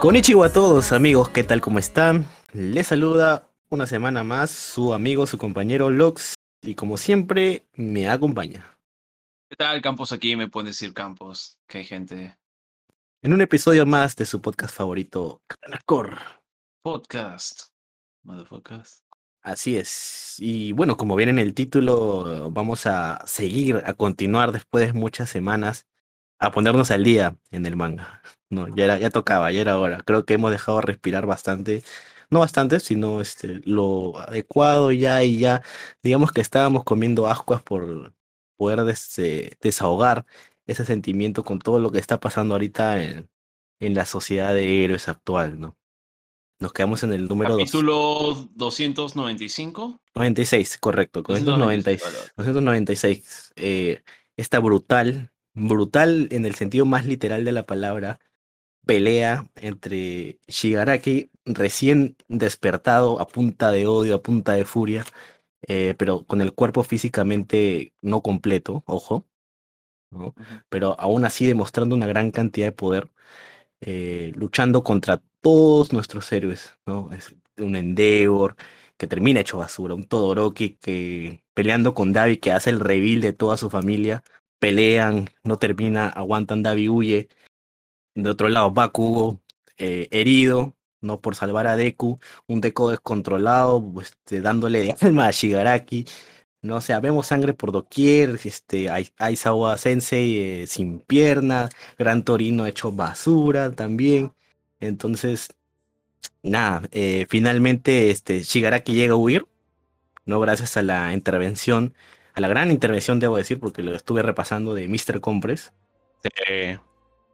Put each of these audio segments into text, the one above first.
Konnichiwa a todos amigos, ¿qué tal? ¿Cómo están? Les saluda una semana más su amigo, su compañero Lox y como siempre me acompaña. ¿Qué tal Campos aquí? Me pueden decir Campos, que hay gente. En un episodio más de su podcast favorito, Canacor. Podcast. Motherfuckers. Así es. Y bueno, como ven en el título, vamos a seguir, a continuar después de muchas semanas, a ponernos al día en el manga. No, ya era, ya tocaba, ya era hora. Creo que hemos dejado respirar bastante, no bastante, sino este, lo adecuado ya y ya, digamos que estábamos comiendo ascuas por poder desahogar ese sentimiento con todo lo que está pasando ahorita en, en la sociedad de héroes actual, ¿no? Nos quedamos en el número Capítulo 295. 96, correcto. 296. 296. Eh, esta brutal, brutal en el sentido más literal de la palabra, pelea entre Shigaraki, recién despertado, a punta de odio, a punta de furia, eh, pero con el cuerpo físicamente no completo, ojo, pero aún así demostrando una gran cantidad de poder, eh, luchando contra todos nuestros héroes, ¿no? Es un Endeavor que termina hecho basura, un Todoroki que peleando con Davi que hace el reveal de toda su familia, pelean, no termina, aguantan, Davi huye. De otro lado, Bakugo eh, herido, no por salvar a Deku, un Deku descontrolado, este, dándole de alma a Shigaraki. No, o sea, vemos sangre por doquier, este, Aizawa Sensei eh, sin pierna, Gran Torino hecho basura también. Entonces, nada, eh, finalmente este, Shigaraki llega a huir, ¿no? Gracias a la intervención, a la gran intervención, debo decir, porque lo estuve repasando de Mr. Compres.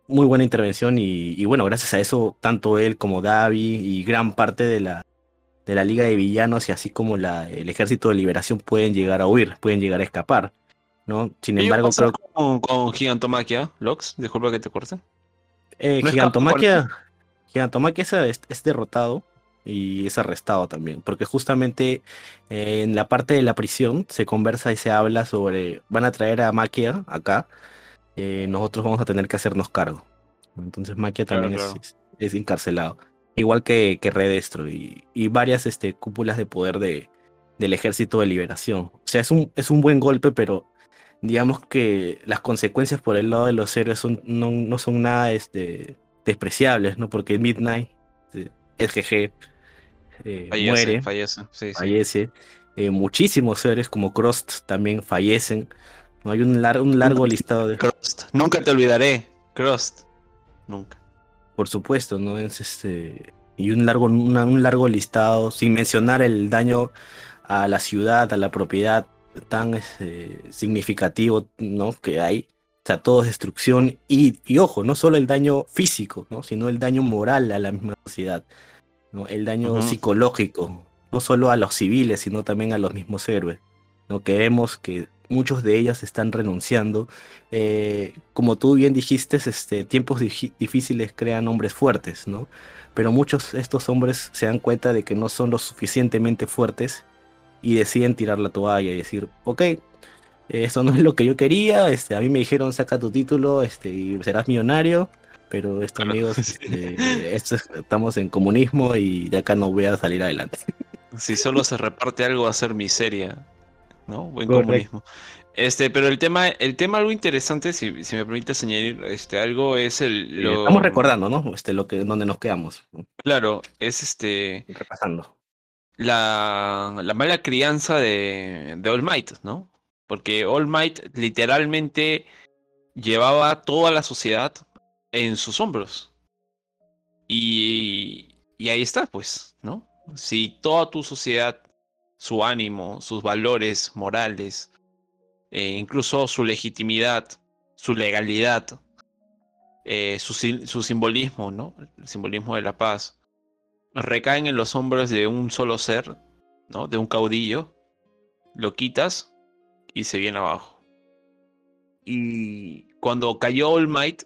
muy buena intervención y, bueno, gracias a eso, tanto él como Davi y gran parte de la, de la Liga de Villanos y así como la, el Ejército de Liberación pueden llegar a huir, pueden llegar a escapar, ¿no? Sin embargo, creo con, con Gigantomaquia, Lox, disculpa que te corte. Eh, Gigantomaquia, Gigantomaquia es, es, derrotado y es arrestado también, porque justamente eh, en la parte de la prisión se conversa y se habla sobre, van a traer a Maquia acá, eh, nosotros vamos a tener que hacernos cargo. Entonces Maquia también Es, es, encarcelado, igual que, que Redestro y, y, varias este, cúpulas de poder de, del ejército de liberación. O sea, es un, es un buen golpe, pero digamos que las consecuencias por el lado de los héroes son, no, no son nada este, despreciables, ¿no? Porque Midnight, el eh, GG, eh, muere, fallece, fallece. Eh, muchísimos seres como Crost también fallecen. ¿no? Hay un, un largo listado de... Crost. Nunca te olvidaré, Crost. Nunca. Por supuesto, ¿no? Es este... Y un largo, un largo listado, sin mencionar el daño a la ciudad, a la propiedad tan este, significativo, ¿no? Que hay. O sea, todo es destrucción y, y, ojo, no solo el daño físico, ¿no? sino el daño moral a la misma sociedad, ¿no? el daño uh -huh. psicológico, no solo a los civiles, sino también a los mismos héroes. ¿no? Que vemos que muchos de ellas están renunciando. Eh, como tú bien dijiste, este, tiempos difíciles crean hombres fuertes, ¿no? Pero muchos de estos hombres se dan cuenta de que no son lo suficientemente fuertes y deciden tirar la toalla y decir, ok, esto no es lo que yo quería, este, a mí me dijeron saca tu título este, y serás millonario, pero esto amigos, este, esto es, estamos en comunismo y de acá no voy a salir adelante. Si solo se reparte algo va a ser miseria, ¿no? Buen Correcto. comunismo. Este, pero el tema, el tema algo interesante, si, si me permites añadir este, algo, es el. Lo... Estamos recordando, ¿no? Este, lo que, donde nos quedamos. Claro, es este. Repasando. La, la mala crianza de, de All Might, ¿no? Porque All Might literalmente llevaba toda la sociedad en sus hombros. Y, y ahí está, pues, ¿no? Si toda tu sociedad, su ánimo, sus valores morales, eh, incluso su legitimidad, su legalidad, eh, su, su, simbolismo, ¿no? El simbolismo de la paz, recaen en los hombros de un solo ser, ¿no? De un caudillo, lo quitas y se viene abajo. Y cuando cayó All Might,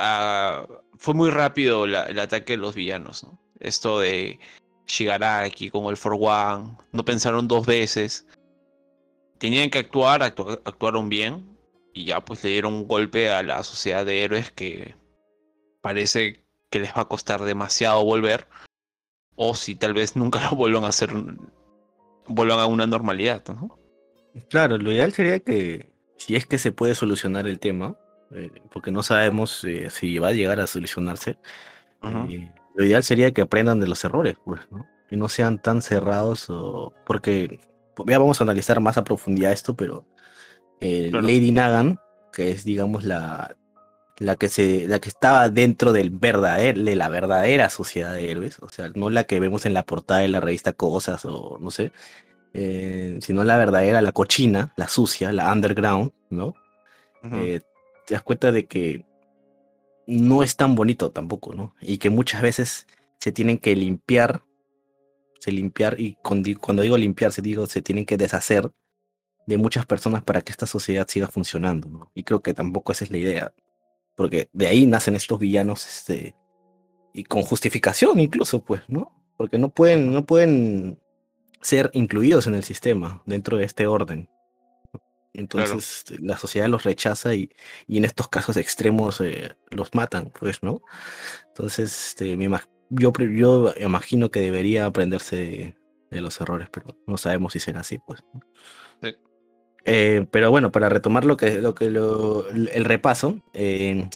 uh, fue muy rápido el ataque de los villanos, ¿no? Esto de Shigaraki con el For One, no pensaron dos veces. Tenían que actuar, actu actuaron bien. y ya pues le dieron un golpe a la sociedad de héroes que parece que les va a costar demasiado volver o si tal vez nunca lo vuelvan a hacer vuelvan a una normalidad, ¿no? Claro, lo ideal sería que si es que se puede solucionar el tema, eh, porque no sabemos eh, si va a llegar a solucionarse, eh, lo ideal sería que aprendan de los errores, pues, ¿no? Y no sean tan cerrados, o, porque ya vamos a analizar más a profundidad esto, pero Lady Nagan, que es, digamos, la, la que se, la que estaba dentro del verdadero, de la verdadera sociedad de héroes, o sea, no la que vemos en la portada de la revista Cosas o no sé, sino la verdadera, la cochina, la sucia, la underground, ¿no? Te das cuenta de que no es tan bonito tampoco, ¿no? Y que muchas veces se tienen que limpiar, se limpiar, y cuando digo limpiar, se digo, se tienen que deshacer de muchas personas para que esta sociedad siga funcionando, ¿no? Y creo que tampoco esa es la idea, porque de ahí nacen estos villanos, este, y con justificación incluso, pues, ¿no? Porque no pueden, no pueden ser incluidos en el sistema, dentro de este orden. Entonces este, la sociedad los rechaza y, y, en estos casos extremos eh, los matan, pues, ¿no? Entonces, este, yo, yo imagino que debería aprenderse de, los errores, pero no sabemos si será así, pues. Eh, pero bueno, para retomar lo que, lo que lo, el repaso, eh,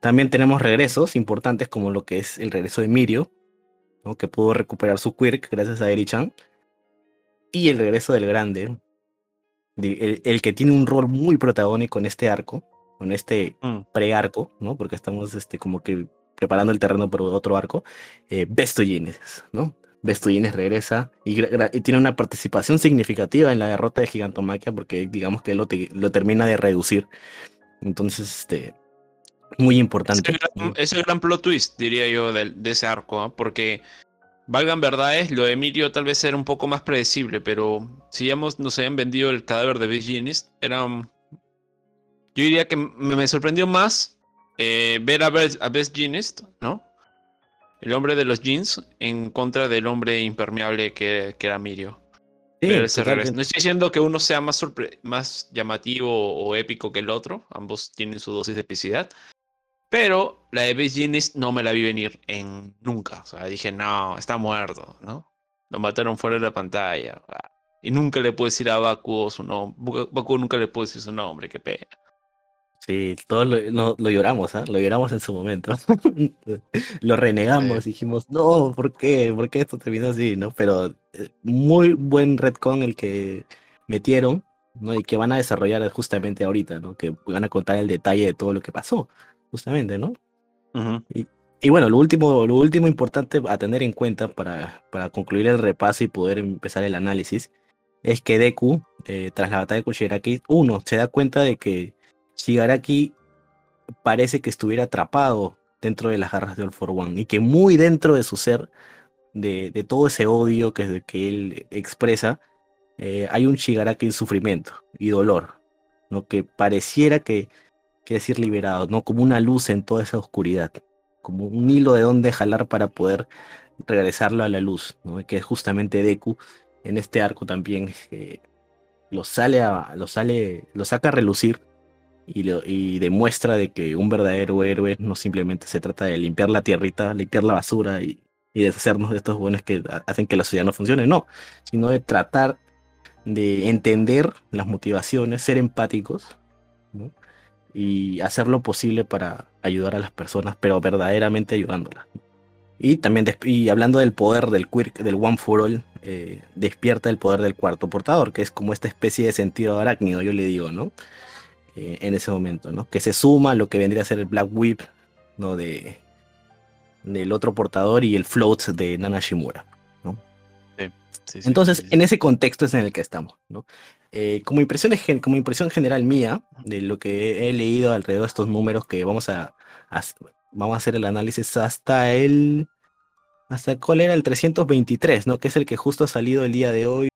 también tenemos regresos importantes como lo que es el regreso de Mirio, ¿no? que pudo recuperar su quirk gracias a Eri-chan, y el regreso del grande, el, que tiene un rol muy protagónico en este arco, en este mm. pre-arco, ¿no? Porque estamos este, como que preparando el terreno para otro arco, eh, ¿no? Bestoyines regresa y, tiene una participación significativa en la derrota de Gigantomaquia porque digamos que lo, lo termina de reducir. Entonces, este, muy importante. Es el gran, plot twist, diría yo, de, ese arco, ¿ah? porque valgan verdades, lo de Emilio tal vez era un poco más predecible, pero si ya nos habían vendido el cadáver de Beginist, era. Yo diría que me, sorprendió más eh, ver a, Best, a ¿no? El hombre de los jeans en contra del hombre impermeable que, era Mirio. no estoy diciendo que uno sea más, más llamativo o épico que el otro, ambos tienen su dosis de epicidad, pero la de Base no me la vi venir en nunca. O sea, dije, no, está muerto, ¿no? Lo mataron fuera de la pantalla. Y nunca le puedo decir a Baku su nombre. Baku nunca le puedo decir su nombre, qué pena. Sí, todos lo, lo lloramos, ¿ah? Lo lloramos en su momento. lo renegamos, dijimos, no, ¿por qué? ¿Por qué esto terminó así? ¿no? Pero eh, muy buen retcon el que metieron, ¿no? Y que van a desarrollar justamente ahorita, ¿no? Que van a contar el detalle de todo lo que pasó justamente, ¿no? y, bueno, lo último, lo último importante a tener en cuenta para, para concluir el repaso y poder empezar el análisis es que Deku, eh, tras la batalla con Shigaraki, uno, se da cuenta de que Shigaraki parece que estuviera atrapado dentro de las garras de All for One y que muy dentro de su ser, de, de todo ese odio que, que él expresa, eh, hay un Shigaraki en sufrimiento y dolor, ¿no? que pareciera que que decir liberado, ¿no? Como una luz en toda esa oscuridad, como un hilo de donde jalar para poder regresarlo a la luz, ¿no? Que es justamente Deku en este arco también lo sale a, lo sale, lo saca a relucir y, y demuestra de que un verdadero héroe no simplemente se trata de limpiar la tierrita, limpiar la basura y, y deshacernos de estos buenos que hacen que la sociedad no funcione, no, sino de tratar de entender las motivaciones, ser empáticos, ¿no? Y hacer lo posible para ayudar a las personas, pero verdaderamente ayudándolas. Y también, y hablando del poder del Quirk, del One for All, eh, despierta el poder del cuarto portador, que es como esta especie de sentido arácnido, yo le digo, ¿no? Eh, en ese momento, ¿no? Que se suma a lo que vendría a ser el Black Whip, ¿no? De, del otro portador y el Float de Nana Shimura, ¿no? Entonces, en ese contexto es en el que estamos, ¿no? Eh, como, impresión, como impresión general mía, de lo que he leído alrededor de estos números que vamos a, vamos a hacer el análisis hasta el, hasta cuál era el 323, ¿no? Que es el que justo ha salido el día de hoy,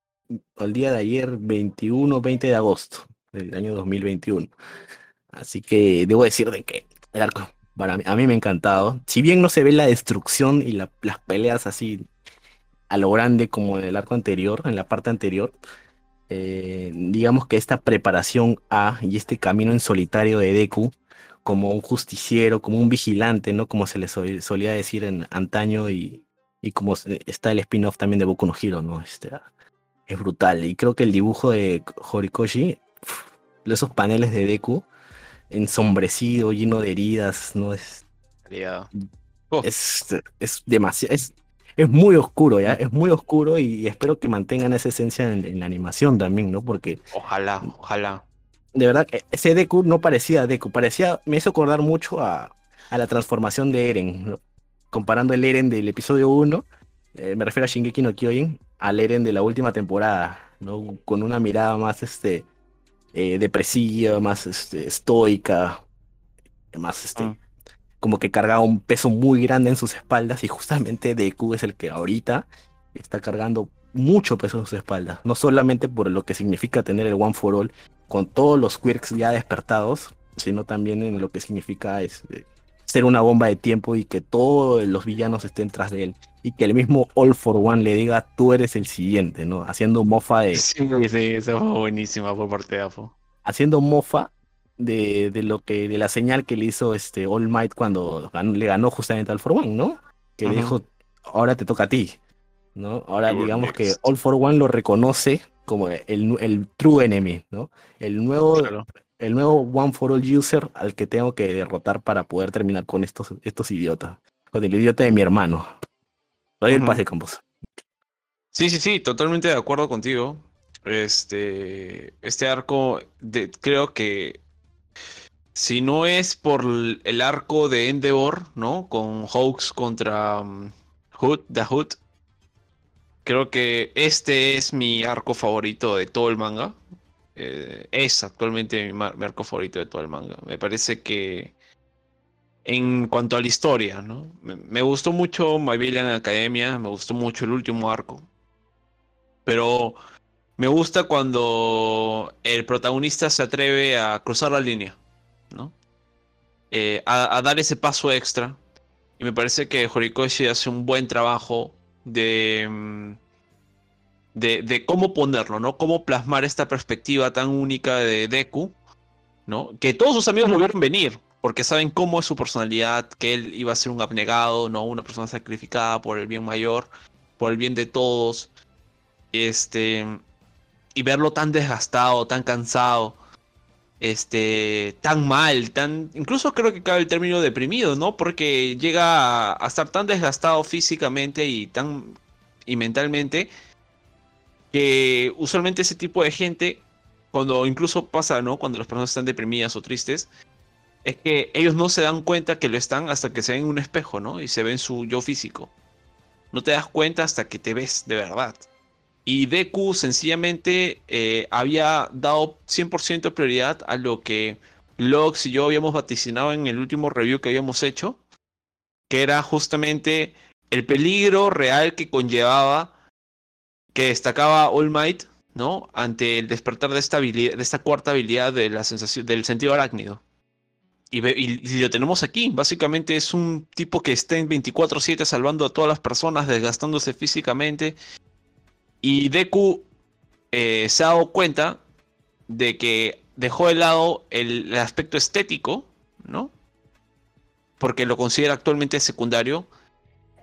el día de ayer, 21, 20 de agosto del año 2021. Así que debo decir de que el arco, para a mí me ha encantado. Si bien no se ve la destrucción y las peleas así a lo grande como en el arco anterior, en la parte anterior, eh, digamos que esta preparación A y este camino en solitario de Deku como un justiciero, como un vigilante, ¿no? Como se le solía decir en antaño y, y como está el spin-off también de Boku no Hero, ¿no? Este, es brutal. Y creo que el dibujo de Horikoshi, esos paneles de Deku, ensombrecido, lleno de heridas, ¿no? Es, oh. es, es demasiado, es, es muy oscuro, ¿ya? Es muy oscuro y espero que mantengan esa esencia en, la animación también, ¿no? Porque... Ojalá, ojalá. De verdad, e, ese Deku no parecía Deku, parecía, me hizo acordar mucho a, a la transformación de Eren, comparando el Eren del episodio 1, eh, me refiero a Shingeki no Kyojin, al Eren de la última temporada, ¿no? Con una mirada más, este, eh, depresiva, más, este, estoica, más, este... Mm como que cargaba un peso muy grande en sus espaldas y justamente Deku es el que ahorita está cargando mucho peso en sus espaldas, no solamente por lo que significa tener el One for All con todos los quirks ya despertados, sino también en lo que significa es, eh, ser una bomba de tiempo y que todos los villanos estén tras de él y que el mismo All for One le diga tú eres el siguiente, ¿no? Haciendo mofa de... Sí, sí, eso fue buenísima por parte de Afo. Haciendo mofa de, de, lo que, de la señal que le hizo este All Might cuando le ganó justamente al For One, ¿no? Que le dijo, ahora te toca a ti, ¿no? Ahora digamos que All for One lo reconoce como el, el true enemy, ¿no? El nuevo, el nuevo One for All user al que tengo que derrotar para poder terminar con estos, estos idiotas. Con el idiota de mi hermano. Doy el pase con vos. Sí, sí, sí, totalmente de acuerdo contigo. Este, este arco, de, creo que si no es por el arco de Endeavor, ¿no? Con Hawks contra um, Hood, The Hood. Creo que este es mi arco favorito de todo el manga. Eh, es actualmente mi, arco favorito de todo el manga. Me parece que en cuanto a la historia, ¿no? Me, gustó mucho My Villain Academia, me gustó mucho el último arco. Pero me gusta cuando el protagonista se atreve a cruzar la línea. ¿no? Eh, a, dar ese paso extra. Y me parece que Horikoshi hace un buen trabajo de, mm, de, de, cómo ponerlo, ¿no? Cómo plasmar esta perspectiva tan única de Deku, ¿no? Que todos sus amigos lo vieron venir, porque saben cómo es su personalidad, que él iba a ser un abnegado, ¿no? Una persona sacrificada por el bien mayor, por el bien de todos. Este, y verlo tan desgastado, tan cansado, este, tan mal, tan, incluso creo que cabe el término deprimido, ¿no? Porque llega a, estar tan desgastado físicamente y tan y mentalmente que usualmente ese tipo de gente, cuando incluso pasa, ¿no? Cuando las personas están deprimidas o tristes, es que ellos no se dan cuenta que lo están hasta que se ven en un espejo, ¿no? Y se ven su yo físico. No te das cuenta hasta que te ves de verdad. Y Deku sencillamente eh, había dado 100% prioridad a lo que Lox y yo habíamos vaticinado en el último review que habíamos hecho, que era justamente el peligro real que conllevaba, que destacaba All Might, ¿no? Ante el despertar de esta, cuarta habilidad de la sensación, del sentido arácnido. Y, y, lo tenemos aquí. Básicamente es un tipo que está en 24-7 salvando a todas las personas, desgastándose físicamente y Deku eh, se ha dado cuenta de que dejó de lado el, aspecto estético, ¿no? Porque lo considera actualmente secundario,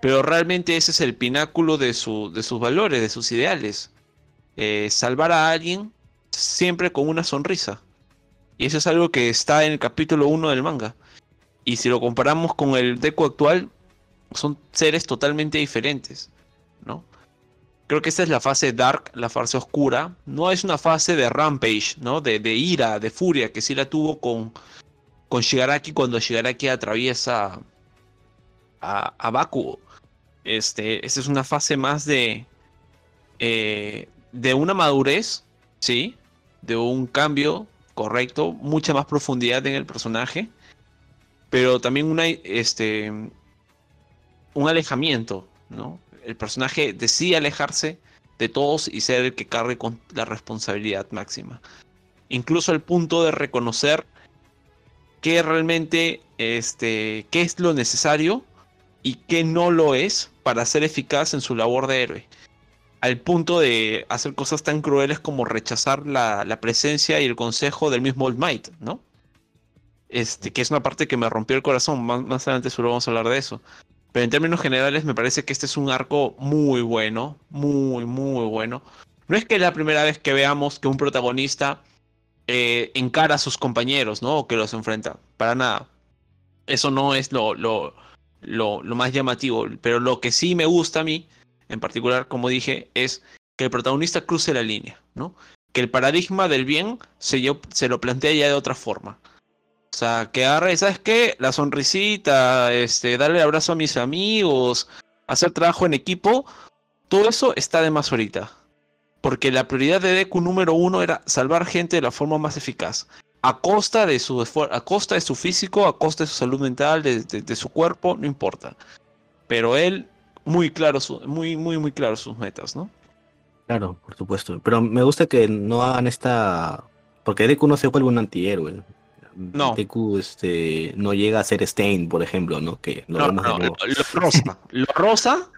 pero realmente ese es el pináculo de, su, de sus valores, de sus ideales. Eh, salvar a alguien siempre con una sonrisa. Y eso es algo que está en el capítulo 1 del manga. Y si lo comparamos con el Deku actual, son seres totalmente diferentes, ¿no? Creo que esta es la fase dark, la fase oscura. No es una fase de rampage, ¿no? De, ira, de furia, que sí la tuvo con, con Shigaraki cuando Shigaraki atraviesa a, a. Este, esta es una fase más de, eh, de una madurez, ¿sí? De un cambio correcto, mucha más profundidad en el personaje, pero también una, este, un alejamiento, ¿no? El personaje decide alejarse de todos y ser el que cargue con la responsabilidad máxima. Incluso al punto de reconocer qué realmente, este, qué es lo necesario y qué no lo es para ser eficaz en su labor de héroe. al punto de hacer cosas tan crueles como rechazar la, la presencia y el consejo del mismo All Might, ¿no? Este, que es una parte que me rompió el corazón. Más, más adelante solo vamos a hablar de eso. Pero en términos generales me parece que este es un arco muy bueno, muy, muy bueno. No es que es la primera vez que veamos que un protagonista eh, encara a sus compañeros, ¿no? O que los enfrenta. Para nada. Eso no es lo, lo, lo, lo, más llamativo. Pero lo que sí me gusta a mí, en particular, como dije, es que el protagonista cruce la línea, ¿no? Que el paradigma del bien se, yo, se lo plantea ya de otra forma. O sea, que agarre, ¿sabes qué? La sonrisita, este, darle abrazo a mis amigos, hacer trabajo en equipo, todo eso está de más ahorita. Porque la prioridad de Deku número uno era salvar gente de la forma más eficaz. A costa de su a costa de su físico, a costa de su salud mental, de su cuerpo, no importa. Pero él, muy claro, su, muy, muy, muy claro sus metas, ¿no? Claro, por supuesto. Pero me gusta que no hagan esta. Porque Deku no se vuelve un antihéroe. No. Deku este, no llega a ser Stain, por ejemplo, ¿no? Que no, no, lo, lo, rosa. lo rosa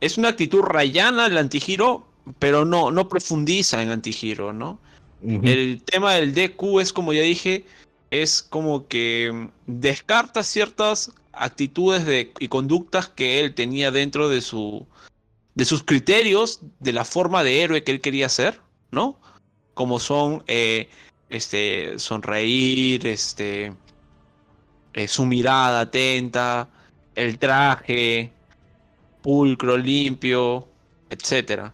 es una actitud rayana el antigiro, pero no, no profundiza en antigiro, ¿no? Uh -huh. El tema del Deku es, como ya dije, es como que descarta ciertas actitudes de, y conductas que él tenía dentro de su de sus criterios de la forma de héroe que él quería ser, ¿no? Como son eh, este, sonreír, este, eh, su mirada atenta, el traje, pulcro, limpio, etcétera.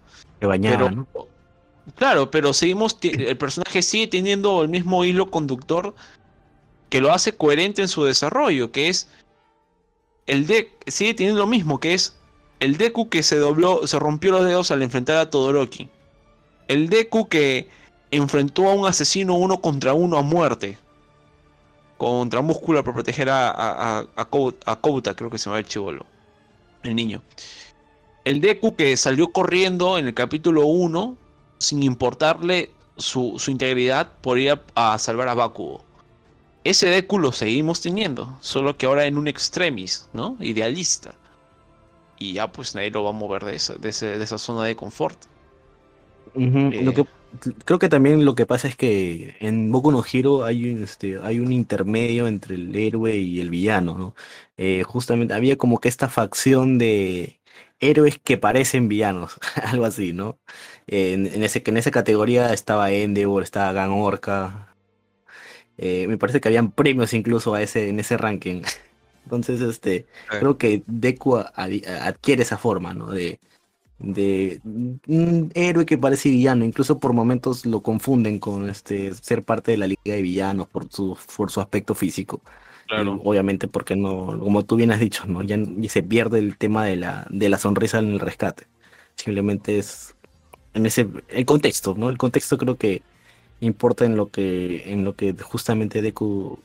Claro, pero seguimos, el personaje sigue teniendo el mismo hilo conductor que lo hace coherente en su desarrollo, que es el de sigue teniendo lo mismo, que es el Deku que se dobló, se rompió los dedos al enfrentar a Todoroki. El Deku que enfrentó a un asesino uno contra uno a muerte. Contra Múscula por proteger a, a, a, a Kouta, creo que se llama el chivolo. El niño. El Deku que salió corriendo en el capítulo 1 sin importarle su, su integridad por ir a, a, salvar a Bakugo. Ese Deku lo seguimos teniendo, solo que ahora en un extremis, ¿no? Idealista. Y ya pues nadie lo va a mover de esa, de, ese, de esa zona de confort. Uh -huh. eh, lo que, creo que también lo que pasa es que en Boku no Hero hay un, este, hay un intermedio entre el héroe y el villano, ¿no? Eh, justamente había como que esta facción de héroes que parecen villanos, algo así, ¿no? En, en, ese, en esa categoría estaba Endeavor, estaba Gan Orca. Eh, me parece que habían premios incluso a ese, en ese ranking. Entonces, este, creo que Deku adquiere esa forma, ¿no? De, de un héroe que parece villano, incluso por momentos lo confunden con este ser parte de la liga de villanos por su, por su aspecto físico. Claro. Obviamente porque no, como tú bien has dicho, ¿no? Ya, ya se pierde el tema de la, de la sonrisa en el rescate. Simplemente es en ese el contexto, ¿no? El contexto creo que importa en lo que, en lo que justamente Deku,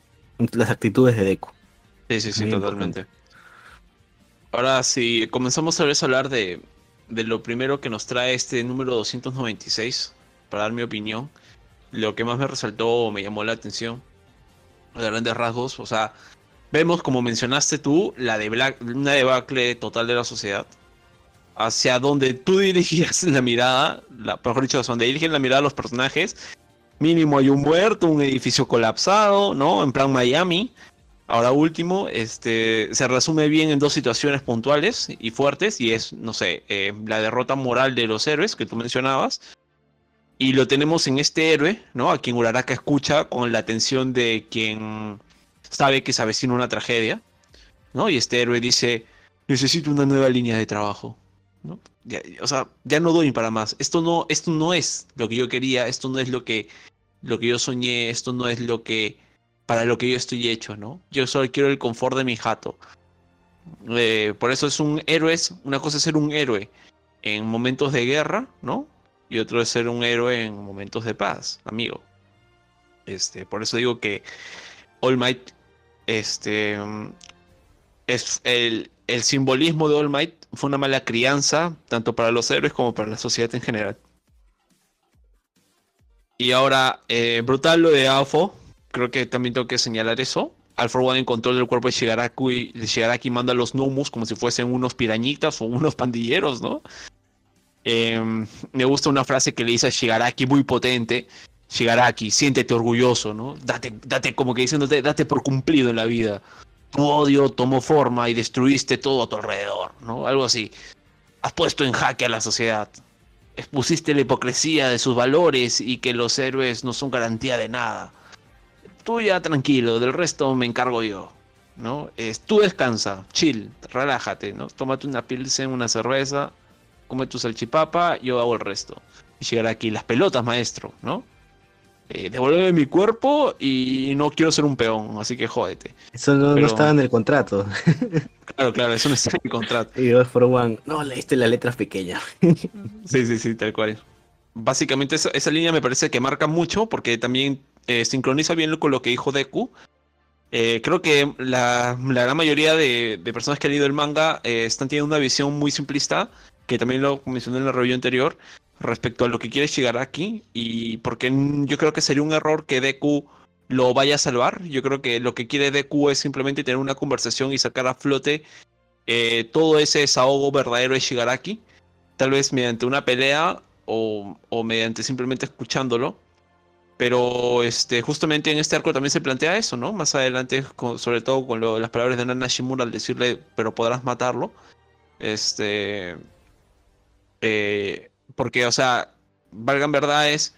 las actitudes de Deku. Sí, sí, sí, Muy totalmente. Importante. Ahora, si comenzamos a hablar de, de lo primero que nos trae este número 296, para dar mi opinión, lo que más me resaltó o me llamó la atención, de grandes rasgos, o sea, vemos como mencionaste tú, la de una debacle total de la sociedad, hacia donde tú dirigías la mirada, la, mejor dicho, hacia donde dirigen la mirada los personajes, mínimo hay un muerto, un edificio colapsado, ¿no? En plan Miami, Ahora último, este, se resume bien en dos situaciones puntuales y fuertes, y es, no sé, eh, la derrota moral de los héroes que tú mencionabas, y lo tenemos en este héroe, ¿no? A quien Uraraka escucha con la atención de quien sabe que se avecina una tragedia, ¿no? Y este héroe dice, necesito una nueva línea de trabajo, ¿no? Ya, o sea, ya no doy para más. Esto no, esto no es lo que yo quería, esto no es lo que, lo que yo soñé, esto no es lo que para lo que yo estoy hecho, ¿no? Yo solo quiero el confort de mi jato. Eh, por eso es un héroe, una cosa es ser un héroe en momentos de guerra, ¿no? Y otro es ser un héroe en momentos de paz, amigo. Este, por eso digo que All Might, este, es el, el simbolismo de All Might fue una mala crianza, tanto para los héroes como para la sociedad en general. Y ahora, eh, brutal lo de AFO, creo que también tengo que señalar eso. For One en control del cuerpo de Shigaraki, y Shigaraki manda a los Nomus como si fuesen unos pirañitas o unos pandilleros, ¿no? Em, me gusta una frase que le dice a Shigaraki muy potente. Shigaraki, siéntete orgulloso, ¿no? Date, date como que diciéndote, date por cumplido en la vida. Tu odio tomó forma y destruiste todo a tu alrededor, ¿no? Algo así. Has puesto en jaque a la sociedad. Expusiste la hipocresía de sus valores y que los héroes no son garantía de nada. Tú ya tranquilo, del resto me encargo yo. ¿no? Es, tú descansa, chill, relájate, ¿no? Tómate una pilsen, una cerveza, come tu salchipapa, yo hago el resto. Y llegar aquí, las pelotas, maestro, ¿no? Eh, devuélveme mi cuerpo y no quiero ser un peón, así que jódete. Eso no, estaba en el contrato. Claro, claro, eso no está en el contrato. Y dos for one, no, leíste las letras pequeñas. sí, sí, sí, tal cual. Básicamente esa, línea me parece que marca mucho porque también eh, sincroniza bien con lo que dijo Deku eh, creo que la, gran mayoría de, personas que han leído el manga eh, están teniendo una visión muy simplista, que también lo mencioné en la review anterior, respecto a lo que quiere Shigaraki, y porque yo creo que sería un error que Deku lo vaya a salvar. Yo creo que lo que quiere Deku es simplemente tener una conversación y sacar a flote todo ese desahogo verdadero de Shigaraki, tal vez mediante una pelea o, mediante simplemente escuchándolo. Pero este, justamente en este arco también se plantea eso, ¿no? Más adelante, sobre todo con las palabras de Nana Shimura al decirle, pero podrás matarlo. Este. Eh, porque, o sea, valgan verdades,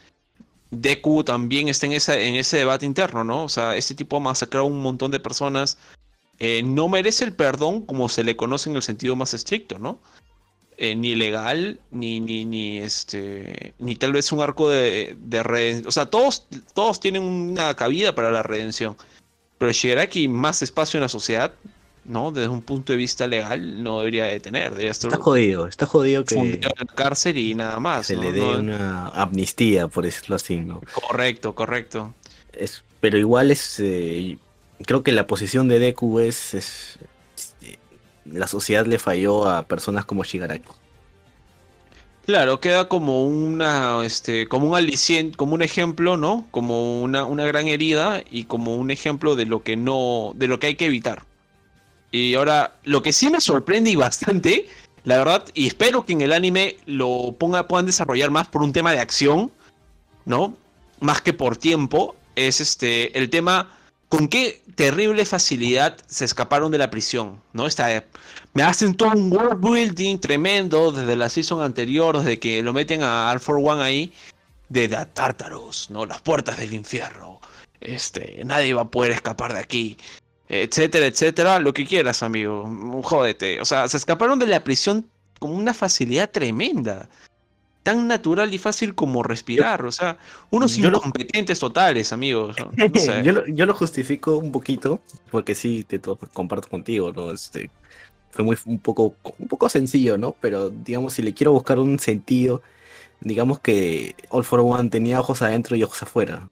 Deku también está en, esa, en ese debate interno, ¿no? O sea, este tipo ha masacrado a un montón de personas. Eh, no merece el perdón como se le conoce en el sentido más estricto, ¿no? Eh, ni legal, ni, ni, ni, este, ni tal vez un arco de, de redención. O sea, todos, todos tienen una cabida para la redención. Pero aquí más espacio en la sociedad, ¿no? Desde un punto de vista legal, no debería de tener. está jodido, está jodido que. En la cárcel y nada más. Se le dé una amnistía, por decirlo así, ¿no? Correcto, correcto. Es, pero igual es. Eh, creo que la posición de Deku es, es la sociedad le falló a personas como Shigaraki. Claro, queda como una, este, como un aliciente, como un ejemplo, ¿no? Como una, una gran herida y como un ejemplo de lo que no, de lo que hay que evitar. Y ahora, lo que sí me sorprende y bastante, la verdad, y espero que en el anime lo ponga, puedan desarrollar más por un tema de acción, ¿no? Más que por tiempo, es este, el tema con qué terrible facilidad se escaparon de la prisión, ¿no? Está, me hacen todo un world building tremendo desde la season anterior, desde que lo meten a All for One ahí, de The Tartarus, ¿no? Las puertas del infierno. Este, nadie va a poder escapar de aquí. Etcétera, etcétera. Lo que quieras, amigo. Jódete. O sea, se escaparon de la prisión con una facilidad tremenda tan natural y fácil como respirar. O sea, unos incompetentes totales, amigos. yo, lo, justifico un poquito, porque sí, te comparto contigo, ¿no? Este, fue muy un poco, un poco sencillo, ¿no? Pero digamos, si le quiero buscar un sentido, digamos que All for One tenía ojos adentro y ojos afuera.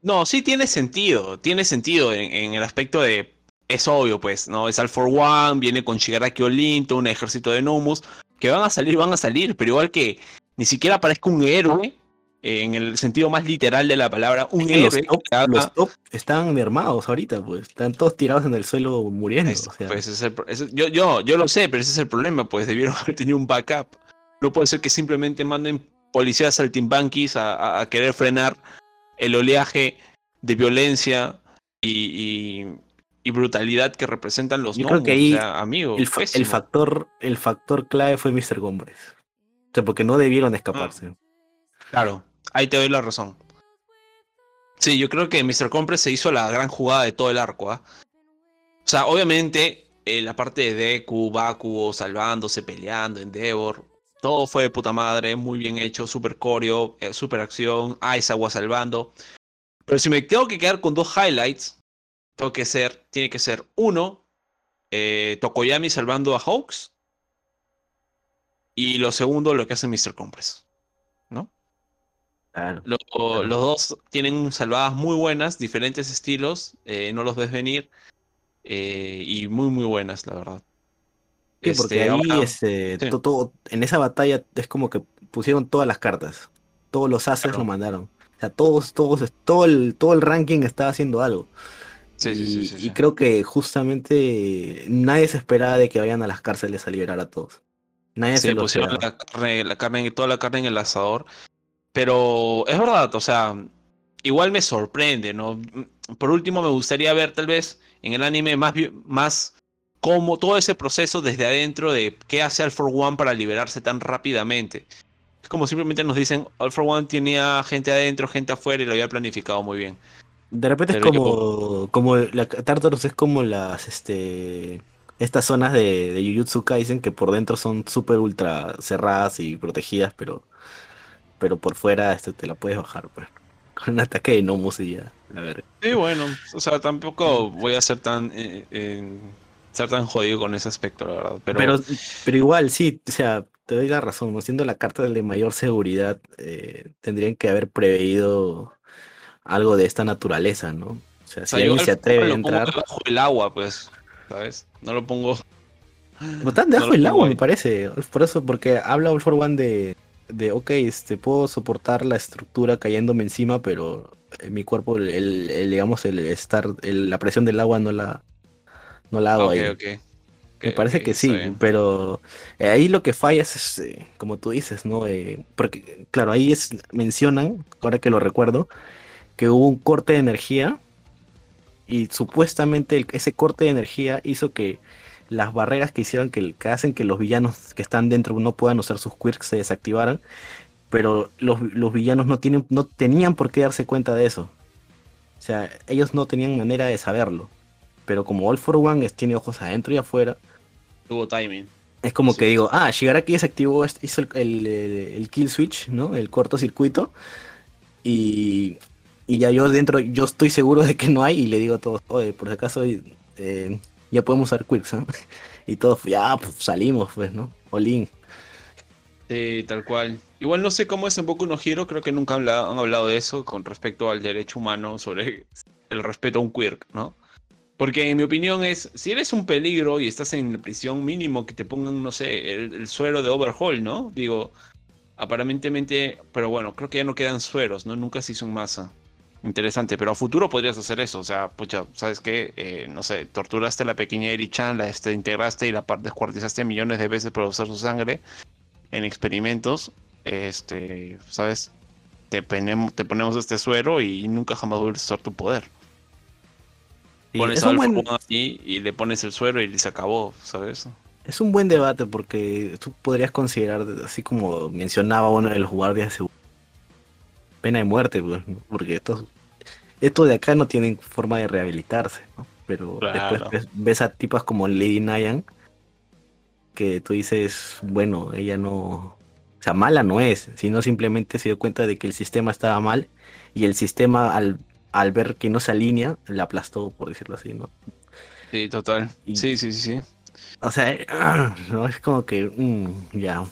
No, sí tiene sentido, tiene sentido en, el aspecto de, es obvio, pues, ¿no? Es All for One, viene con Shigaraki Olinto, un ejército de Nomus, que van a salir, van a salir, pero igual que ni siquiera parezca un héroe, eh, en el sentido más literal de la palabra, un héroe. Los top, están mermados ahorita, pues, están todos tirados en el suelo muriendo. pues, yo, yo, yo lo sé, pero ese es el problema, pues debieron haber tenido un backup. No puede ser que simplemente manden policías saltimbanquis a, a, querer frenar el oleaje de violencia y, y, brutalidad que representan los yo creo que ahí amigos. El, el, factor, el factor clave fue Mr. Gombres porque no debieron escaparse. Claro, ahí te doy la razón. Sí, yo creo que Mr. Compre se hizo la gran jugada de todo el arco. ¿ah? O sea, obviamente, eh, la parte de Deku, Bakugo salvándose, peleando, Endeavor, todo fue de puta madre, muy bien hecho, super coreo, eh, super acción, Aizawa salvando. Pero si me tengo que quedar con dos highlights, tengo que ser, tiene que ser uno, eh, Tokoyami salvando a Hawks y lo segundo, lo que hace Mr. Compress. ¿No? los dos tienen salvadas muy buenas, diferentes estilos, eh, no los ves venir. Eh, y muy, muy buenas, la verdad. Sí, porque este, ahí este, todo, en esa batalla es como que pusieron todas las cartas. Todos los ases lo mandaron. O sea, todos, todos, todo el, todo el ranking estaba haciendo algo. Sí, y, sí, y creo que justamente nadie se esperaba de que vayan a las cárceles a liberar a todos Nadie se, pusieron la carne, la carne, toda la carne en el asador. Pero es verdad, o sea, igual me sorprende, ¿no? Por último, me gustaría ver tal vez en el anime más, más como todo ese proceso desde adentro de qué hace for One para liberarse tan rápidamente. Es como simplemente nos dicen, for One tenía gente adentro, gente afuera y lo había planificado muy bien. De repente es como, como la Tartarus es como las este estas zonas de, de Jujutsu Kaisen que por dentro son súper ultra cerradas y protegidas, pero pero por fuera este, te la puedes bajar, pues. Con un ataque de Nomus y ya, a ver. Sí, bueno, o sea, tampoco voy a ser tan eh, ser tan jodido con ese aspecto, la verdad. Pero... pero, igual, sí, o sea, te doy la razón, ¿no? siendo la carta de mayor seguridad, eh, tendrían que haber preveído algo de esta naturaleza, ¿no? O sea, si alguien se atreve a entrar. Bajo el agua, pues, ¿sabes? No lo pongo. No tan debajo del agua, me parece. Por eso, porque habla All for One de, de, ok, este, puedo soportar la estructura cayéndome encima, pero en mi cuerpo, el, digamos, el estar, la presión del agua no la, no la hago ahí. Me parece que sí, pero eh, ahí lo que falla es, eh, como tú dices, ¿no? Eh, porque, claro, ahí es, mencionan, ahora que lo recuerdo, que hubo un corte de energía y supuestamente ese corte de energía hizo que las barreras que hicieron que, hacen que los villanos que están dentro no puedan usar sus quirks se desactivaran, pero los, villanos no, tienen, no tenían por qué darse cuenta de eso. O sea, ellos no tenían manera de saberlo. Pero como All for One tiene ojos adentro y afuera. Tuvo timing. Es como que digo, ah, Shigaraki desactivó, hizo el, el, kill switch, ¿no? El cortocircuito. Y, y ya yo dentro, yo estoy seguro de que no hay. Y le digo a todos, oye, por si acaso eh, ya podemos usar quicks, ¿no? Y todos, ya, pues salimos, pues, ¿no? Olin. Sí, tal cual. Igual no sé cómo es en Boku no Hero, creo que nunca han hablado, de eso con respecto al derecho humano sobre el respeto a un quirk, ¿no? Porque en mi opinión es, si eres un peligro y estás en prisión mínimo, que te pongan, no sé, el, suero de overhaul, ¿no? Digo, aparentemente, pero bueno, creo que ya no quedan sueros, ¿no? Nunca se hizo en masa. Interesante, pero a futuro podrías hacer eso. O sea, pucha, ¿sabes qué? Eh, no sé, torturaste a la pequeña Eri-chan, la este, integraste y la descuartizaste millones de veces para usar su sangre en experimentos. Este, ¿sabes? Te, te ponemos este suero y nunca jamás vuelves a usar tu poder. pones al buen... y le pones el suero y se acabó, ¿sabes? Es un buen debate porque tú podrías considerar, así como mencionaba uno de los guardias de pena de muerte, pues, porque estos, estos de acá no tienen forma de rehabilitarse, ¿no? Pero después ves, a tipas como Lady Nyan, que tú dices, bueno, ella no, o sea, mala no es, sino simplemente se dio cuenta de que el sistema estaba mal y el sistema al, al ver que no se alinea, la aplastó, por decirlo así, ¿no? Sí, total. sí, sí, sí, sí. O sea, no es como que, mm, ya.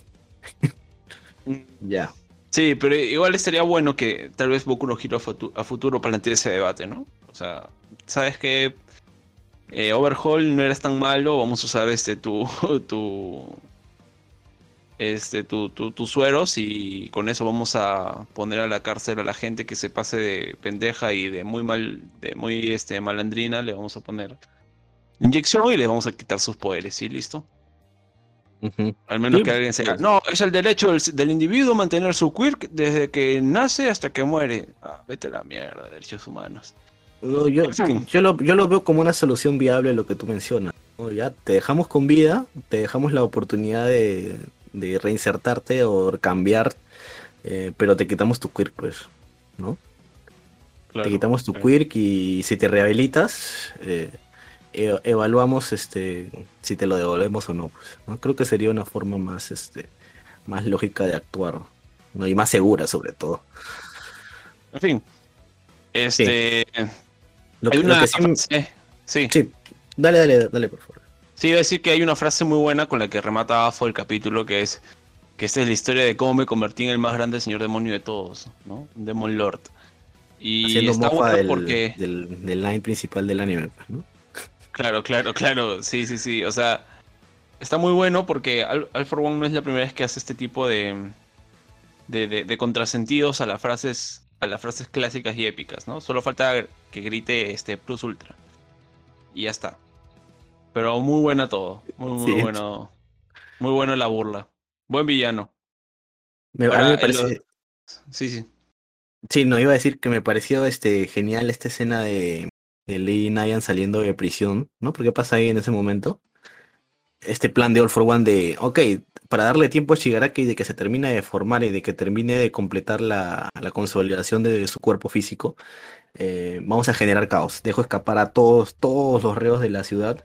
ya. Sí, pero igual estaría bueno que tal vez Boku no Hero a, futuro plantee ese debate, ¿no? O sea, sabes que eh, Overhaul no eres tan malo, vamos a usar este tu tu este tu, tu, tus sueros y con eso vamos a poner a la cárcel a la gente que se pase de pendeja y de muy mal de muy este malandrina, le vamos a poner inyección y le vamos a quitar sus poderes, ¿sí? ¿Listo? Al menos que alguien sea. No, es el derecho del, individuo mantener su quirk desde que nace hasta que muere. Ah, vete a la mierda, derechos humanos. yo, yo, lo, yo, lo, veo como una solución viable lo que tú mencionas. Ya te dejamos con vida, te dejamos la oportunidad de, de reinsertarte o cambiar, eh, pero te quitamos tu quirk, pues, ¿no? te quitamos tu quirk y si te rehabilitas, eh, e, evaluamos este si te lo devolvemos o no, pues, ¿no? Creo que sería una forma más este más lógica de actuar, ¿no? Y más segura sobre todo. En fin. Este lo, hay una sí, sí. Dale, dale, dale, por favor. Sí, iba a decir que hay una frase muy buena con la que remata fue el capítulo que es que esta es la historia de cómo me convertí en el más grande señor demonio de todos, ¿no? Demon Lord. Y está bueno porque del, del line principal del anime, ¿no? Claro, claro, claro. Sí, sí, sí. O sea, está muy bueno porque Al, One no es la primera vez que hace este tipo de, de, contrasentidos a las frases a las frases clásicas y épicas, ¿no? Solo falta que grite este Plus Ultra. Y ya está. Pero muy buena todo. Muy, muy bueno. Muy bueno la burla. Buen villano. Me, a mí me parece... Sí, sí. Sí, no, iba a decir que me pareció este, genial esta escena de, de Lady Nyan saliendo de prisión, ¿no? ¿Por qué pasa ahí en ese momento? Este plan de All for One de, ok, para darle tiempo a Shigaraki de que se termine de formar y de que termine de completar la, la consolidación de su cuerpo físico, eh, vamos a generar caos. Dejo escapar a todos, todos los reos de la ciudad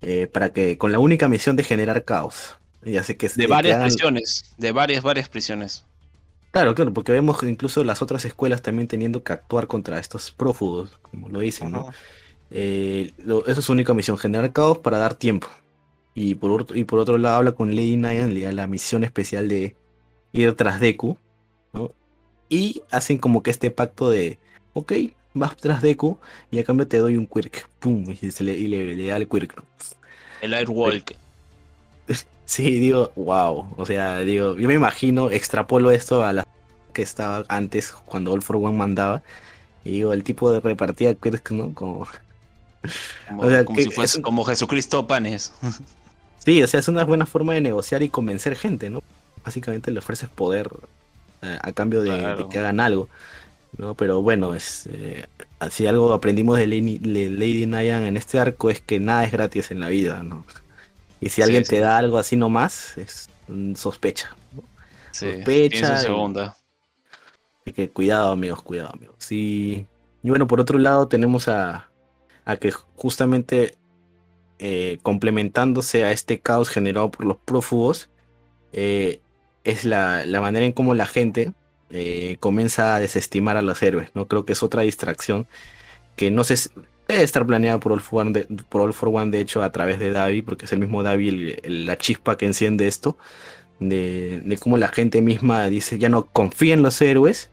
eh, para que, con la única misión de generar caos. Ya sé que, de varias prisiones, de varias, varias prisiones. Claro, claro, porque vemos incluso las otras escuelas también teniendo que actuar contra estos prófugos, como lo dicen, ¿no? Eh, esa es su única misión, generar caos para dar tiempo. Y por, otro, y por otro lado habla con Lady Nyan, la misión especial de ir tras Deku, ¿no? Y hacen como que este pacto de, ok, vas tras Deku y a cambio te doy un quirk, pum, y, se le, y le, da el quirk. ¿no? El Airwalk. Sí, digo, wow. O sea, digo, yo me imagino, extrapolo esto a la que estaba antes cuando All for One mandaba. Y digo, el tipo de repartida ¿no? Como, como, o sea, como si fuese como Jesucristo panes. Sí, o sea, es una buena forma de negociar y convencer gente, ¿no? Básicamente le ofreces poder eh, a cambio de, que hagan algo, ¿no? Pero bueno, es eh, así algo aprendimos de Lady, de Lady Nyan en este arco es que nada es gratis en la vida, ¿no? Y si alguien te da algo así nomás, es sospecha. sospecha. segunda. Y que cuidado, amigos, cuidado, amigos. Sí. Y bueno, por otro lado, tenemos a, a que justamente eh, complementándose a este caos generado por los prófugos, eh, es la, la, manera en cómo la gente eh, comienza a desestimar a los héroes. ¿no? Creo que es otra distracción que no sé, Debe estar planeada por All, for One de, por All for One, de hecho, a través de Davi, porque es el mismo Davi la chispa que enciende esto, de, cómo la gente misma dice, ya no confía en los héroes,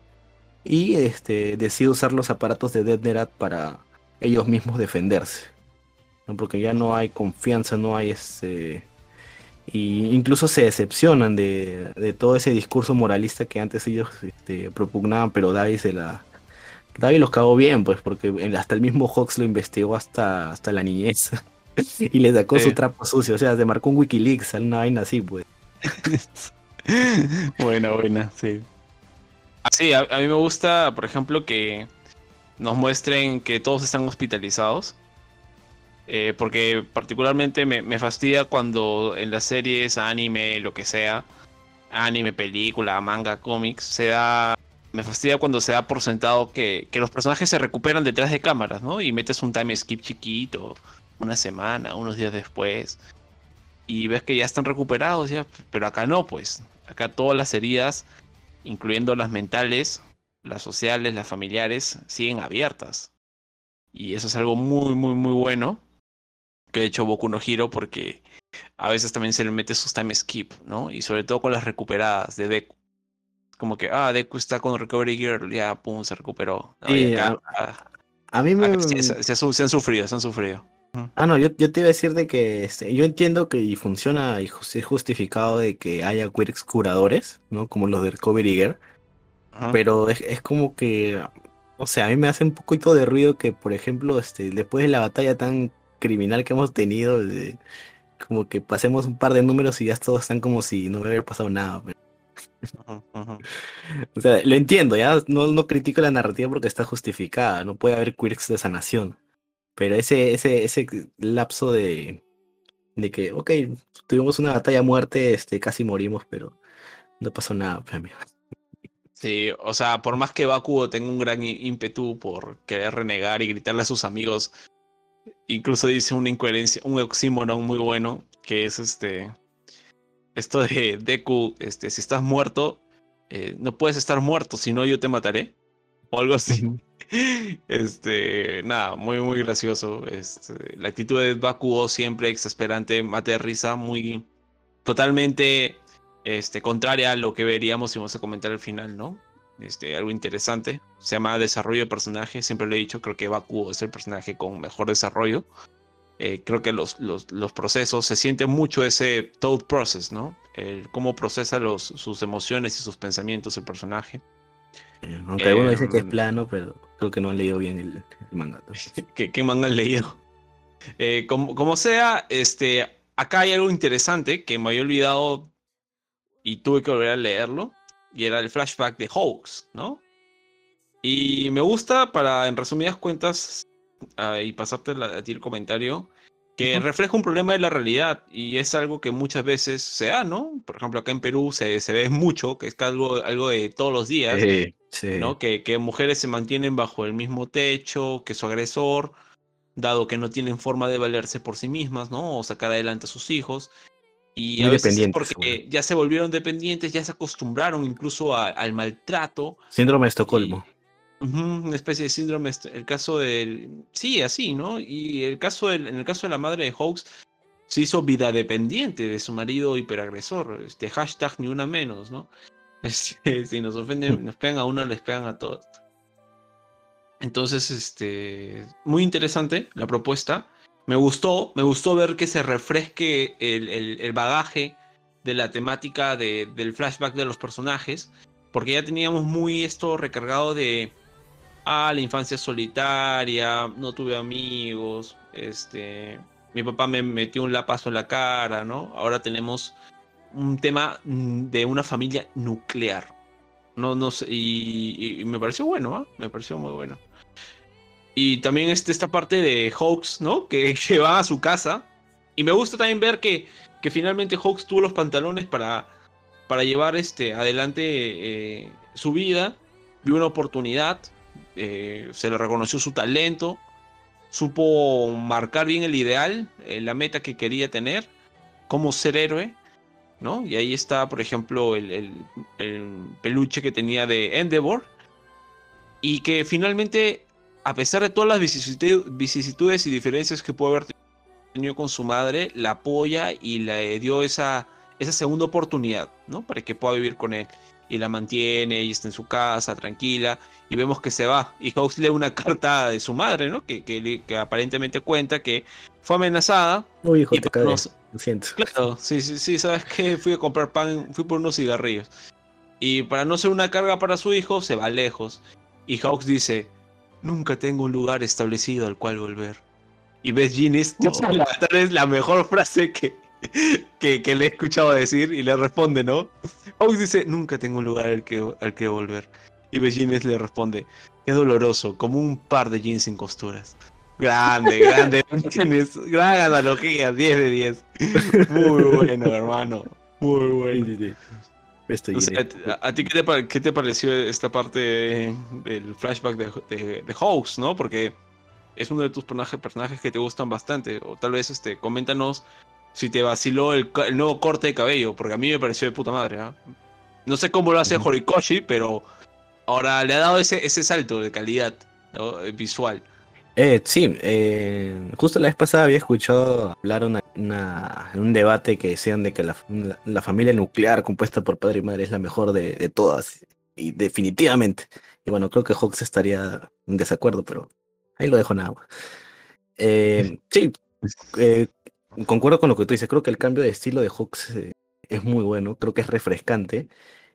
y este, decide usar los aparatos de Dead para ellos mismos defenderse. Porque ya no hay confianza, no hay ese... Y incluso se decepcionan de, todo ese discurso moralista que antes ellos este, propugnaban, pero Davi se la, David los cagó bien, pues, porque hasta el mismo Hawks lo investigó hasta, hasta la niñez. y le sacó su trapo sucio. O sea, se marcó un Wikileaks, una vaina así, pues. buena, buena, sí. Sí, a, mí me gusta, por ejemplo, que nos muestren que todos están hospitalizados. Eh, porque particularmente me, me, fastidia cuando en las series, anime, lo que sea, anime, película, manga, cómics, se da me fastidia cuando se da por sentado que, los personajes se recuperan detrás de cámaras, ¿no? Y metes un time skip chiquito, una semana, unos días después, y ves que ya están recuperados, ya, pero acá no, pues. Acá todas las heridas, incluyendo las mentales, las sociales, las familiares, siguen abiertas. Y eso es algo muy, muy, muy bueno que ha hecho Boku no Hiro porque a veces también se le mete sus time skip, ¿no? Y sobre todo con las recuperadas de Deku como que, ah, Deku está con Recovery Girl, ya, pum, se recuperó. a, mí me... Se, se, han sufrido, se han sufrido. Ah, no, yo, yo, te iba a decir de que este, yo entiendo que funciona y es justificado de que haya quirks curadores, ¿no? Como los de Recovery Girl. Pero es, es, como que, o sea, a mí me hace un poquito de ruido que, por ejemplo, este, después de la batalla tan criminal que hemos tenido, como que pasemos un par de números y ya todos están como si no hubiera pasado nada. Pero... O sea, lo entiendo, ya no, no critico la narrativa porque está justificada, no puede haber quirks de sanación. Pero ese, ese, ese lapso de, de que, ok, tuvimos una batalla a muerte, este, casi morimos, pero no pasó nada, pues, amigo. Sí, o sea, por más que Bakugo tenga un gran ímpetu por querer renegar y gritarle a sus amigos, incluso dice una incoherencia, un oxímoron muy bueno, que es este, esto de Deku, este, si estás muerto, eh, no puedes estar muerto, si no yo te mataré. O algo así. Este, nada, muy, muy gracioso. Este, la actitud de Bakugo siempre exasperante, mate de risa, muy totalmente este, contraria a lo que veríamos si vamos a comentar al final, ¿no? Este, algo interesante. Se llama desarrollo de personaje, siempre lo he dicho, creo que Bakugo es el personaje con mejor desarrollo. Eh, creo que los, los, los, procesos, se siente mucho ese thought process, ¿no? El cómo procesa los, sus emociones y sus pensamientos el personaje. Eh, aunque algunos dicen que es em, plano, pero creo que no han leído bien el, manga. ¿Qué, ¿Qué, manga han leído? Eh, como, como, sea, este, acá hay algo interesante que me había olvidado y tuve que volver a leerlo. Y era el flashback de Hawks, ¿no? Y me gusta, para en resumidas cuentas, uh, y pasarte a ti el comentario, que refleja un problema de la realidad y es algo que muchas veces se da, ¿no? Por ejemplo, acá en Perú se, se ve mucho, que es algo, algo de todos los días, ¿no? Que, que mujeres se mantienen bajo el mismo techo que su agresor, dado que no tienen forma de valerse por sí mismas, ¿no? O sacar adelante a sus hijos. Y a veces porque ya se volvieron dependientes, ya se acostumbraron incluso al maltrato. Síndrome de Estocolmo una especie de síndrome, este, el caso del... Sí, así, ¿no? Y el caso del, en el caso de la madre de Hawks, se hizo vida dependiente de su marido hiperagresor. Este hashtag ni una menos, ¿no? Este, si nos ofenden, nos pegan a una, les pegan a todos. Entonces, este, muy interesante la propuesta. Me gustó, me gustó ver que se refresque el, el, bagaje de la temática de, del flashback de los personajes, porque ya teníamos muy esto recargado de ah, la infancia solitaria, no tuve amigos, este, mi papá me metió un lapazo en la cara, ¿no? Ahora tenemos un tema mm, de una familia nuclear. No, no sé, y, me pareció bueno, ¿ah? me pareció muy bueno. Y también este, esta parte de Hawks, ¿no? Que, que va a su casa. Y me gusta también ver que, que finalmente Hawks tuvo los pantalones para, para llevar este, adelante eh, su vida. Vio una oportunidad, eh, se le reconoció su talento, supo marcar bien el ideal, eh, la meta que quería tener, como ser héroe, ¿no? Y ahí está, por ejemplo, el, peluche que tenía de Endeavor, y que finalmente, a pesar de todas las vicisitudes y diferencias que pudo haber tenido con su madre, la apoya y le dio esa, esa segunda oportunidad, ¿no? Para que pueda vivir con él y la mantiene y está en su casa tranquila y vemos que se va y Hawks lee una carta de su madre, ¿no? Que, que, aparentemente cuenta que fue amenazada. Uy, hijo, te lo siento. Claro, sí, sí, sí, sabes que fui a comprar pan, fui por unos cigarrillos. Y para no ser una carga para su hijo, se va lejos. Y Hawks dice, nunca tengo un lugar establecido al cual volver. Y ves Ginny, es la mejor frase que, que, le he escuchado decir y le responde, ¿no? Hawks dice, nunca tengo un lugar al que, al que volver. Y Begines le responde, qué doloroso, como un par de jeans sin costuras. Grande, grande, gran analogía, 10 de 10. Muy bueno, hermano. Muy bueno. ¿a, ti qué te, qué te, pareció esta parte del flashback de, de, Hawks, no? Porque es uno de tus personajes, personajes que te gustan bastante. O tal vez este, coméntanos si te vaciló el, nuevo corte de cabello, porque a mí me pareció de puta madre. ¿ah? No sé cómo lo hace Horikoshi, pero ahora le ha dado ese, ese salto de calidad eh, visual. Eh, sí, eh, justo la vez pasada había escuchado hablar una, en un debate que decían de que la, familia nuclear compuesta por padre y madre es la mejor de, todas, y definitivamente. Y bueno, creo que Hawks estaría en desacuerdo, pero ahí lo dejo nada más. sí, concuerdo con lo que tú dices, creo que el cambio de estilo de Hawks eh, es muy bueno, creo que es refrescante.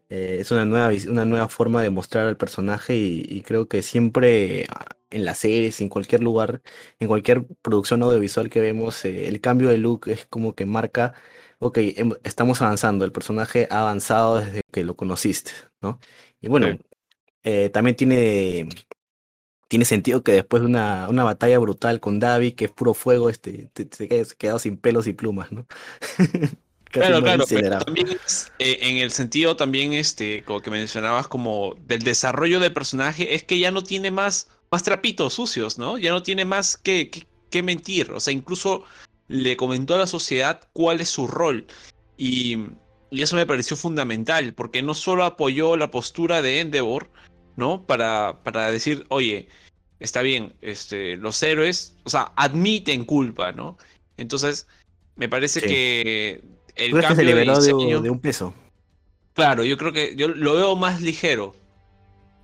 Eh, es una nueva, una nueva forma de mostrar al personaje y, creo que siempre ah, en las series, en cualquier lugar, en cualquier producción audiovisual que vemos, eh, el cambio de look es como que marca, ok, estamos avanzando, el personaje ha avanzado desde que lo conociste, ¿no? Y bueno, también tiene tiene sentido que después de una, una batalla brutal con Davi, que es puro fuego, este, te, te quedado sin pelos y plumas, ¿no? claro, claro, pero también eh, en el sentido también, este, como que mencionabas, como del desarrollo del personaje, es que ya no tiene más, más trapitos sucios, ¿no? Ya no tiene más que, que, mentir, o sea, incluso le comentó a la sociedad cuál es su rol. Y, y, eso me pareció fundamental, porque no solo apoyó la postura de Endeavor, ¿no? Para, para decir, oye, está bien, este, los héroes, o sea, admiten culpa, ¿no? Entonces, me parece que el cambio se liberó de, un peso. Claro, yo creo que yo lo veo más ligero.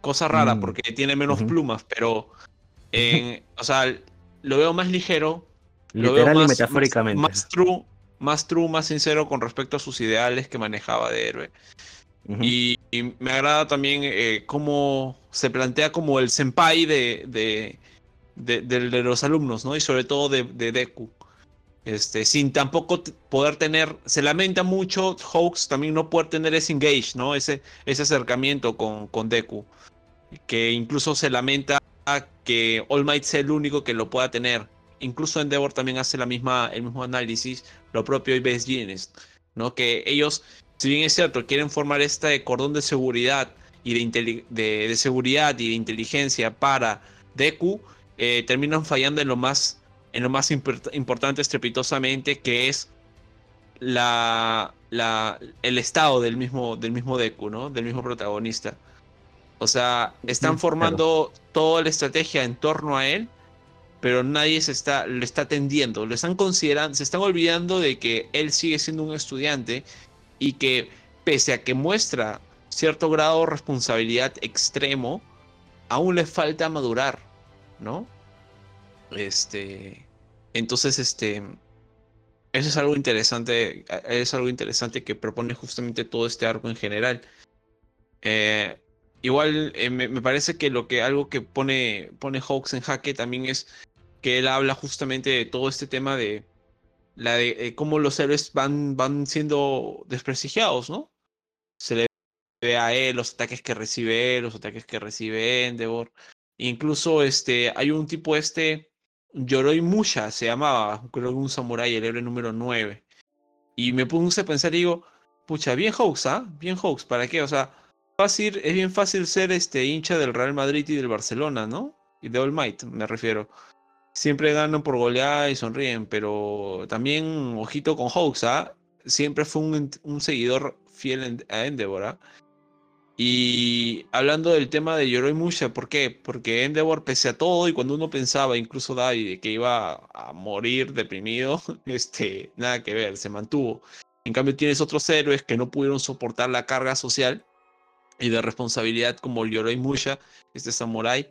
Cosa rara, mm, porque tiene menos plumas, pero o sea, lo veo más ligero. lo veo más, metafóricamente. Más, true, más true, más sincero con respecto a sus ideales que manejaba de héroe. Y, me agrada también eh, cómo se plantea como el senpai de, de, de, los alumnos, ¿no? Y sobre todo de, Deku. Este, sin tampoco poder tener, se lamenta mucho Hawks también no poder tener ese engage, ¿no? Ese, ese acercamiento con, con Deku. Que incluso se lamenta que All Might sea el único que lo pueda tener. Incluso Endeavor también hace la misma, el mismo análisis, lo propio y Best Jeans, ¿no? Que ellos, si bien es cierto, quieren formar este cordón de seguridad y de, de, de seguridad y de inteligencia para Deku, eh, terminan fallando en lo más en lo más importante estrepitosamente, que es la, la, el estado del mismo, del mismo Deku, ¿no? Del mismo protagonista. O sea, están formando toda la estrategia en torno a él, pero nadie se está, lo está atendiendo. Lo están considerando, se están olvidando de que él sigue siendo un estudiante y que pese a que muestra cierto grado de responsabilidad extremo, aún le falta madurar, ¿no? Este, entonces, este, eso es algo interesante, es algo interesante que propone justamente todo este arco en general. Eh, igual eh, me, parece que lo que algo que pone, pone Hawks en jaque también es que él habla justamente de todo este tema de la de, cómo los héroes van, van siendo desprestigiados, ¿no? Se le ve a él los ataques que recibe él, los ataques que recibe Endeavor. Incluso este, hay un tipo este Yoroi Musha se llamaba, creo que un samurái, el héroe número 9. Y me puse a pensar y digo, pucha, bien Hawks, ¿ah? Bien Hawks, ¿para qué? O sea, fácil, es bien fácil ser este hincha del Real Madrid y del Barcelona, ¿no? Y de All Might, me refiero. Siempre ganan por goleada y sonríen, pero también, ojito con Hawks, ¿ah? Siempre fue un, un seguidor fiel a Endeavor, ¿ah? Y hablando del tema de Yoroi Musha, ¿por qué? Porque Endeavor, pese a todo, y cuando uno pensaba, incluso Dai, que iba a morir deprimido, este, nada que ver, se mantuvo. En cambio, tienes otros héroes que no pudieron soportar la carga social y de responsabilidad, como Yoroi Musha, este samurái.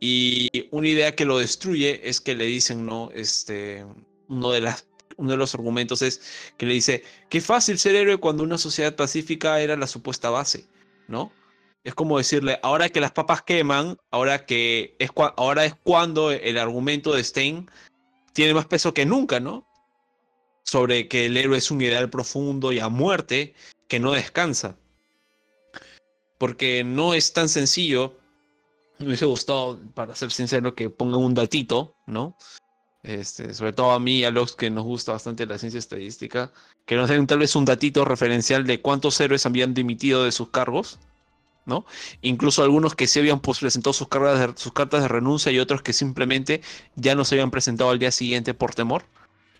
Y una idea que lo destruye es que le dicen, ¿no? Este, uno de las uno de los argumentos es que le dice, qué fácil ser héroe cuando una sociedad pacífica era la supuesta base. ¿no? Es como decirle, ahora que las papas queman, ahora que es, ahora es cuando el argumento de Stein tiene más peso que nunca, ¿no? Sobre que el héroe es un ideal profundo y a muerte que no descansa. Porque no es tan sencillo. Me hubiese gustado, para ser sincero, que pongan un datito, ¿no? Este, sobre todo a mí y a los que nos gusta bastante la ciencia estadística, que nos den tal vez un datito referencial de cuántos héroes habían dimitido de sus cargos, ¿no? Incluso algunos que sí habían presentado sus, cartas de, sus cartas de renuncia y otros que simplemente ya no se habían presentado al día siguiente por temor.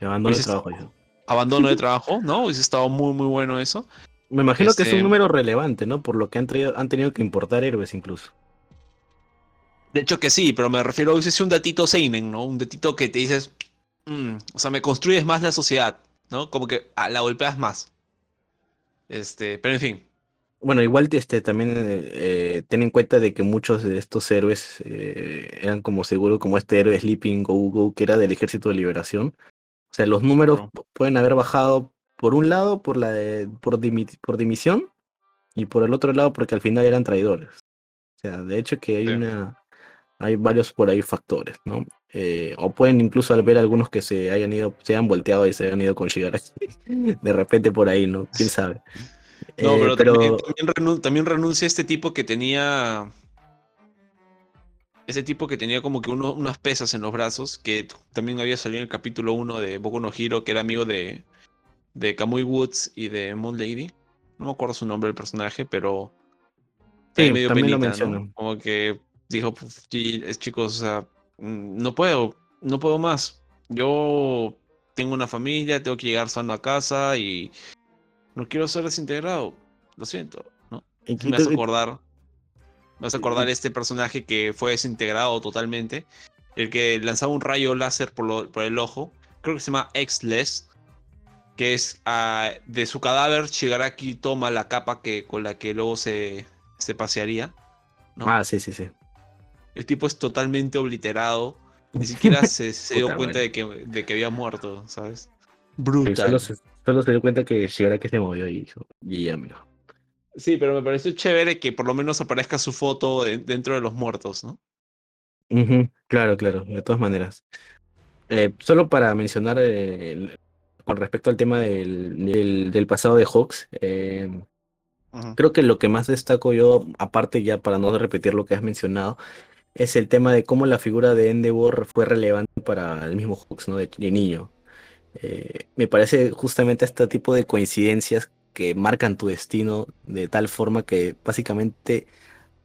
Abandono de trabajo. Abandono de trabajo, ¿no? Hubiese estado muy, muy bueno eso. Me imagino que es un este número relevante, ¿no? Por lo que han, han tenido que importar héroes incluso. De hecho que sí, pero me refiero a veces un datito Seinen, ¿no? Un datito que te dices, mm, o sea, me construyes más la sociedad, ¿no? Como que ah, la golpeas más. Este, pero en fin. Bueno, igual este, también eh, ten en cuenta de que muchos de estos héroes eh, eran como seguro, como este héroe Sleeping Go Go, que era del Ejército de Liberación. O sea, los números pueden haber bajado por un lado por la por, por dimisión y por el otro lado porque al final eran traidores. O sea, de hecho que hay una hay varios por ahí factores, ¿no? Eh, o pueden incluso ver algunos que se hayan ido, se hayan volteado y se hayan ido con Shigaraki. De repente por ahí, ¿no? ¿Quién sabe? No, pero, eh, También, renuncia, este tipo que tenía. Ese tipo que tenía como que unas pesas en los brazos, que también había salido en el capítulo 1 de Boku no Hiro, que era amigo de, de Kamui Woods y de Moon Lady. No me acuerdo su nombre del personaje, pero. Sí, medio también lo Como que dijo, pues, chicos, o sea, mm, no puedo, no puedo más. Yo tengo una familia, tengo que llegar sano a casa y no quiero ser desintegrado. Lo siento, ¿no? Me vas a acordar, me vas a acordar este personaje que fue desintegrado totalmente, el que lanzaba un rayo láser por, por el ojo, creo que se llama X-Less, que es ah, de su cadáver, Shigaraki toma la capa que, con la que luego se, se pasearía. Ah, sí, sí, sí. El tipo es totalmente obliterado. Ni siquiera se, dio cuenta de que, de que había muerto, ¿sabes? Brutal. solo, se, dio cuenta que llegara que se movió y dijo, y ya, amigo. Sí, pero me pareció chévere que por lo menos aparezca su foto dentro de los muertos, ¿no? claro, claro, de todas maneras. Eh, solo para mencionar eh, con respecto al tema del, del, pasado de Hawks, eh, creo que lo que más destaco yo, aparte ya para no repetir lo que has mencionado, es el tema de cómo la figura de Endeavor fue relevante para el mismo Hawks, ¿no? De, niño. Eh, me parece justamente este tipo de coincidencias que marcan tu destino de tal forma que básicamente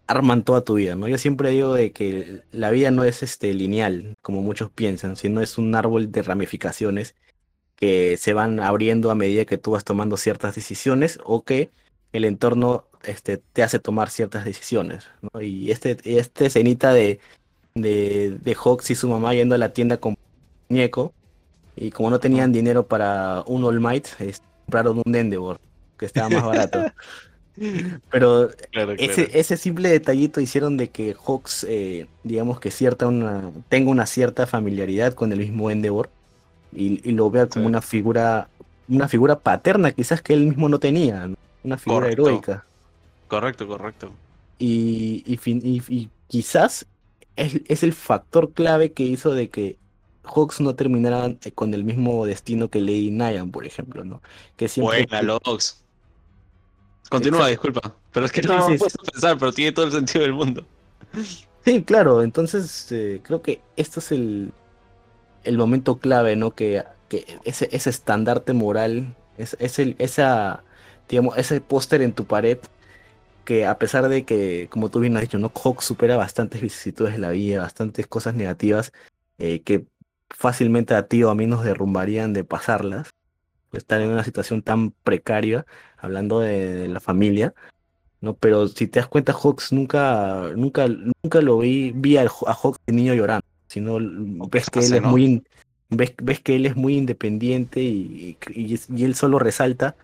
arman toda tu vida, ¿no? Yo siempre digo de que la vida no es este lineal, como muchos piensan, sino es un árbol de ramificaciones que se van abriendo a medida que tú vas tomando ciertas decisiones o que el entorno este, te hace tomar ciertas decisiones. ¿no? Y este, este escenita de, de, de Hawks y su mamá yendo a la tienda con muñeco, y como no tenían dinero para un All Might, compraron un Endeavor, que estaba más barato. Pero ese, ese simple detallito hicieron de que Hawks, eh, digamos que cierta una, tenga una cierta familiaridad con el mismo Endeavor y, lo vea como una figura, una figura paterna quizás que él mismo no tenía, una figura heroica. Correcto, correcto. Y, y, quizás es, el factor clave que hizo de que Hawks no terminara con el mismo destino que Lady Nyan, por ejemplo, ¿no? Que siempre... Buena, Hawks. Continúa, disculpa. Pero es que no sí, pensar, pero tiene todo el sentido del mundo. Sí, claro. Entonces, eh, creo que esto es el, el momento clave, ¿no? Que, que ese, ese estandarte moral, es, es el, esa, digamos, ese póster en tu pared, que a pesar de que, como tú bien has dicho, ¿no? Hawk supera bastantes vicisitudes de la vida, bastantes cosas negativas, eh, que fácilmente a ti o a mí nos derrumbarían de pasarlas, estar en una situación tan precaria, hablando de, la familia, ¿no? Pero si te das cuenta, Hawks nunca, nunca, nunca lo vi, vi a, a Hawks de niño llorando sino ves que él es muy ves, ves, que él es muy independiente y, y, él solo resalta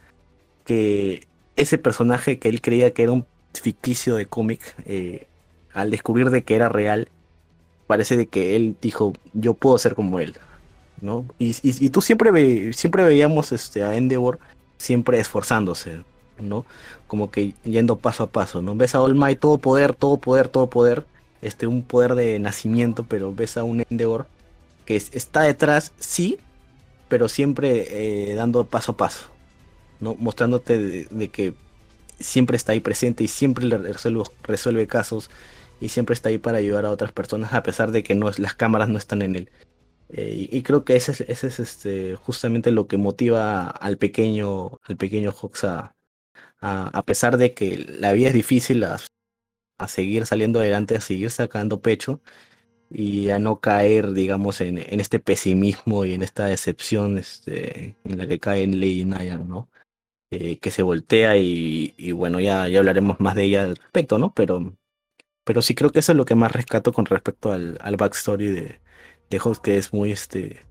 que ese personaje que él creía que era un ficticio de cómic, eh, al descubrir de que era real, parece de que él dijo, yo puedo ser como él, ¿no? Y, y tú siempre, ve, siempre veíamos este, a Endeavor siempre esforzándose, ¿no? Como que yendo paso a paso, ¿no? Ves a All Might, todo poder, todo poder, todo poder, este, un poder de nacimiento, pero ves a un Endeavor que está detrás, sí, pero siempre eh, dando paso a paso, ¿no? mostrándote de, que siempre está ahí presente y siempre resuelve, casos y siempre está ahí para ayudar a otras personas, a pesar de que no, las cámaras no están en él. Eh, y, creo que ese es, este, justamente lo que motiva al pequeño, al pequeño Hawks a, a, pesar de que la vida es difícil, las a seguir saliendo adelante, a seguir sacando pecho y a no caer, digamos, en, este pesimismo y en esta decepción este, en la que cae Lady Naya, ¿no? Eh, que se voltea y, y, bueno, ya, ya hablaremos más de ella al respecto, ¿no? Pero, pero sí creo que eso es lo que más rescato con respecto al, al backstory de, de Host, que es muy, este,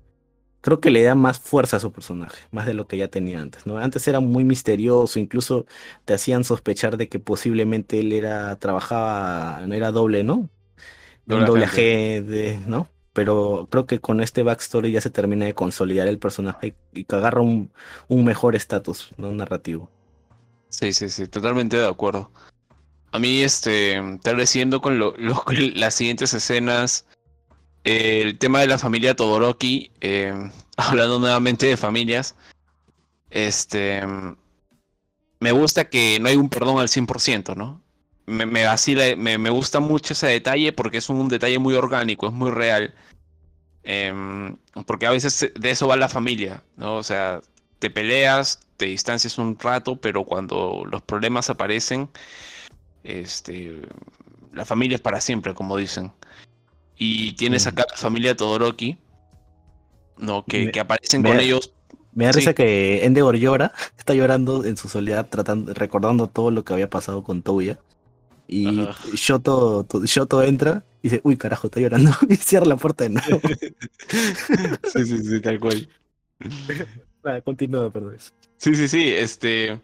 creo que le da más fuerza a su personaje, más de lo que ya tenía antes, ¿no? Antes era muy misterioso, incluso te hacían sospechar de que posiblemente él era, trabajaba, no era doble, ¿no? un doble G, ¿no? Pero creo que con este backstory ya se termina de consolidar el personaje y que agarra un, un mejor estatus, ¿no? Narrativo. Sí, sí, sí, totalmente de acuerdo. A mí, este, creciendo con lo, las siguientes escenas, el tema de la familia Todoroki, eh, hablando nuevamente de familias, este, me gusta que no hay un perdón al 100%, ¿no? Me, me, me, gusta mucho ese detalle porque es un, detalle muy orgánico, es muy real. Em, porque a veces de eso va la familia, ¿no? O sea, te peleas, te distancias un rato, pero cuando los problemas aparecen, este, la familia es para siempre, como dicen. Y tienes acá la familia Todoroki, ¿no? Que, que aparecen con ellos. Me da risa que Endeavor llora, está llorando en su soledad, tratando, recordando todo lo que había pasado con Touya. Y Shoto, Shoto entra y dice, uy carajo, está llorando. y cierra la puerta de nuevo. sí, sí, sí, tal cual. continúa, perdón. Sí, sí, sí, este...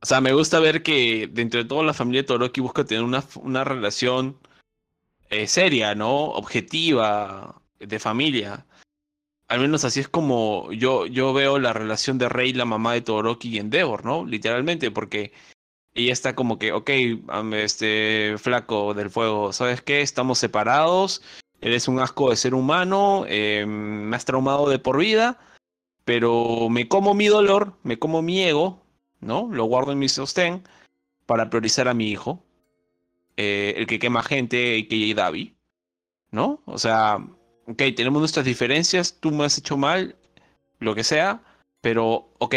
O sea, me gusta ver que dentro de toda la familia Todoroki busca tener una, una relación eh, seria, ¿no? Objetiva, de familia. Al menos así es como yo, yo veo la relación de Rey, la mamá de Todoroki y Endeavor, ¿no? Literalmente, porque ella está como que, ok, este flaco del fuego, ¿sabes qué? Estamos separados, eres un asco de ser humano, eh, me has traumado de por vida, pero me como mi dolor, me como mi ego, ¿no? Lo guardo en mi sostén para priorizar a mi hijo, eh, el que quema gente, que Davi, ¿no? O sea, ok, tenemos nuestras diferencias, tú me has hecho mal, lo que sea, pero ok,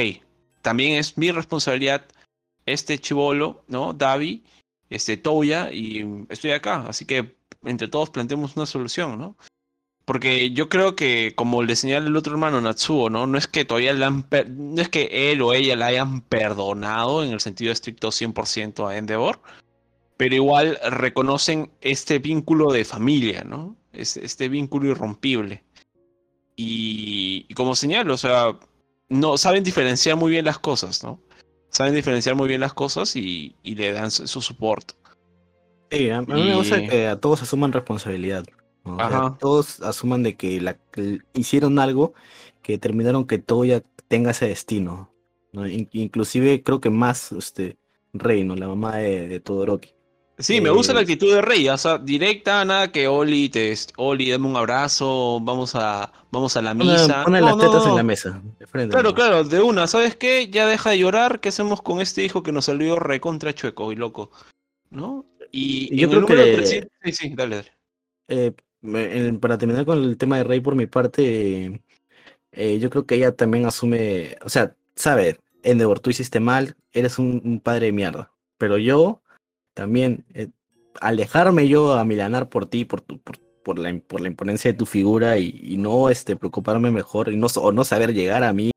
también es mi responsabilidad este chivolo, ¿no? Davi, este Toya, y estoy acá, así que entre todos planteemos una solución, ¿no? Porque yo creo que, como le señala el otro hermano Natsuo, ¿no? No es que todavía le han no es que él o ella la hayan perdonado en el sentido estricto 100% a Endeavor, pero igual reconocen este vínculo de familia, ¿no? Este, este vínculo irrompible. Y, como señalo, o sea, no saben diferenciar muy bien las cosas, ¿no? Saben diferenciar muy bien las cosas y, le dan su, su support. Sí, a, mí me gusta que a todos asuman responsabilidad. todos asuman de que, la, hicieron algo que terminaron que todo ya tenga ese destino. inclusive creo que más este Rey, La mamá de, de Todoroki. Sí, me gusta la eh, actitud de Rey, o sea, directa, nada que Oli, te, Oli, dame un abrazo, vamos a, vamos a la misa. Pone, las tetas en la mesa. claro, claro, de una, ¿sabes qué? Ya deja de llorar, ¿qué hacemos con este hijo que nos salió recontra chueco y loco? ¿No? Y, yo creo que... Sí, sí, dale, dale. Eh, para terminar con el tema de Rey por mi parte, eh, yo creo que ella también asume, o sea, sabe, Endeavor, tú hiciste mal, eres un, padre de mierda, pero yo también, eh, alejarme yo a milanar por ti, por tu, por, la, por la imponencia de tu figura y, no este, preocuparme mejor y no, o no saber llegar a mí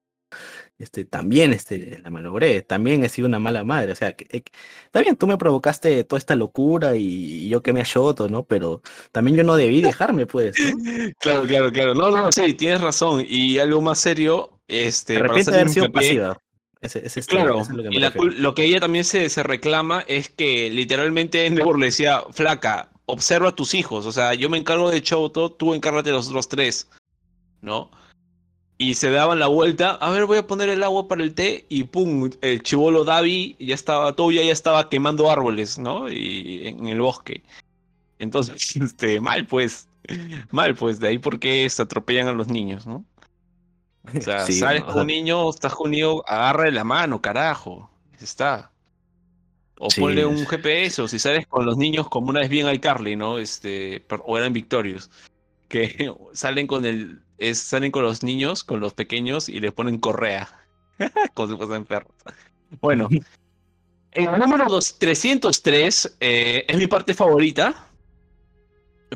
este, también este, la malogré, también he sido una mala madre, o sea, que, eh, está bien, tú me provocaste toda esta locura y, yo que me ayoto, ¿no? Pero también yo no debí dejarme, pues. claro, claro, claro, no, no, sí, tienes razón, y algo más serio, este... De repente haber sido pasiva. Ese, ese claro, lo que, y lo que ella también se, se reclama es que literalmente Endeavor le decía, flaca, observa a tus hijos, o sea, yo me encargo de Choto, tú encárgate de los otros tres, ¿no? y se daban la vuelta, a ver, voy a poner el agua para el té y pum, el chivolo Davi ya estaba, todo ya estaba quemando árboles, ¿no? Y en el bosque. Entonces, este, mal pues, mal pues, de ahí porque se atropellan a los niños, ¿no? O sea, sales con un niño, estás con un niño, agarra la mano, carajo, está. O ponle un GPS, o si sales con los niños como una vez bien al Carly, ¿no? Este, o eran Victorious, que salen con el es, salen con los niños, con los pequeños y les ponen correa. como si fuesen perros. Bueno, el número 303 eh, es mi parte favorita.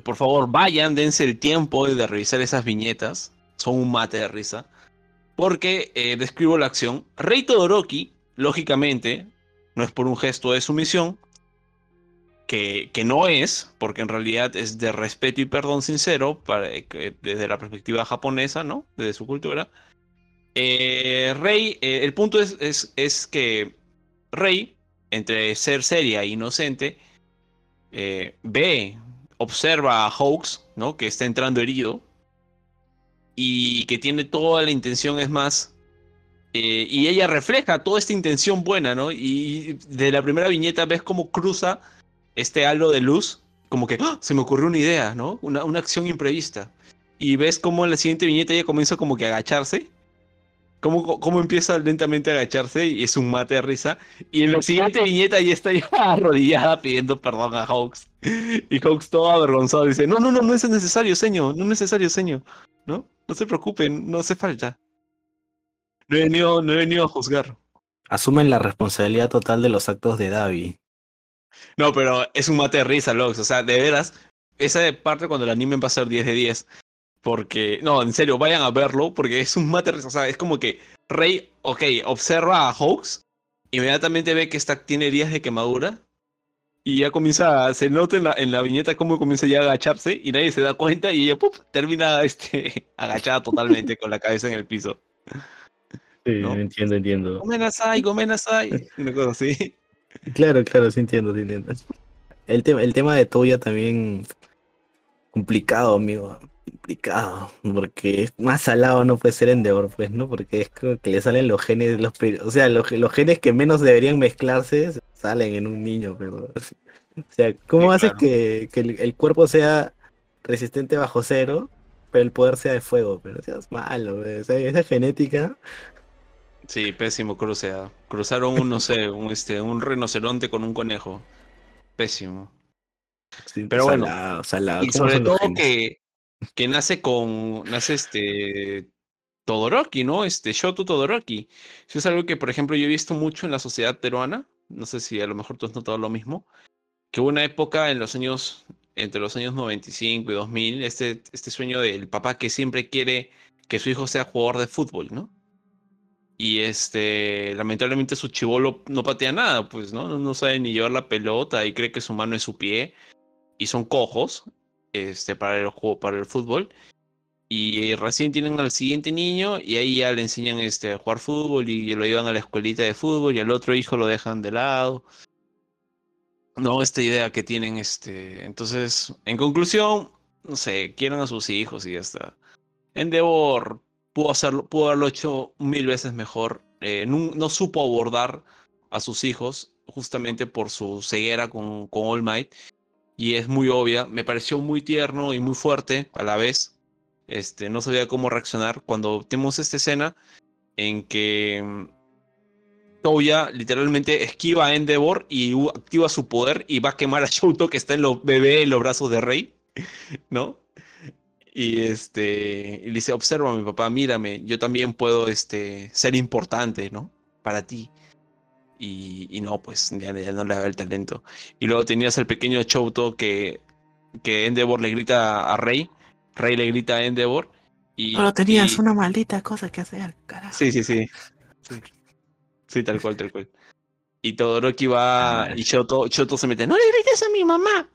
Por favor, vayan, dense el tiempo de revisar esas viñetas. Son un mate de risa. Porque eh, describo la acción. Rey Todoroki, lógicamente, no es por un gesto de sumisión, que, no es, porque en realidad es de respeto y perdón sincero eh, desde la perspectiva japonesa, ¿no? Desde su cultura. Eh, Rey, eh, el punto es, es, es, que Rey, entre ser seria e inocente, ve, observa a Hawks, ¿no? Que está entrando herido y que tiene toda la intención, es más, y ella refleja toda esta intención buena, ¿no? Y de la primera viñeta ves cómo cruza este halo de luz, como que ¡ah! se me ocurrió una idea, ¿no? Una, una acción imprevista. Y ves cómo en la siguiente viñeta ella comienza como que a agacharse. Cómo, cómo empieza lentamente a agacharse y es un mate de risa. Y en la siguiente viñeta ya está ya arrodillada pidiendo perdón a Hawks. Y Hawks todo avergonzado dice, no, no, no, no es necesario, señor, no es necesario, señor. ¿No? No se preocupen, no hace falta. No he venido, no he venido a juzgar. Asumen la responsabilidad total de los actos de Davi. No, pero es un mate de risa, Logs. O sea, de veras, esa parte cuando el anime va a ser 10 de 10. Porque, no, en serio, vayan a verlo porque es un mate de risa. O sea, es como que Rey, ok, observa a Hawks, inmediatamente ve que está, tiene días de quemadura y ya comienza, se nota en la, en la viñeta cómo comienza ya a agacharse y nadie se da cuenta y ella ¡pup! termina este, agachada totalmente con la cabeza en el piso. Sí, entiendo, entiendo. Gomenasai, gomenasai. Una cosa así. Claro, claro, sí entiendo, sí entiendo. El tema, el tema de Toya también complicado, amigo. Complicado. Porque más salado no puede ser Endeavor, pues, ¿no? Porque es como que le salen los genes, los o sea, los, los genes que menos deberían mezclarse salen en un niño, pero. O sea, ¿cómo hace que, que el, cuerpo sea resistente bajo cero, pero el poder sea de fuego. Pero es malo, esa genética. Sí, pésimo cruceado. Cruzaron un, no sé, un, este, un rinoceronte con un conejo. Pésimo. pero bueno, y sobre todo que, que nace con, nace este Todoroki, ¿no? Este Shoto Todoroki. Eso es algo que, por ejemplo, yo he visto mucho en la sociedad peruana. No sé si a lo mejor tú has notado lo mismo. Que hubo una época en los años, entre los años 95 y 2000, este, este sueño del papá que siempre quiere que su hijo sea jugador de fútbol, ¿no? Y este, lamentablemente su chivolo no patea nada, pues, ¿no? No sabe ni llevar la pelota y cree que su mano es su pie. Y son cojos, este, para el juego, para el fútbol. Y recién tienen al siguiente niño y ahí ya le enseñan este, a jugar fútbol y lo llevan a la escuelita de fútbol y al otro hijo lo dejan de lado. No, esta idea que tienen, este. Entonces, en conclusión, no sé, quieren a sus hijos y ya está. Endeavor pudo, hacerlo, pudo haberlo hecho mil veces mejor. Eh, no, supo abordar a sus hijos justamente por su ceguera con, con All Might. Y es muy obvia. Me pareció muy tierno y muy fuerte a la vez. Este, no sabía cómo reaccionar cuando tenemos esta escena en que mm, Toya literalmente esquiva a Endeavor y activa su poder y va a quemar a Shouto que está en los bebé en los brazos de Rey, ¿no? Y este le dice, observa mi papá, mírame, yo también puedo este, ser importante, ¿no? Para ti. Y, no, pues ya, no le da el talento. Y luego tenías al pequeño Chouto que, que Endeavor le grita a Rey, Rey le grita a Endeavor. Y, Solo tenías una maldita cosa que hacer, carajo. Sí, sí, sí. Sí, tal cual, tal cual. Y Todoroki va y Shoto, Shoto se mete, no le grites a mi mamá.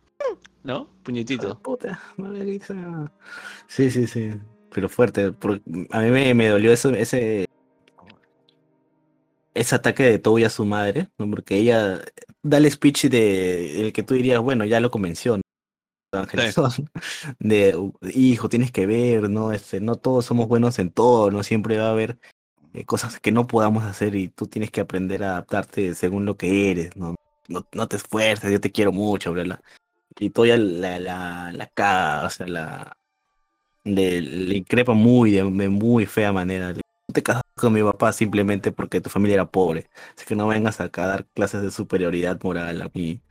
¿No? Puñetito. Puta, no le grites a... Sí, sí, sí. Pero fuerte. A mí me, me dolió eso, ese ese ataque de Toby a su madre, ¿no? porque ella da el speech de el que tú dirías, bueno, ya lo convenció, ¿no? de hijo, tienes que ver, ¿no? Este, no todos somos buenos en todo, no siempre va a haber eh, cosas que no podamos hacer y tú tienes que aprender a adaptarte según lo que eres, ¿no? No, no te esfuerces, yo te quiero mucho, bla, Y todavía la, la, la caga, o sea, la le, le increpa muy, de, muy fea manera. Te casas con mi papá simplemente porque tu familia era pobre. Así que no vengas acá a dar clases de superioridad moral a mí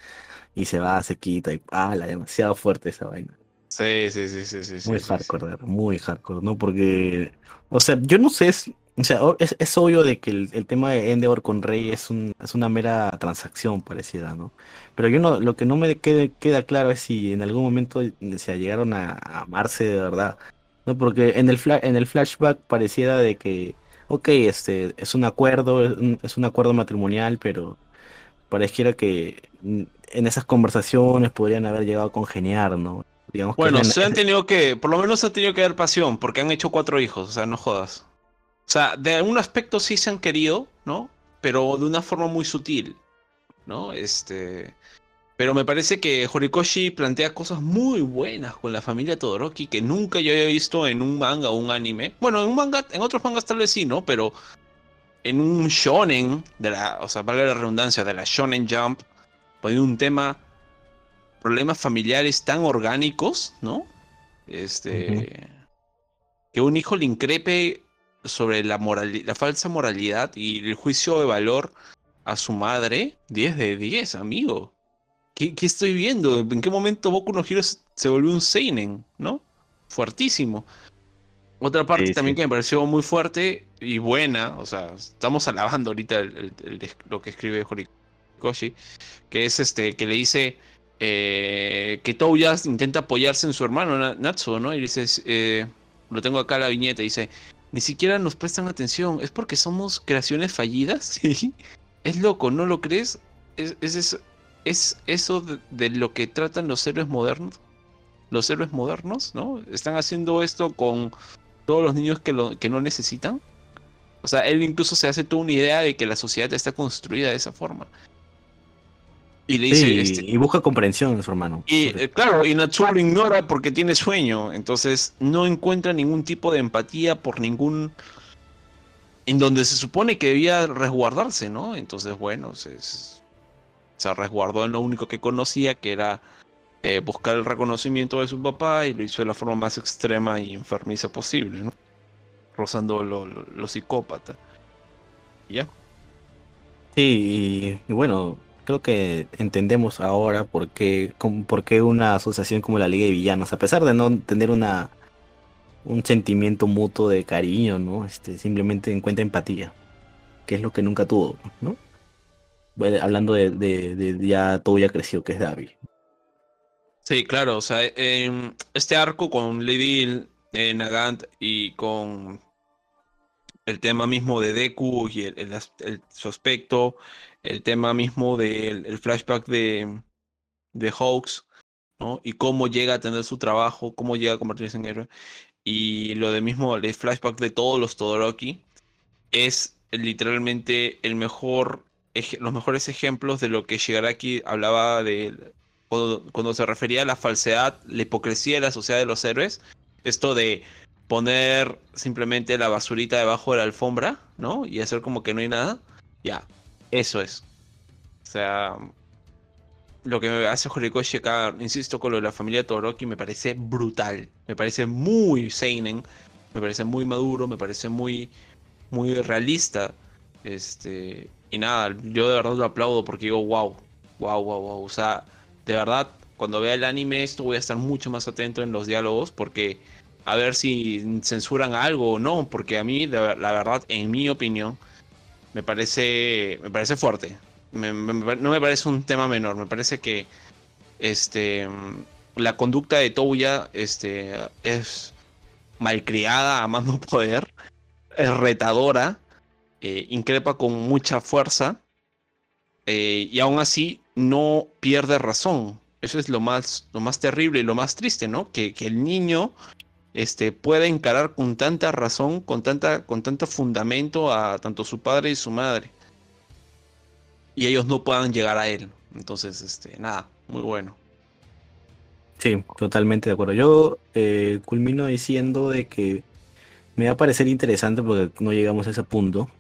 y se va, se quita y la demasiado fuerte esa vaina. Sí, sí, sí, sí, sí. Muy hardcore, muy hardcore, ¿no? Porque, o sea, yo no sé, o sea, es, es obvio de que el, tema de Endeavor con Rey es, un, es una mera transacción parecida, ¿no? Pero yo no, lo que no me queda claro es si en algún momento se llegaron a, amarse de verdad, ¿no? Porque en el, en el flashback pareciera de que, ok, este, es un acuerdo, es un acuerdo matrimonial, pero pareciera que en esas conversaciones podrían haber llegado a congeniar, ¿no? Digamos bueno, se han tenido que, por lo menos se han tenido que dar pasión, porque han hecho cuatro hijos, o sea, no jodas. O sea, de algún aspecto sí se han querido, ¿no? Pero de una forma muy sutil, ¿no? Este. Pero me parece que Horikoshi plantea cosas muy buenas con la familia Todoroki que nunca yo había visto en un manga o un anime. Bueno, en un manga, en otros mangas tal vez sí, ¿no? Pero en un shonen, de la, o sea, valga la redundancia, de la shonen jump, poniendo un tema, problemas familiares tan orgánicos, ¿no? Este, que un hijo le increpe sobre la, moral, la falsa moralidad y el juicio de valor a su madre, 10 de 10, amigo. ¿Qué, ¿Qué, estoy viendo? ¿En qué momento Boku no Hero se volvió un seinen, no? Fuertísimo. Otra parte también que me pareció muy fuerte y buena, o sea, estamos alabando ahorita lo que escribe Horikoshi, que es este, que le dice eh, que Touya intenta apoyarse en su hermano Natsuo, ¿no? Y dice, eh, lo tengo acá la viñeta, dice, ni siquiera nos prestan atención, ¿es porque somos creaciones fallidas? es loco, ¿no lo crees? ¿Es, es, es eso de lo que tratan los héroes modernos? Los héroes modernos, ¿no? Están haciendo esto con todos los niños que, lo, que no necesitan. O sea, él incluso se hace toda una idea de que la sociedad está construida de esa forma. Y le dice. Este y busca comprensión en su hermano. Y eh, claro, y Natsuo lo ignora porque tiene sueño. Entonces no encuentra ningún tipo de empatía por ningún. En donde se supone que debía resguardarse, ¿no? Entonces, bueno, se, se resguardó en lo único que conocía, que era eh, buscar el reconocimiento de su papá y lo hizo de la forma más extrema y enfermiza posible, ¿no? Rozando lo, lo, psicópata. ¿Ya? Sí, y, bueno, creo que entendemos ahora por qué, por qué una asociación como la Liga de Villanos, a pesar de no tener una un sentimiento mutuo de cariño, ¿no? Este, simplemente encuentra empatía, que es lo que nunca tuvo, ¿no? Hablando de, de, ya todo ya creció, que es David. Sí, claro, o sea, este arco con Lady eh, Nagant y con el tema mismo de Deku y el, el, su aspecto, el tema mismo del flashback de, de Hawks, ¿no? Y cómo llega a tener su trabajo, cómo llega a convertirse en héroe. Y lo de mismo, el flashback de todos los Todoroki es literalmente el mejor, los mejores ejemplos de lo que Shigaraki hablaba de cuando, se refería a la falsedad, la hipocresía de la sociedad de los héroes, esto de poner simplemente la basurita debajo de la alfombra, ¿no? Y hacer como que no hay nada, ya, eso es. O sea, lo que me hace Horikoshi acá, insisto, con lo de la familia Todoroki, me parece brutal. Me parece muy seinen, me parece muy maduro, me parece muy, muy realista. Este, y nada, yo de verdad lo aplaudo porque digo, wow, wow, wow, wow. O sea, de verdad, cuando vea el anime, esto voy a estar mucho más atento en los diálogos porque a ver si censuran algo o no, porque a mí, la verdad, en mi opinión, me parece, me parece fuerte. no me parece un tema menor, me parece que este, la conducta de Touya este, es malcriada a más no poder, es retadora, eh, increpa con mucha fuerza eh, y aún así no pierde razón. Eso es lo más, lo más terrible y lo más triste, ¿no? Que, el niño este, pueda encarar con tanta razón, con, tanta, con tanto fundamento a tanto su padre y su madre. Y ellos no puedan llegar a él. Entonces, este, nada, muy bueno. Sí, totalmente de acuerdo. Yo eh, culmino diciendo de que me va a parecer interesante porque no llegamos a ese punto,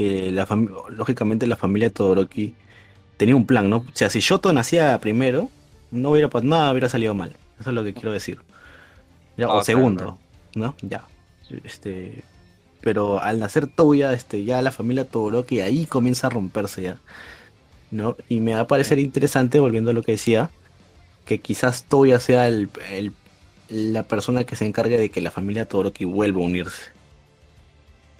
la lógicamente la familia Todoroki tenía un plan, ¿no? O sea, si Shoto nacía primero, no hubiera pues nada hubiera salido mal. Eso es lo que quiero decir. o segundo, ¿no? Ya. Este, pero al nacer Touya, este, ya la familia Todoroki ahí comienza a romperse ya. ¿No? Y me va a parecer interesante, volviendo a lo que decía, que quizás Touya sea el, la persona que se encargue de que la familia Todoroki vuelva a unirse.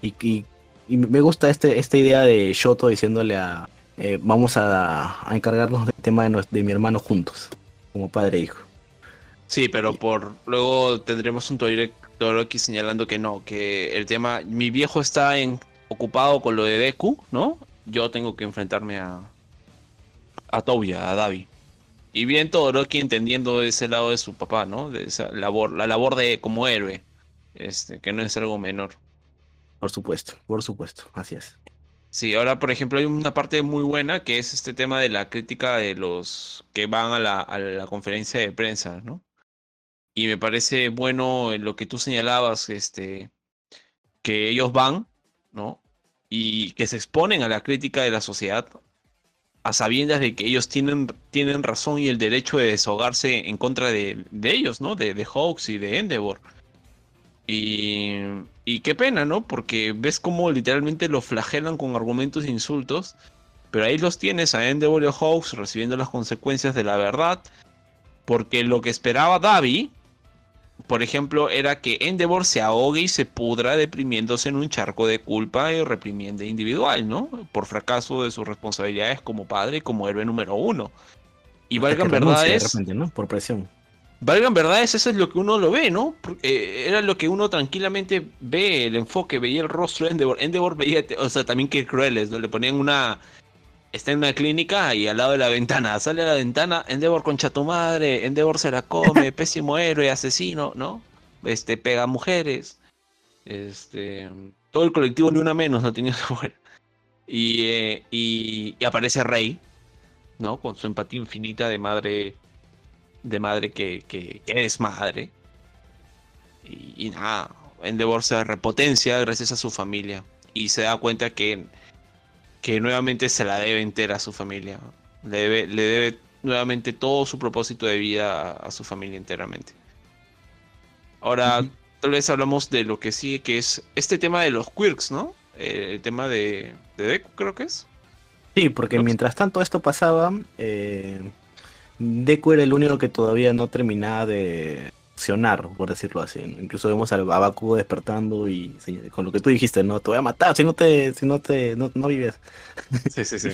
Y, y y me gusta este, esta idea de Shoto diciéndole a eh, vamos a, encargarnos del tema de, mi hermano juntos, como padre e hijo. Sí, pero por luego tendremos un Todoroki señalando que no, que el tema, mi viejo está ocupado con lo de Deku, ¿no? Yo tengo que enfrentarme a a Touya, a Davi. Y bien Todoroki entendiendo ese lado de su papá, ¿no? De esa labor, la labor de como héroe, este, que no es algo menor. Por supuesto, por supuesto, así es. Sí, ahora por ejemplo hay una parte muy buena que es este tema de la crítica de los que van a la, conferencia de prensa, ¿no? Y me parece bueno lo que tú señalabas, este, que ellos van, ¿no? Y que se exponen a la crítica de la sociedad a sabiendas de que ellos tienen, tienen razón y el derecho de deshogarse en contra de, de ellos, ¿no? De, de Hawks y de Endeavor. Y, y qué pena, ¿no? Porque ves cómo literalmente lo flagelan con argumentos e insultos. Pero ahí los tienes a Endeavor y a Hawks recibiendo las consecuencias de la verdad. Porque lo que esperaba Davi, por ejemplo, era que Endeavor se ahogue y se pudra deprimiéndose en un charco de culpa y reprimiendo individual, ¿no? Por fracaso de sus responsabilidades como padre y como héroe número uno. Y valgan verdades. ¿no? Por presión valgan verdades, eso es lo que uno lo ve, ¿no? Eh, era lo que uno tranquilamente ve, el enfoque, veía el rostro de Endeavor. Endeavor veía, o sea, también que crueles, ¿no? Le ponían una. Está en una clínica y al lado de la ventana, sale a la ventana, Endeavor concha tu madre, Endeavor se la come, pésimo héroe, asesino, ¿no? Este, pega mujeres. Este. Todo el colectivo ni una menos no tenía mujer. Y, eh, y, y aparece Rey, ¿no? Con su empatía infinita de madre de madre que, que, es madre. Y, nada, Endeavor se repotencia gracias a su familia. Y se da cuenta que, que nuevamente se la debe entera a su familia. Le debe, le debe nuevamente todo su propósito de vida a, su familia enteramente. Ahora, tal vez hablamos de lo que sigue, que es este tema de los quirks, ¿no? Eh, el tema de, de Deku, creo que es. Sí, porque mientras tanto esto pasaba, eh, Deku era el único que todavía no terminaba de accionar, por decirlo así. Incluso vemos al Baku despertando y con lo que tú dijiste, no te voy a matar si no te, si no te, no, vives. Sí, sí, sí.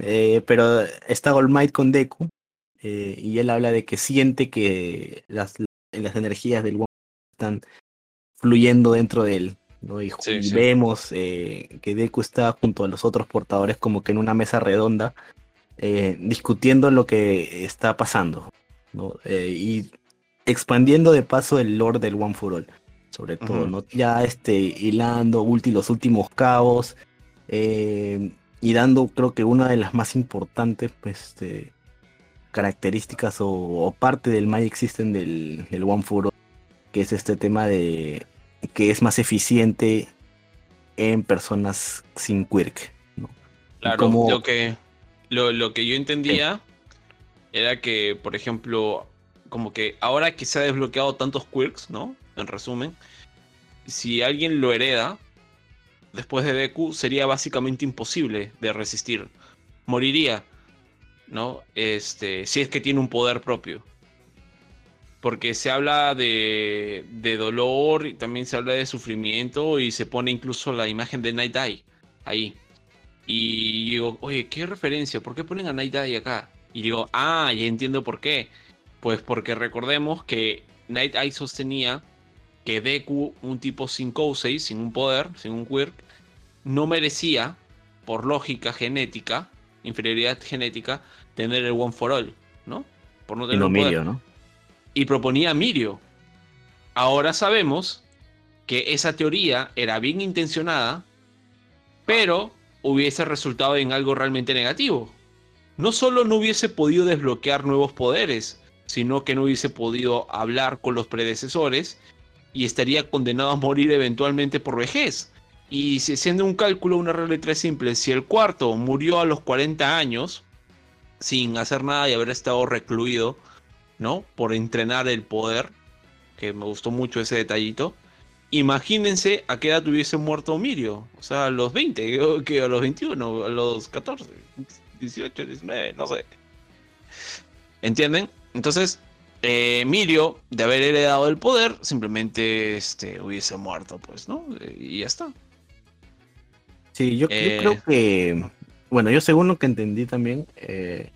Eh, pero está All Might con Deku eh, y él habla de que siente que las, las energías del One están fluyendo dentro de él. ¿no? Y, vemos eh, que Deku está junto a los otros portadores como que en una mesa redonda discutiendo lo que está pasando. ¿no? y expandiendo de paso el lore del One for All. Sobre todo, ¿no? Ya este, hilando los últimos cabos. Eh, y dando, creo que una de las más importantes pues, este, características o, parte del Magic System del, One for All, que es este tema de que es más eficiente en personas sin quirk. Claro, lo, que, lo, que yo entendía era que, por ejemplo, como que ahora que se ha desbloqueado tantos quirks, ¿no? En resumen, si alguien lo hereda después de Deku, sería básicamente imposible de resistir. Moriría, ¿no? Este, si es que tiene un poder propio. Porque se habla de, de dolor y también se habla de sufrimiento y se pone incluso la imagen de Night Eye ahí. Y digo, oye, ¿qué referencia? ¿Por qué ponen a Night Eye acá? Y digo, ah, ya entiendo por qué pues porque recordemos que Night Eye sostenía que Deku, un tipo sin Kousei, sin un poder, sin un quirk, no merecía, por lógica genética, inferioridad genética, tener el One for All, ¿no? Por no tener y Mirio, ¿no? Y proponía a Mirio. Ahora sabemos que esa teoría era bien intencionada, pero hubiese resultado en algo realmente negativo. No solo no hubiese podido desbloquear nuevos poderes, sino que no hubiese podido hablar con los predecesores y estaría condenado a morir eventualmente por vejez. Y si haciendo un cálculo, una regla de tres simple, si el cuarto murió a los 40 años, sin hacer nada y haber estado recluido, ¿no? Por entrenar el poder, que me gustó mucho ese detallito. Imagínense a qué edad hubiese muerto Mirio. O sea, a los 20, que a los 21, a los 14, 18, 19, no sé. ¿Entienden? Entonces, eh, Mirio, de haber heredado el poder, simplemente este, hubiese muerto, pues, ¿no? Y ya está. Sí, yo, creo eh, que, bueno, yo según lo que entendí también, eh,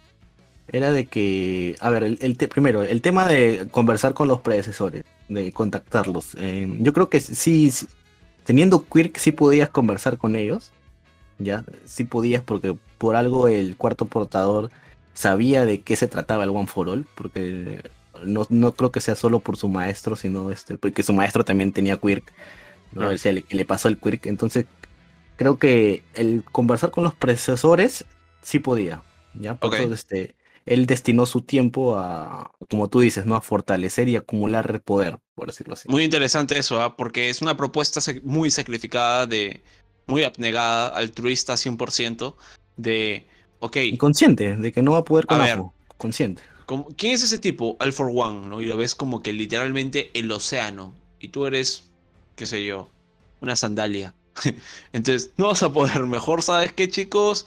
era de que, a ver, el, primero, el tema de conversar con los predecesores, de contactarlos. yo creo que sí, teniendo Quirk sí podías conversar con ellos, ya, sí podías porque por algo el cuarto portador sabía de qué se trataba el One for All, porque no, no creo que sea solo por su maestro, sino este, porque su maestro también tenía quirk, ¿no? le, pasó el quirk, entonces creo que el conversar con los predecesores sí podía, ¿ya? Por este, él destinó su tiempo a, como tú dices, ¿no? A fortalecer y acumular poder, por decirlo así. Muy interesante eso, ¿ah? porque es una propuesta muy sacrificada, de, muy abnegada, altruista 100%, de y consciente de que no va a poder con a Consciente. ¿Quién es ese tipo? All for One, ¿no? Y lo ves como que literalmente el océano. Y tú eres, qué sé yo, una sandalia. Entonces, no vas a poder. Mejor, ¿sabes qué, chicos?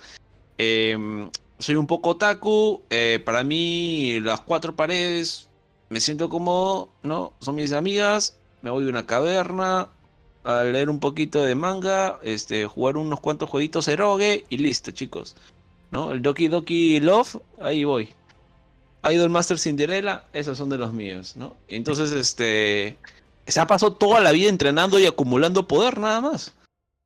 Em, soy un poco otaku. Eh, para mí, las cuatro paredes me siento cómodo, ¿no? Son mis amigas. Me voy a una caverna a leer un poquito de manga, este, jugar unos cuantos jueguitos eroge y listo, chicos. ¿no? El Doki Doki Love, ahí voy. Idol Master Cinderella, esos son de los míos, ¿no? Entonces, este, se ha pasado toda la vida entrenando y acumulando poder nada más.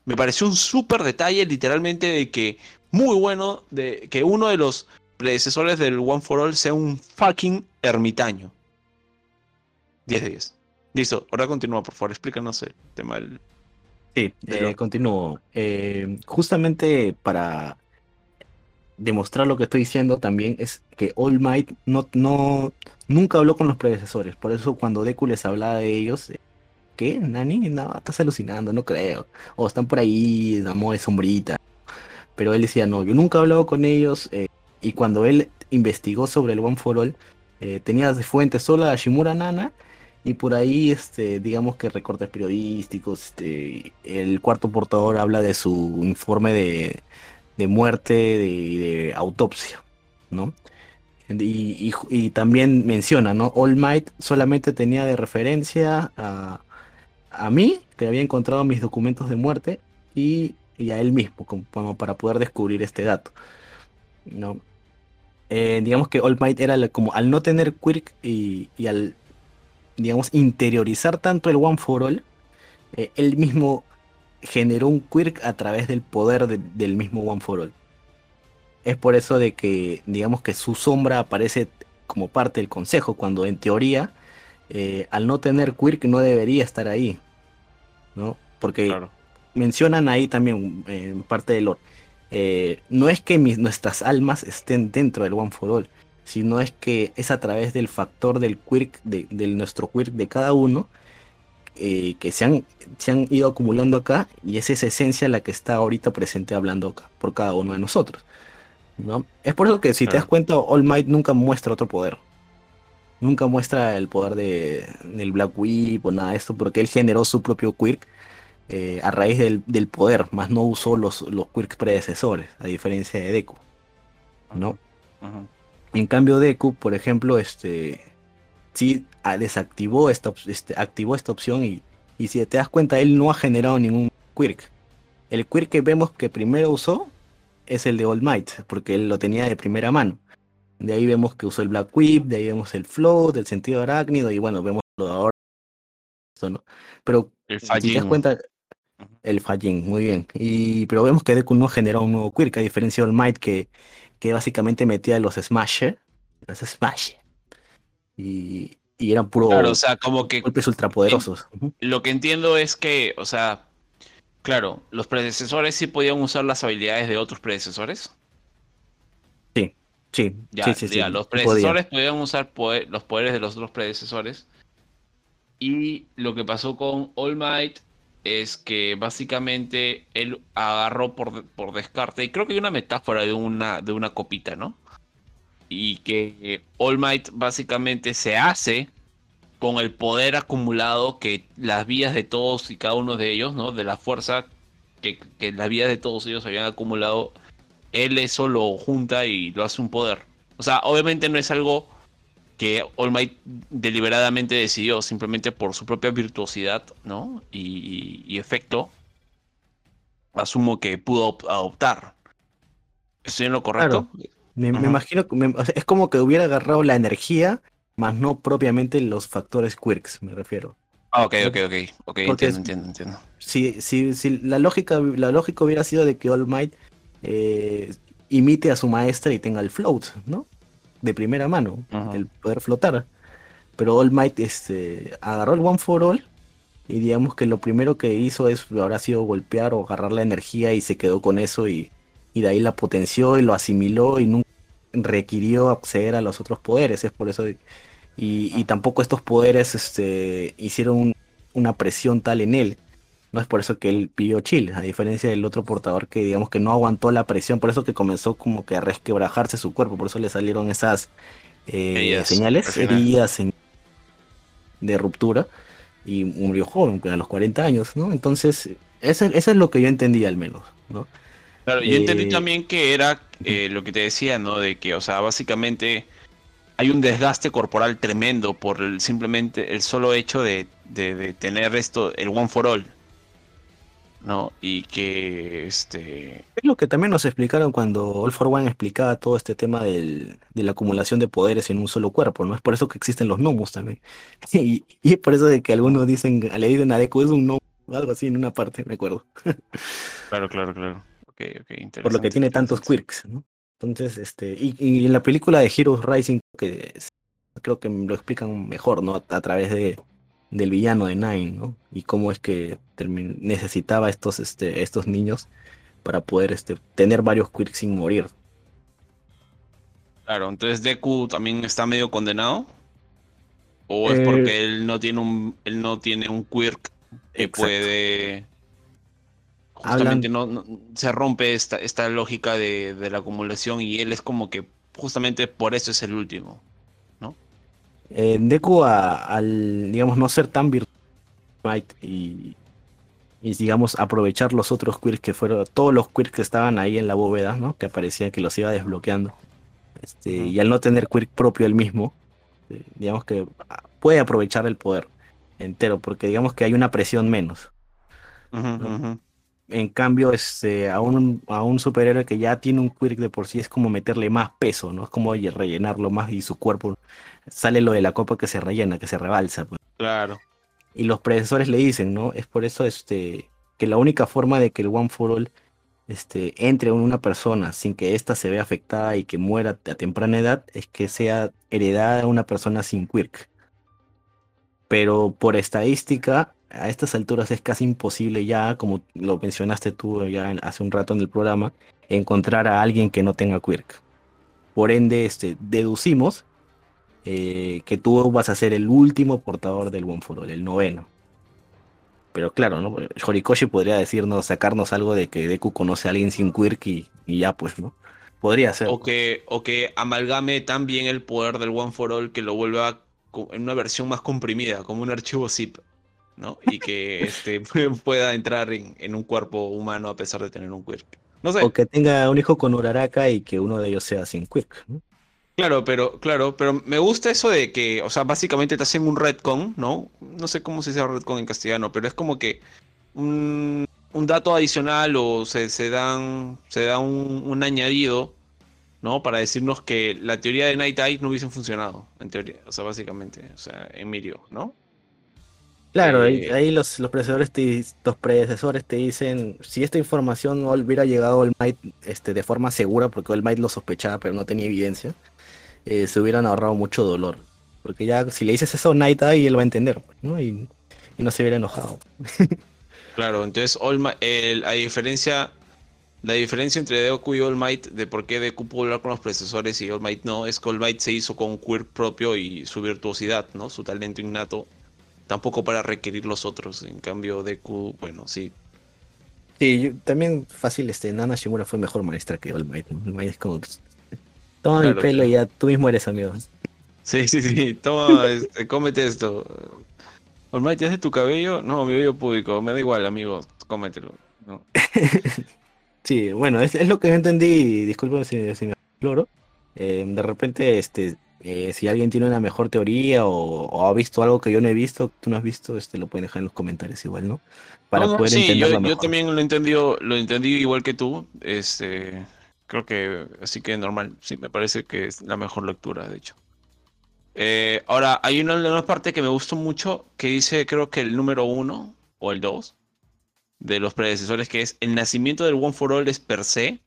Me pareció un súper detalle, literalmente, de que muy bueno, de que uno de los predecesores del One for All sea un fucking ermitaño. 10 de 10. Listo, ahora continúa, por favor, explícanos el tema del... Sí, eh, continúo. Eh, justamente para demostrar lo que estoy diciendo también es que All Might no, no, nunca habló con los predecesores. Por eso cuando Deku les hablaba de ellos, eh, ¿qué? Nani, no, estás alucinando, no creo. O están por ahí, amor de sombrita. Pero él decía, no, yo nunca he hablado con ellos. Eh, y cuando él investigó sobre el One for All, eh, tenía de fuente solo a Shimura Nana y por ahí, este, digamos que recortes periodísticos, este, el cuarto portador habla de su informe de, de muerte, de, autopsia, ¿no? Y, también menciona, ¿no? All Might solamente tenía de referencia a, a mí, que había encontrado mis documentos de muerte, y, a él mismo, como, para poder descubrir este dato. ¿no? Eh, digamos que All Might era como al no tener quirk y, al, digamos, interiorizar tanto el One for All, eh, él mismo generó un quirk a través del poder del mismo One for All es por eso de que, digamos que su sombra aparece como parte del consejo, cuando en teoría, eh, al no tener quirk no debería estar ahí, ¿no? Porque mencionan ahí también en parte del lore, eh, no es que nuestras almas estén dentro del One for All, sino es que es a través del factor del quirk, de, nuestro quirk de cada uno, eh, que se han, se han ido acumulando acá y es esa esencia la que está ahorita presente hablando acá por cada uno de nosotros. ¿no? Es por eso que si te das cuenta, All Might nunca muestra otro poder. Nunca muestra el poder de, del Black Whip o nada de esto, porque él generó su propio quirk eh, a raíz del, poder, más no usó los, los quirks predecesores, a diferencia de Deku. ¿no? En cambio, Deku, por ejemplo, este sí ah, desactivó esta, este, activó esta opción y, y si te das cuenta, él no ha generado ningún quirk. El quirk que vemos que primero usó es el de All Might, porque él lo tenía de primera mano. De ahí vemos que usó el Black Whip, de ahí vemos el Flow, del sentido arácnido, y bueno, vemos lo de ahora. ¿no? Pero el si te das cuenta, el Fajin, muy bien. Y, pero vemos que Deku no generó un nuevo quirk, a diferencia de All Might, que, que básicamente metía los Smasher, los Smasher. Y, y eran puro claro, o sea, como que golpes ultrapoderosos. Lo que entiendo es que, o sea, Claro, ¿los predecesores sí podían usar las habilidades de otros predecesores? Sí, sí, ya, sí, ya, los predecesores podían usar los poderes de los otros predecesores. Y lo que pasó con All Might es que básicamente él agarró por, por descarte, y creo que hay una metáfora de una, de una copita, ¿no? Y que All Might básicamente se hace con el poder acumulado que las vías de todos y cada uno de ellos, ¿no? De la fuerza que, las vías de todos ellos habían acumulado, él eso lo junta y lo hace un poder. O sea, obviamente no es algo que All Might deliberadamente decidió, simplemente por su propia virtuosidad, ¿no? Y, efecto, asumo que pudo adoptar. ¿Estoy en lo correcto? Me, imagino que es como que hubiera agarrado la energía más no propiamente los factores quirks, me refiero. Ah, ok, ok, ok, ok, entiendo, entiendo, entiendo. Si, si, si la lógica, la lógica hubiera sido de que All Might eh, imite a su maestra y tenga el float, ¿no? De primera mano, el poder flotar. Pero All Might este, agarró el One for All y digamos que lo primero que hizo es habrá sido golpear o agarrar la energía y se quedó con eso y, y de ahí la potenció y lo asimiló y nunca requirió acceder a los otros poderes. Es por eso y, tampoco estos poderes este, hicieron una presión tal en él. No es por eso que él pidió chill, a diferencia del otro portador que digamos que no aguantó la presión, por eso que comenzó como que a resquebrajarse su cuerpo, por eso le salieron esas eh, señales, heridas de ruptura y murió joven, a los 40 años, ¿no? Entonces, eso, eso es lo que yo entendí al menos, ¿no? Claro, yo entendí eh, también que era eh, lo que te decía, ¿no? De que, o sea, básicamente hay un desgaste corporal tremendo por el, simplemente el solo hecho de, tener esto, el one for all. ¿No? Y que este. Es lo que también nos explicaron cuando All for One explicaba todo este tema del, de la acumulación de poderes en un solo cuerpo, ¿no? Es por eso que existen los gnomos también. Y, y es por eso de que algunos dicen, le dicen a Deku es un gnomo, algo así en una parte, me acuerdo. claro, claro, claro. Okay, okay, por lo que tiene tantos quirks, ¿no? Entonces, este, y, en la película de Heroes Rising, que creo que lo explican mejor, ¿no? A, través de, del villano de Nine, ¿no? Y cómo es que necesitaba estos, este, estos niños para poder este, tener varios quirks sin morir. Claro, entonces Deku también está medio condenado. ¿O es porque eh, él no tiene un, él no tiene un quirk que puede justamente no, se rompe esta, esta lógica de, la acumulación y él es como que justamente por eso es el último, ¿no? Eh, Deku al, digamos, no ser tan virtual y, y, digamos, aprovechar los otros quirks que fueron, todos los quirks que estaban ahí en la bóveda, ¿no? Que aparecían que los iba desbloqueando. Este, y al no tener quirk propio él mismo, eh, digamos que puede aprovechar el poder entero, porque digamos que hay una presión menos. En cambio, este, a, un, a un superhéroe que ya tiene un quirk de por sí es como meterle más peso, ¿no? Es como rellenarlo más y su cuerpo sale lo de la copa que se rellena, que se rebalsa. Pues. Claro. Y los predecesores le dicen, ¿no? Es por eso este, que la única forma de que el One for All este, entre en una persona sin que ésta se vea afectada y que muera a temprana edad es que sea heredada a una persona sin quirk. Pero por estadística, a estas alturas es casi imposible ya, como lo mencionaste tú ya hace un rato en el programa, encontrar a alguien que no tenga quirk. Por ende, este, deducimos eh, que tú vas a ser el último portador del One for All, el noveno. Pero claro, ¿no? Horikoshi podría decirnos, sacarnos algo de que Deku conoce a alguien sin quirk y, ya pues, ¿no? Podría ser. O que, o que amalgame tan bien el poder del One for All que lo vuelva en una versión más comprimida, como un archivo zip. ¿no? Y que este, pueda entrar en, un cuerpo humano a pesar de tener un quirk. No sé. O que tenga un hijo con Uraraka y que uno de ellos sea sin quirk, Claro, pero, claro, pero me gusta eso de que, o sea, básicamente te hacen un redcon, ¿no? No sé cómo se dice redcon en castellano, pero es como que un, dato adicional o se, se dan, se da un, añadido, ¿no? Para decirnos que la teoría de Night Eye no hubiese funcionado, en teoría, o sea, básicamente, o sea, en Mirio, ¿no? Claro, ahí, eh, los, los, predecesores te, los predecesores te dicen, si esta información no hubiera llegado al Might este, de forma segura, porque el Might lo sospechaba pero no tenía evidencia, eh, se hubieran ahorrado mucho dolor. Porque ya si le dices eso a Night Eye, él va a entender, pues, ¿no? Y, no se hubiera enojado. claro, entonces All Might, la diferencia la diferencia entre Deku y All Might de por qué Deku pudo hablar con los predecesores y All Might no, es que All Might se hizo con un quirk propio y su virtuosidad, ¿no? Su talento innato tampoco para requerir los otros. En cambio, Deku, bueno, sí. Sí, también fácil, este, Nana Shimura fue mejor maestra que All Might. All Might es como, toma mi pelo y ya tú mismo eres amigo. Sí, sí, sí, toma, este, cómete esto. Might, ¿ya de tu cabello? No, mi vello público, me da igual, amigo, cómetelo. sí, bueno, es, es, lo que yo entendí, disculpen si, si me exploro. Eh, de repente, este, eh, si alguien tiene una mejor teoría o, ha visto algo que yo no he visto, tú no has visto, este, lo pueden dejar en los comentarios igual, ¿no? Para poder sí, yo, yo, también lo entendí, lo entendí igual que tú. Este, creo que así que normal. Sí, me parece que es la mejor lectura, de hecho. Eh, ahora, hay una, una, parte que me gustó mucho que dice, creo que el número uno o el dos de los predecesores, que es el nacimiento del One for All es per se,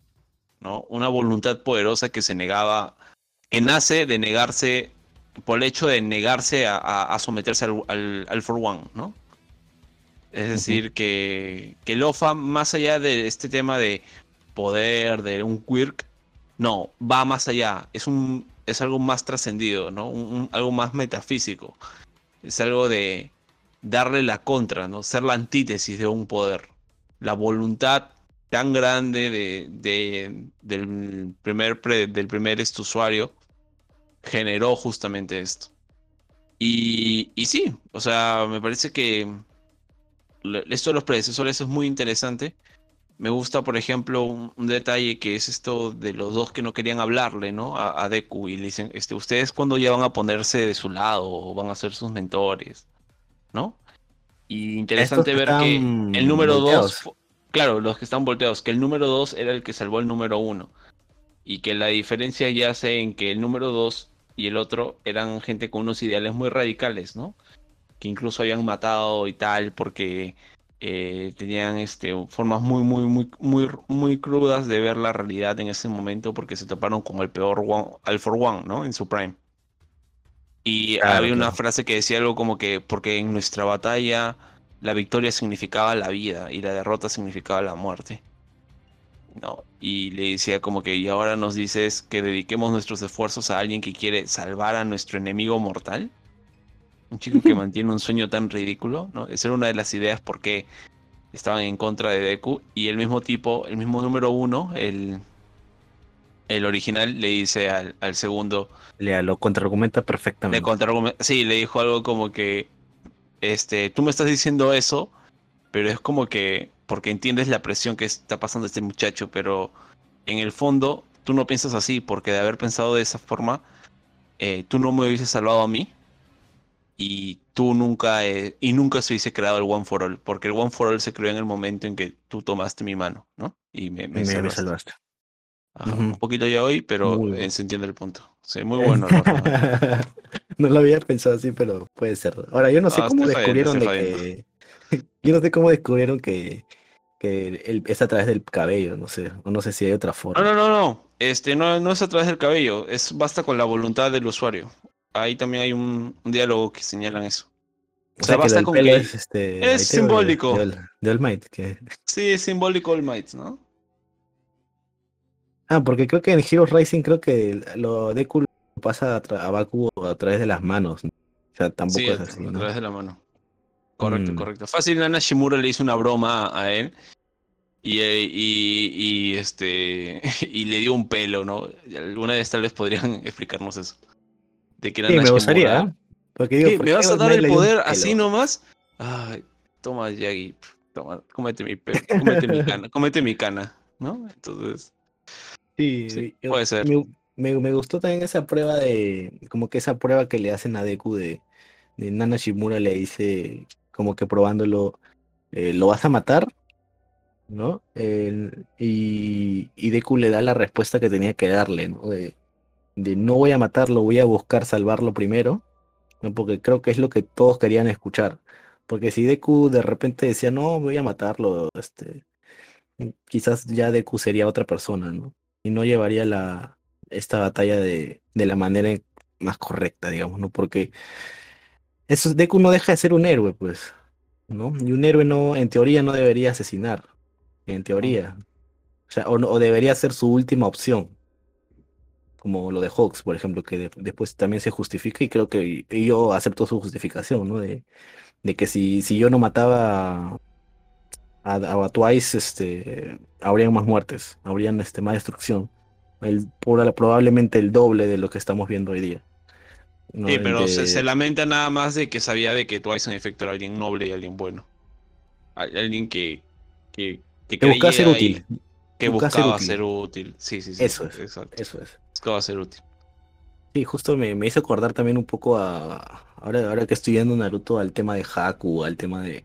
¿no? Una voluntad poderosa que se negaba que nace de negarse, por el hecho de negarse a, someterse al, al, For One, ¿no? Es decir, que, que Lofa, más allá de este tema de poder, de un quirk, no, va más allá, es, un, es algo más trascendido, ¿no? algo más metafísico, es algo de darle la contra, ¿no? Ser la antítesis de un poder. La voluntad tan grande de, del primer, del primer este usuario generó justamente esto. Y, y sí, o sea, me parece que esto de los predecesores es muy interesante. Me gusta, por ejemplo, un, detalle que es esto de los dos que no querían hablarle, ¿no? A, Deku y le dicen, este, ustedes cuando ya van a ponerse de su lado o van a ser sus mentores, ¿no? Y interesante ver que el número dos, claro, los que están volteados, que el número dos era el que salvó el número uno. Y que la diferencia ya yace en que el número dos y el otro eran gente con unos ideales muy radicales, ¿no? Que incluso habían matado y tal porque eh, tenían este, formas muy, muy, muy, muy, muy crudas de ver la realidad en ese momento porque se toparon con el peor one, All for One, ¿no? En su prime. Y había una frase que decía algo como que porque en nuestra batalla la victoria significaba la vida y la derrota significaba la muerte. ¿no? Y le decía como que, y ahora nos dices que dediquemos nuestros esfuerzos a alguien que quiere salvar a nuestro enemigo mortal. Un chico que mantiene un sueño tan ridículo, ¿no? Esa era una de las ideas porque estaban en contra de Deku y el mismo tipo, el mismo número uno, el, el original le dice al, al segundo. Le lo contraargumenta perfectamente. Le sí, le dijo algo como que, este, tú me estás diciendo eso, pero es como que, porque entiendes la presión que está pasando este muchacho, pero en el fondo tú no piensas así, porque de haber pensado de esa forma, eh, tú no me hubieses salvado a mí y tú nunca, eh, y nunca se hubiese creado el One for All, porque el One for All se creó en el momento en que tú tomaste mi mano, ¿no? Y me, me, salvaste. Un poquito ya hoy, pero se entiende el punto. Sí, muy bueno. no lo había pensado así, pero puede ser. Ahora, yo no sé cómo descubrieron de que... yo no sé cómo descubrieron que, que es a través del cabello, no sé, o no sé si hay otra forma. No, no, no, no, este, no, no es a través del cabello, es basta con la voluntad del usuario. Ahí también hay un, diálogo que señalan eso. O, sea, basta con que es, este, es simbólico. De, All Might. Que... Sí, es simbólico All Might, ¿no? Ah, porque creo que en Heroes Rising creo que lo de cool pasa a, Baku a través de las manos. O sea, tampoco es así. A través de la mano. Correcto, mm. correcto. Fácil, Nana Shimura le hizo una broma a él y, eh, y, y, este y le dio un pelo, ¿no? Alguna vez tal vez podrían explicarnos eso. De que sí, me gustaría. ¿eh? Porque digo, ¿Me vas a dar el poder así nomás? Ay, toma, Yagi, toma, cómete mi cómete mi cana, cómete mi cana, ¿no? Entonces. Sí, puede ser. Me, me, gustó también esa prueba de, como que esa prueba que le hacen a Deku de, de Nana Shimura le dice, como que probándolo, eh, ¿lo vas a matar? ¿No? y, y Deku le da la respuesta que tenía que darle, ¿no? De, de no voy a matarlo, voy a buscar salvarlo primero, ¿no? porque creo que es lo que todos querían escuchar. Porque si Deku de repente decía, no, voy a matarlo, este, quizás ya Deku sería otra persona, ¿no? y no llevaría la, esta batalla de, de la manera más correcta, digamos, ¿no? Porque eso, Deku no deja de ser un héroe, pues, ¿no? Y un héroe no, en teoría, no debería asesinar, en teoría. O sea, o, debería ser su última opción. Como lo de Hawks, por ejemplo, que después también se justifica y creo que yo acepto su justificación, ¿no? De, de que si, si yo no mataba a, a Twice, este, habrían más muertes, habrían este, más destrucción. El, probablemente el doble de lo que estamos viendo hoy día. Sí, pero se, lamenta nada más de que sabía de que Twice en efecto era alguien noble y alguien bueno. Alguien que, que, que, buscaba ser útil. Que buscaba, ser, útil. Sí, sí, sí. Eso es. Exacto. Eso es. Buscaba ser útil. Sí, justo me, me hizo acordar también un poco a. Ahora, ahora que estoy viendo Naruto, al tema de Haku, al tema de,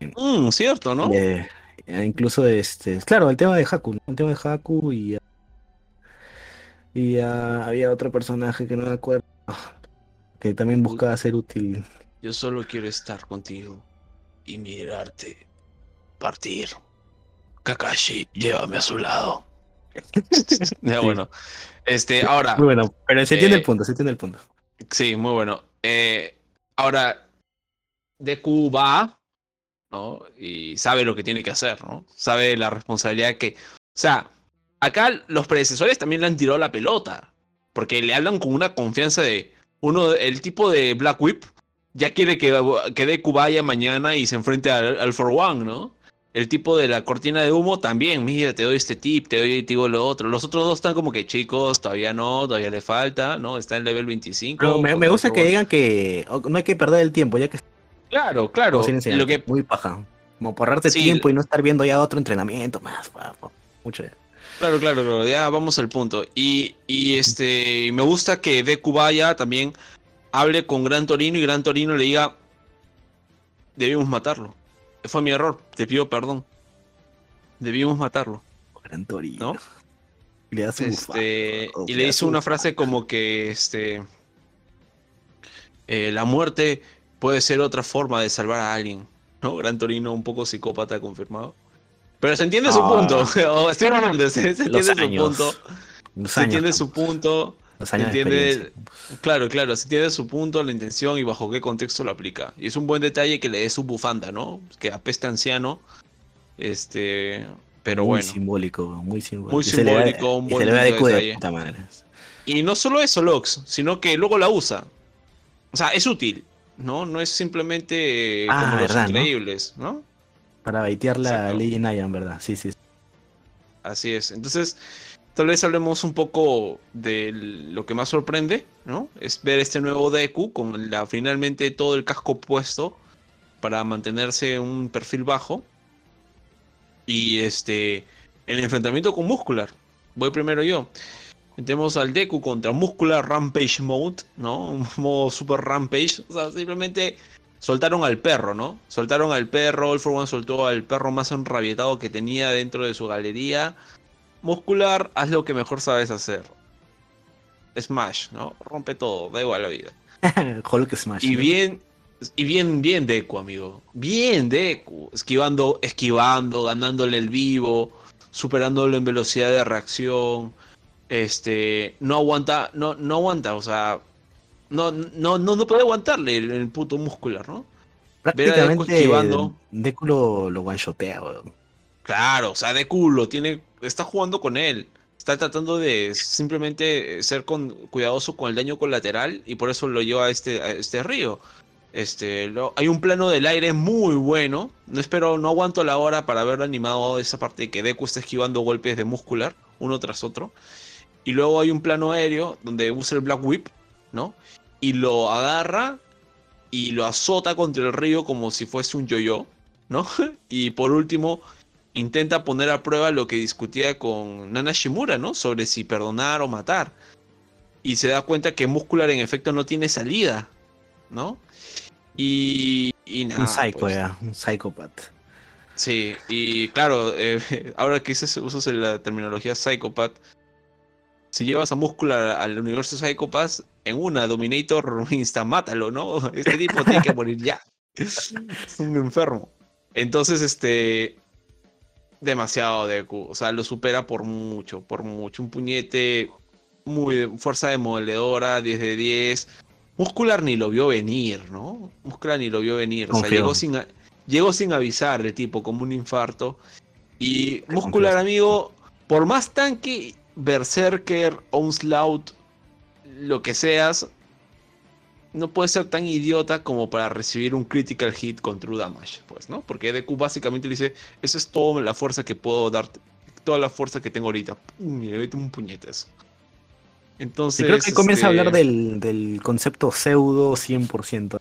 Mm, cierto, ¿no? Eh, incluso este, claro, el tema de Haku, el tema de Haku y y había otro personaje que no me acuerdo que también buscaba ser útil. Yo solo quiero estar contigo y mirarte partir. Kakashi, llévame a su lado. ya bueno. Este, ahora. Muy bueno, pero se entiende el eh, punto, se entiende el punto. Sí, muy bueno. Eh, ahora, Deku va ¿no? Y sabe lo que tiene que hacer, ¿no? Sabe la responsabilidad que... O sea, acá los predecesores también le han tirado la pelota, porque le hablan con una confianza de... Uno, el tipo de Black Whip ya quiere que, que Deku vaya mañana y se enfrente al, For One, ¿no? El tipo de la cortina de humo también, mira, te doy este tip, te doy digo lo otro. Los otros dos están como que chicos, todavía no, todavía le falta, ¿no? Está en level 25. me, me gusta que digan que no hay que perder el tiempo, ya que Claro, claro. Lo que... Muy paja. Como ahorrarte tiempo y no estar viendo ya otro entrenamiento más. Mucho ya. Claro, claro, claro, ya vamos al punto. Y, y este, me gusta que Deku vaya también hable con Gran Torino y Gran Torino le diga, debimos matarlo. Fue mi error, te pido perdón. Debimos matarlo. Gran Torino. ¿No? Le este, y le hizo una frase como que este, eh, la muerte puede ser otra forma de salvar a alguien. ¿no? Gran Torino, un poco psicópata confirmado. Pero se entiende su punto. estoy se, entiende su punto. se entiende su punto. Entiende, claro, claro, se entiende su punto, la intención y bajo qué contexto lo aplica. Y es un buen detalle que le dé su bufanda, ¿no? Que apeste anciano. Este, pero muy bueno. Simbólico, muy simbólico. Muy simbólico, un buen detalle. Y no solo eso, Lox, sino que luego la usa. O sea, es útil, ¿no? No es simplemente ah, como los increíbles, ¿no? Para baitear la ley Nayan, ¿verdad? Sí, sí. Así es. Entonces, tal vez hablemos un poco de lo que más sorprende, ¿no? Es ver este nuevo Deku con la, finalmente todo el casco puesto para mantenerse un perfil bajo. Y este, el enfrentamiento con Muscular. Voy primero yo. Tenemos al Deku contra Muscular Rampage Mode, ¿no? Un modo super Rampage. O sea, simplemente soltaron al perro, ¿no? Soltaron al perro. All for One soltó al perro más enrabietado que tenía dentro de su galería. Muscular, haz lo que mejor sabes hacer. Smash, ¿no? Rompe todo, da igual la vida. Hulk Smash. Y bien, y bien, bien Deku, amigo. Bien Deku. Esquivando, esquivando, ganándole el vivo, superándolo en velocidad de reacción. Este, no aguanta, no, no aguanta, o sea, no, no, no, no puede aguantarle el, puto muscular, ¿no? Prácticamente Deku esquivando. Deku lo, lo one-shotea, Claro, o sea, Deku lo tiene, está jugando con él. Está tratando de simplemente ser con, cuidadoso con el daño colateral y por eso lo lleva a este, a este río. Este, hay un plano del aire muy bueno. No espero, no aguanto la hora para haber animado esa parte de que Deku está esquivando golpes de muscular, uno tras otro. Y luego hay un plano aéreo donde usa el Black Whip, ¿no? Y lo agarra y lo azota contra el río como si fuese un yo-yo, ¿no? Y por último, intenta poner a prueba lo que discutía con Nana Shimura, ¿no? Sobre si perdonar o matar. Y se da cuenta que Muscular en efecto no tiene salida, ¿no? Y, nada. Un psycho, pues. un psicópata. Sí, y claro, eh, ahora que usas la terminología psychopath, si llevas a Muscular al universo Psychopath, en una Dominator insta mátalo, ¿no? Este tipo tiene que morir ya. Es un enfermo. Entonces, este. Demasiado Deku. O sea, lo supera por mucho, por mucho. Un puñete muy fuerza demoledora, 10 de 10. Muscular ni lo vio venir, ¿no? Muscular ni lo vio venir. O sea, llegó sin, llegó sin avisar el tipo, como un infarto. Y Muscular, amigo, por más tanque, Berserker, Onslaught, lo que seas, no puede ser tan idiota como para recibir un critical hit con True Damage, pues, ¿no? Porque Deku básicamente dice, esa es toda la fuerza que puedo darte, toda la fuerza que tengo ahorita. Pum, y le mete un puñetazo. Entonces. creo que comienza a hablar este, del, concepto pseudo 100%.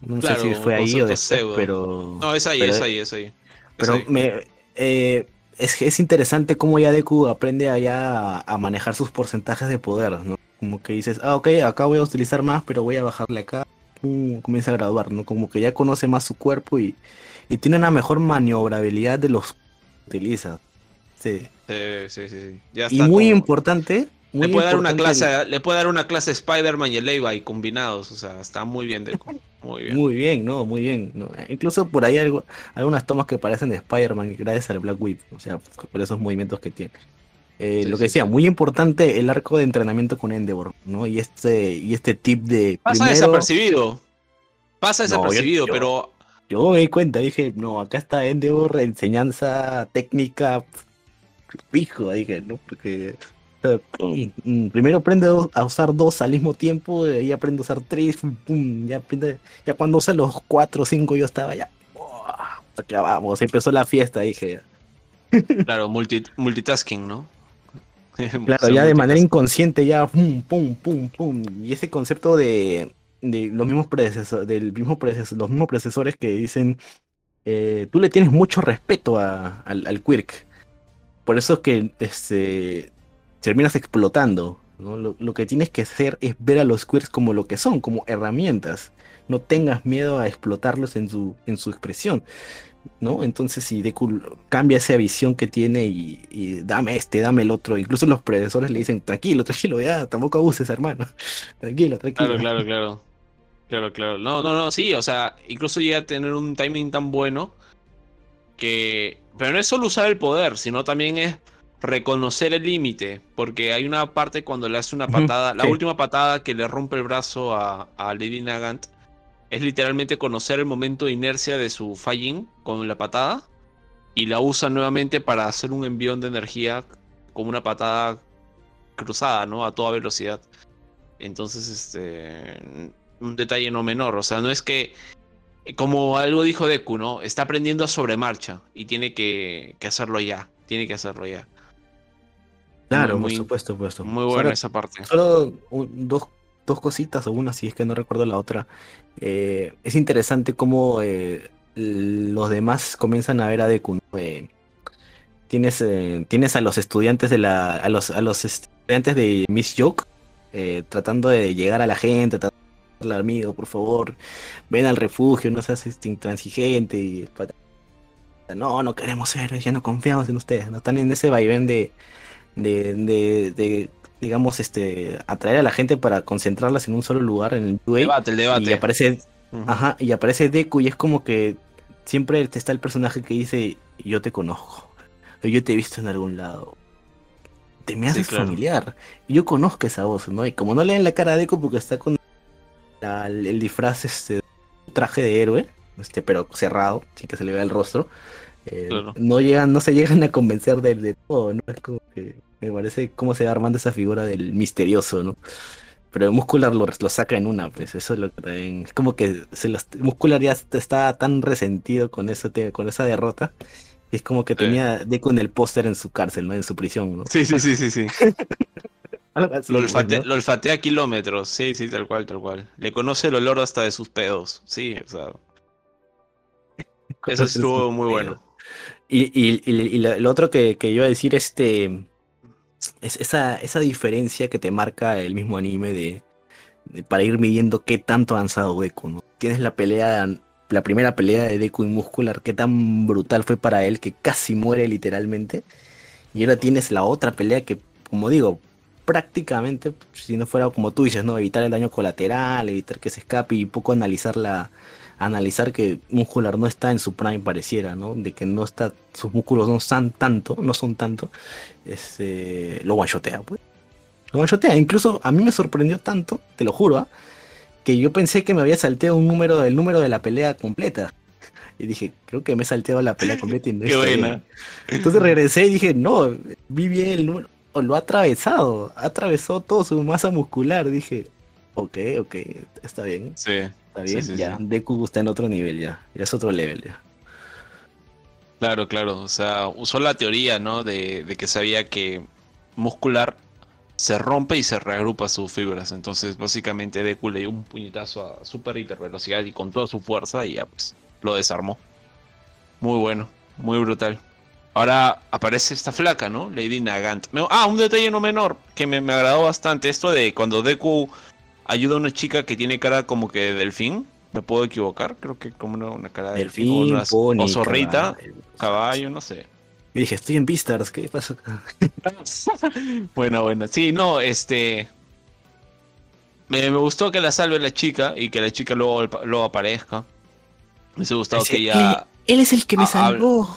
No sé si fue ahí o después, pero. No, es ahí, es ahí, es ahí. pero me. Eh, es, es interesante cómo ya Deku aprende allá a, manejar sus porcentajes de poder, ¿no? Como que dices, ah, ok, acá voy a utilizar más, pero voy a bajarle acá. comienza a graduar, ¿no? Como que ya conoce más su cuerpo y, y tiene una mejor maniobrabilidad de los que utiliza. Sí. Sí, sí, sí. y muy importante. le, puede dar una clase, le puede dar una clase Spider-Man y el Levi combinados. O sea, está muy bien Muy bien. Muy bien, no, muy bien. Incluso por ahí hay algunas tomas que parecen de Spider-Man gracias al Black Whip. O sea, por esos movimientos que tiene. Eh, lo que decía, muy importante el arco de entrenamiento con Endeavor, ¿no? Y este, y este tip de. Pasa desapercibido. Pasa desapercibido, pero. Yo me di cuenta, dije, no, acá está Endeavor, enseñanza técnica fijo, dije, ¿no? Porque mm, primero aprende a usar dos al mismo tiempo, y aprende a usar tres, ya aprende, ya cuando usa los cuatro o cinco yo estaba ya, acá vamos, empezó la fiesta, dije. Claro, multitasking, ¿no? claro, ya de manera inconsciente, ya pum, pum, pum, pum. Y ese concepto de, de los mismos predecesores, del mismo los mismos predecesores que dicen, eh, tú le tienes mucho respeto a, al, al Quirk. Por eso es que este, terminas explotando. Lo, que tienes que hacer es ver a los queers como lo que son, como herramientas. No tengas miedo a explotarlos en su, en su expresión. ¿No? Entonces, si Deku cambia esa visión que tiene y, dame este, dame el otro, incluso los predecesores le dicen, tranquilo, tranquilo, ya, tampoco abuses, hermano. tranquilo, tranquilo. Claro, claro, claro. Claro, claro. No, no, no, sí, o sea, incluso llega a tener un timing tan bueno que pero no es solo usar el poder, sino también es reconocer el límite, porque hay una parte cuando le hace una patada, la última patada que le rompe el brazo a, Lady Nagant, es literalmente conocer el momento de inercia de su falling con la patada y la usa nuevamente para hacer un envión de energía como una patada cruzada, ¿no? A toda velocidad. Entonces, este, un detalle no menor, o sea, no es que como algo dijo Deku, ¿no? Está aprendiendo a sobremarcha y tiene que, hacerlo ya. Tiene que hacerlo ya. Claro, por supuesto, por supuesto. Muy buena esa parte. Solo dos, dos, cositas, o una, si es que no recuerdo la otra. Eh, es interesante cómo eh, los demás comienzan a ver a Deku. Eh, tienes, tienes a los estudiantes de la. a los, a los estudiantes de Miss Joke tratando de llegar a la gente, amigo, por favor, ven al refugio, no seas este, intransigente. Y, no, no queremos ser, ya no confiamos en ustedes. No están en ese vaivén de, de, de, digamos, este, atraer a la gente para concentrarlas en un solo lugar en el Debate, el debate. Y aparece, ajá, y aparece Deku y es como que siempre está el personaje que dice, yo te conozco, yo te he visto en algún lado. Te me haces familiar. Yo conozco esa voz, ¿no? Y como no le leen la cara a Deku porque está con el disfraz, este, traje de héroe, este, pero cerrado, sin que se le vea el rostro. Eh, no llegan, no se llegan a convencer de, todo, ¿no? Es como que me parece cómo se va armando esa figura del misterioso, ¿no? Pero el Muscular lo, lo saca en una, pues eso es lo que es como que se Muscular ya está tan resentido con eso, con esa derrota. Es como que tenía Deku en el póster en su cárcel, ¿no? En su prisión, ¿no? Sí, sí, sí, sí, sí. lo, olfatea, a kilómetros, sí, sí, tal cual, tal cual. Le conoce el olor hasta de sus pedos, sí, o sea. Eso estuvo muy bueno. Y, lo otro que, que, iba a decir, este, es esa, esa diferencia que te marca el mismo anime de, para ir midiendo qué tanto ha avanzado Deku, ¿no? Tienes la pelea, la primera pelea de Deku y Muscular, qué tan brutal fue para él que casi muere literalmente. Y ahora tienes la otra pelea que, como digo, prácticamente, si no fuera como tú dices, ¿no? Evitar el daño colateral, evitar que se escape y poco analizar la, analizar que Muscular no está en su prime pareciera, ¿no? De que no está, sus músculos no están tanto, no son tanto, este, lo guayotea, pues. Lo guayotea, incluso a mí me sorprendió tanto, te lo juro, ¿ah? que yo pensé que me había salteado un número del número de la pelea completa. Y dije, creo que me he salteado la pelea completa y no Qué buena. Entonces regresé y dije, no, vi bien el número lo ha atravesado, atravesó todo su masa muscular. Dije, ok, ok, está bien. Sí. Está bien, ya. Deku está en otro nivel ya, ya es otro level ya. Claro, claro. O sea, usó la teoría, ¿no? De, que sabía que muscular se rompe y se reagrupa sus fibras. Entonces, básicamente, Deku le dio un puñetazo a super hiper velocidad y con toda su fuerza y ya, pues, lo desarmó. Muy bueno, muy brutal. Ahora aparece esta flaca, ¿no? Lady Nagant. Ah, un detalle no menor que me, agradó bastante. Esto de cuando Deku ayuda a una chica que tiene cara como que de delfín. ¿Me puedo equivocar? Creo que como una, cara de delfín. o, zorrita, caballo. no sé. Y dije, estoy en Beastars, ¿qué pasa acá? bueno, bueno. Sí, no, este. Me, gustó que la salve la chica y que la chica luego, luego aparezca. Me hubiese gustado que ella. Él, es el que me salvó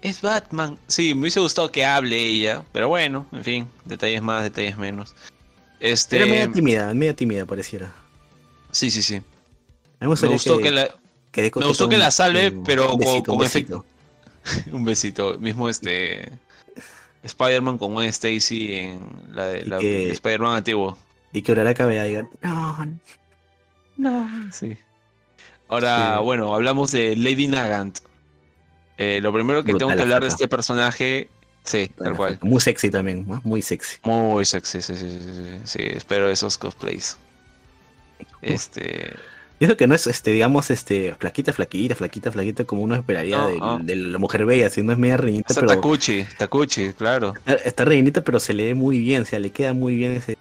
es Batman. Sí, me hubiese gustado que hable ella, pero bueno, en fin, detalles más, detalles menos. Este... Era media tímida, media tímida pareciera. Sí, sí, sí. Me, gustó que, la, me gustó que la salve, pero con, efecto. un besito. Mismo este. Spider-Man con Gwen Stacy en la de Spider-Man antiguo. Y que Uraraka vea y diga, no, no. Sí. Ahora, bueno, hablamos de Lady Nagant. Eh, lo primero que tengo que hablar de este personaje, sí, tal cual. Muy sexy también, muy sexy. Muy sexy, sí, sí, sí, sí, espero esos cosplays. Este... Y eso que no es, este, digamos, este, flaquita, flaquita, flaquita, flaquita, como uno esperaría de, la mujer bella, si no es media rellenita. pero... Takuchi, Takuchi, claro. Está, rellenita, pero se le ve muy bien, o sea, le queda muy bien ese,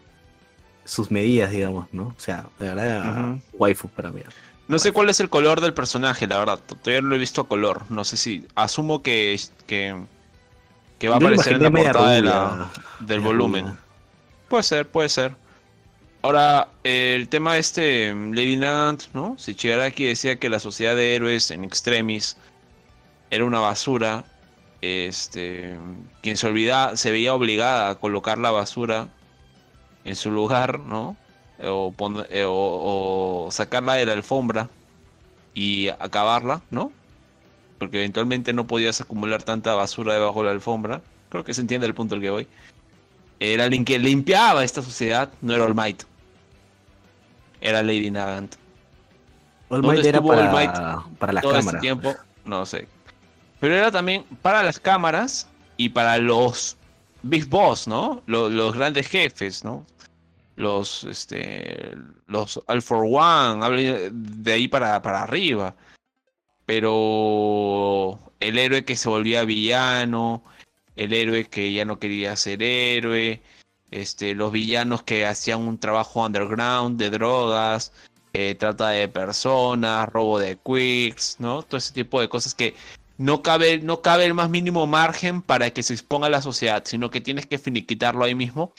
sus medidas, digamos, ¿no? O sea, de verdad, waifu para mí. No sé cuál es el color del personaje, la verdad. Todavía no lo he visto a color. No sé si. Asumo que, que, va a aparecer en la portada del volumen. Puede ser, puede ser. Ahora, el tema este, Lady Nant, ¿no? Si Chigaraki decía que la sociedad de héroes en extremis era una basura. Este. Quien se olvida, se veía obligada a colocar la basura en su lugar, ¿no? Eh, o, sacarla de la alfombra y acabarla, ¿no? Porque eventualmente no podías acumular tanta basura debajo de la alfombra. Creo que se entiende el punto al que voy. Era alguien que limpiaba esta sociedad, no era All Might. Era Lady Nagant. All ¿Dónde Might era estuvo All para, Might para las todo este cámaras. tiempo? No sé. Pero era también para las cámaras y para los Big Boss, ¿no? Los, los grandes jefes, ¿no? Los, este, los All for One, de ahí para, para arriba. Pero el héroe que se volvía villano, el héroe que ya no quería ser héroe, este, los villanos que hacían un trabajo underground de drogas, eh, trata de personas, robo de quicks, ¿no? Todo ese tipo de cosas que no cabe, no cabe el más mínimo margen para que se exponga a la sociedad, sino que tienes que finiquitarlo ahí mismo.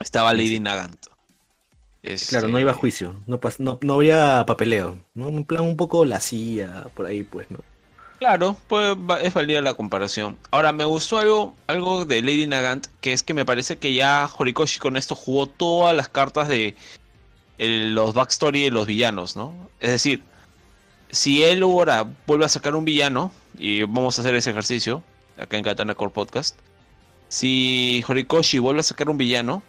Estaba Lady sí. Nagant. Claro, no iba a juicio, no, no, no había papeleo, ¿no? Un plan un poco la CIA, por ahí, pues, ¿no? Claro, pues es válida la comparación. Ahora, me gustó algo, algo de Lady Nagant, que es que me parece que ya Horikoshi con esto jugó todas las cartas de los backstory de los villanos, ¿no? Es decir, si él ahora vuelve a sacar un villano, y vamos a hacer ese ejercicio acá en Katana Core Podcast, si Horikoshi vuelve a sacar un villano,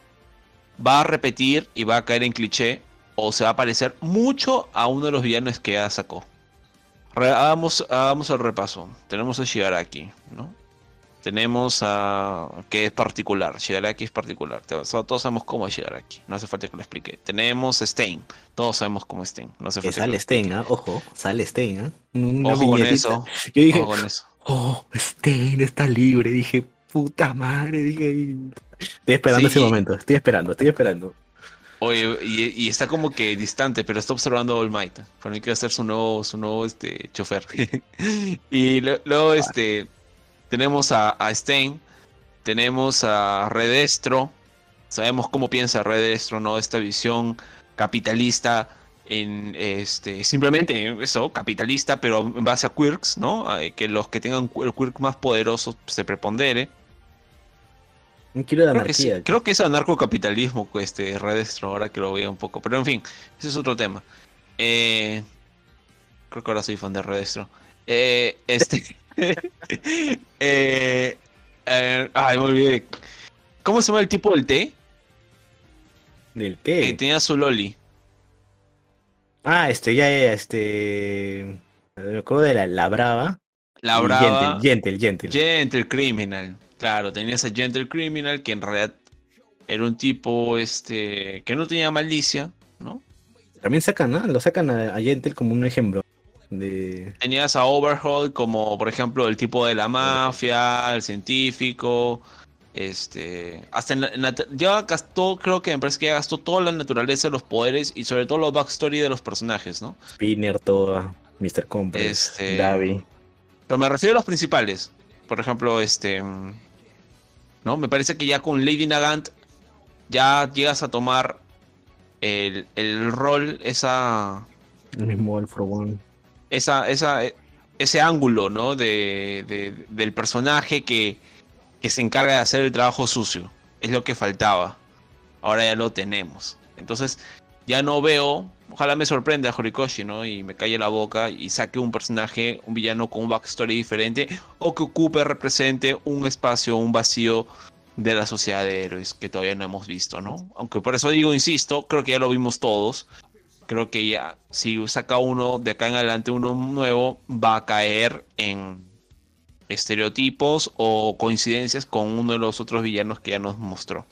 va a repetir y va a caer en cliché, o se va a parecer mucho a uno de los villanos que ya sacó. Hagamos, hagamos el repaso. Tenemos a Shigaraki, ¿no? Tenemos a... que es particular. Shigaraki es particular. Todos sabemos cómo es Shigaraki. No hace falta que lo explique. Tenemos a Stein. Todos sabemos cómo es Stein. No hace Que falta que lo sale. Stein, ¿ah? Ojo, sale Stein. Una Ojo con eso. Yo dije, Ojo con eso. oh, Stein está libre. Dije, puta madre, dije. Estoy esperando Sí. ese momento, estoy esperando, estoy esperando. Oye, y, y está como que distante, pero está observando a All Might. Para mí quiere ser su nuevo, su nuevo este, chofer. y luego este, tenemos a, a Stein, tenemos a Redestro. Sabemos cómo piensa Redestro, ¿no? Esta visión capitalista en este simplemente eso, capitalista, pero en base a quirks, ¿no? A- Que los que tengan el quirk más poderoso se prepondere. Un kilo de Creo que, sí, creo que es anarcocapitalismo, pues, este Redestro, ahora que lo veo un poco. Pero en fin, ese es otro tema. Eh, creo que ahora soy fan de Redestro. Eh, este. eh, ay, me olvidé. ¿Cómo se llama el tipo del té? ¿Del Que qué? tenía su Loli. Ah, este, ya, ya, este. Me acuerdo de la, la brava. La brava. Gentle, gentle, gentle. Gentle Criminal. Claro, tenías a Gentle Criminal, que en realidad era un tipo este que no tenía malicia, ¿no? También sacan, ¿no? Lo sacan a, a Gentle como un ejemplo. De. Tenías a Overhaul como, por ejemplo, el tipo de la mafia, el científico, este, hasta en la- en la- ya gastó, creo que me parece que ya gastó toda la naturaleza de los poderes y sobre todo los backstory de los personajes, ¿no? Spinner, toda. Mr. Compress, Este- Davi. Pero me refiero a los principales, por ejemplo, este, ¿no? Me parece que ya con Lady Nagant ya llegas a tomar el, el rol, esa, El mismo One. esa, esa, ese ángulo, ¿no? De, de- del personaje que, que se encarga de hacer el trabajo sucio. Es lo que faltaba. Ahora ya lo tenemos. Entonces, ya no veo. Ojalá me sorprenda Horikoshi, ¿no? Y me calle la boca y saque un personaje, un villano con un backstory diferente. O que ocupe, represente un espacio, un vacío de la sociedad de héroes que todavía no hemos visto, ¿no? Aunque por eso digo, insisto, creo que ya lo vimos todos creo que ya si saca uno de acá en adelante uno nuevo va a caer en estereotipos o coincidencias con uno de los otros villanos que ya nos mostró.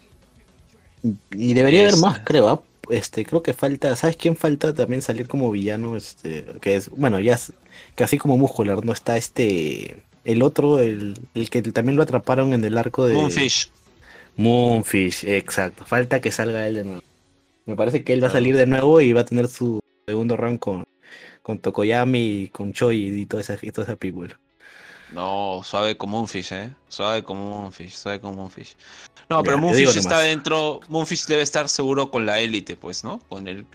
Y debería haber más, creo. ¿ah? Este, creo que falta, ¿sabes quién falta también salir como villano? Este, que es, bueno, ya es casi como muscular, ¿no? Está este, el otro, el, el que también lo atraparon en el arco de Moonfish. Moonfish, exacto. Falta que salga él de nuevo. Me parece que él va a salir de nuevo y va a tener su segundo round con, con Tokoyami, con Choi y toda esa, y toda esa people. No, suave como un fish, ¿eh? Suave como un fish, suave como un fish. No, Ya, pero Moonfish está dentro. Moonfish debe estar seguro con la élite, pues, ¿no? Con el.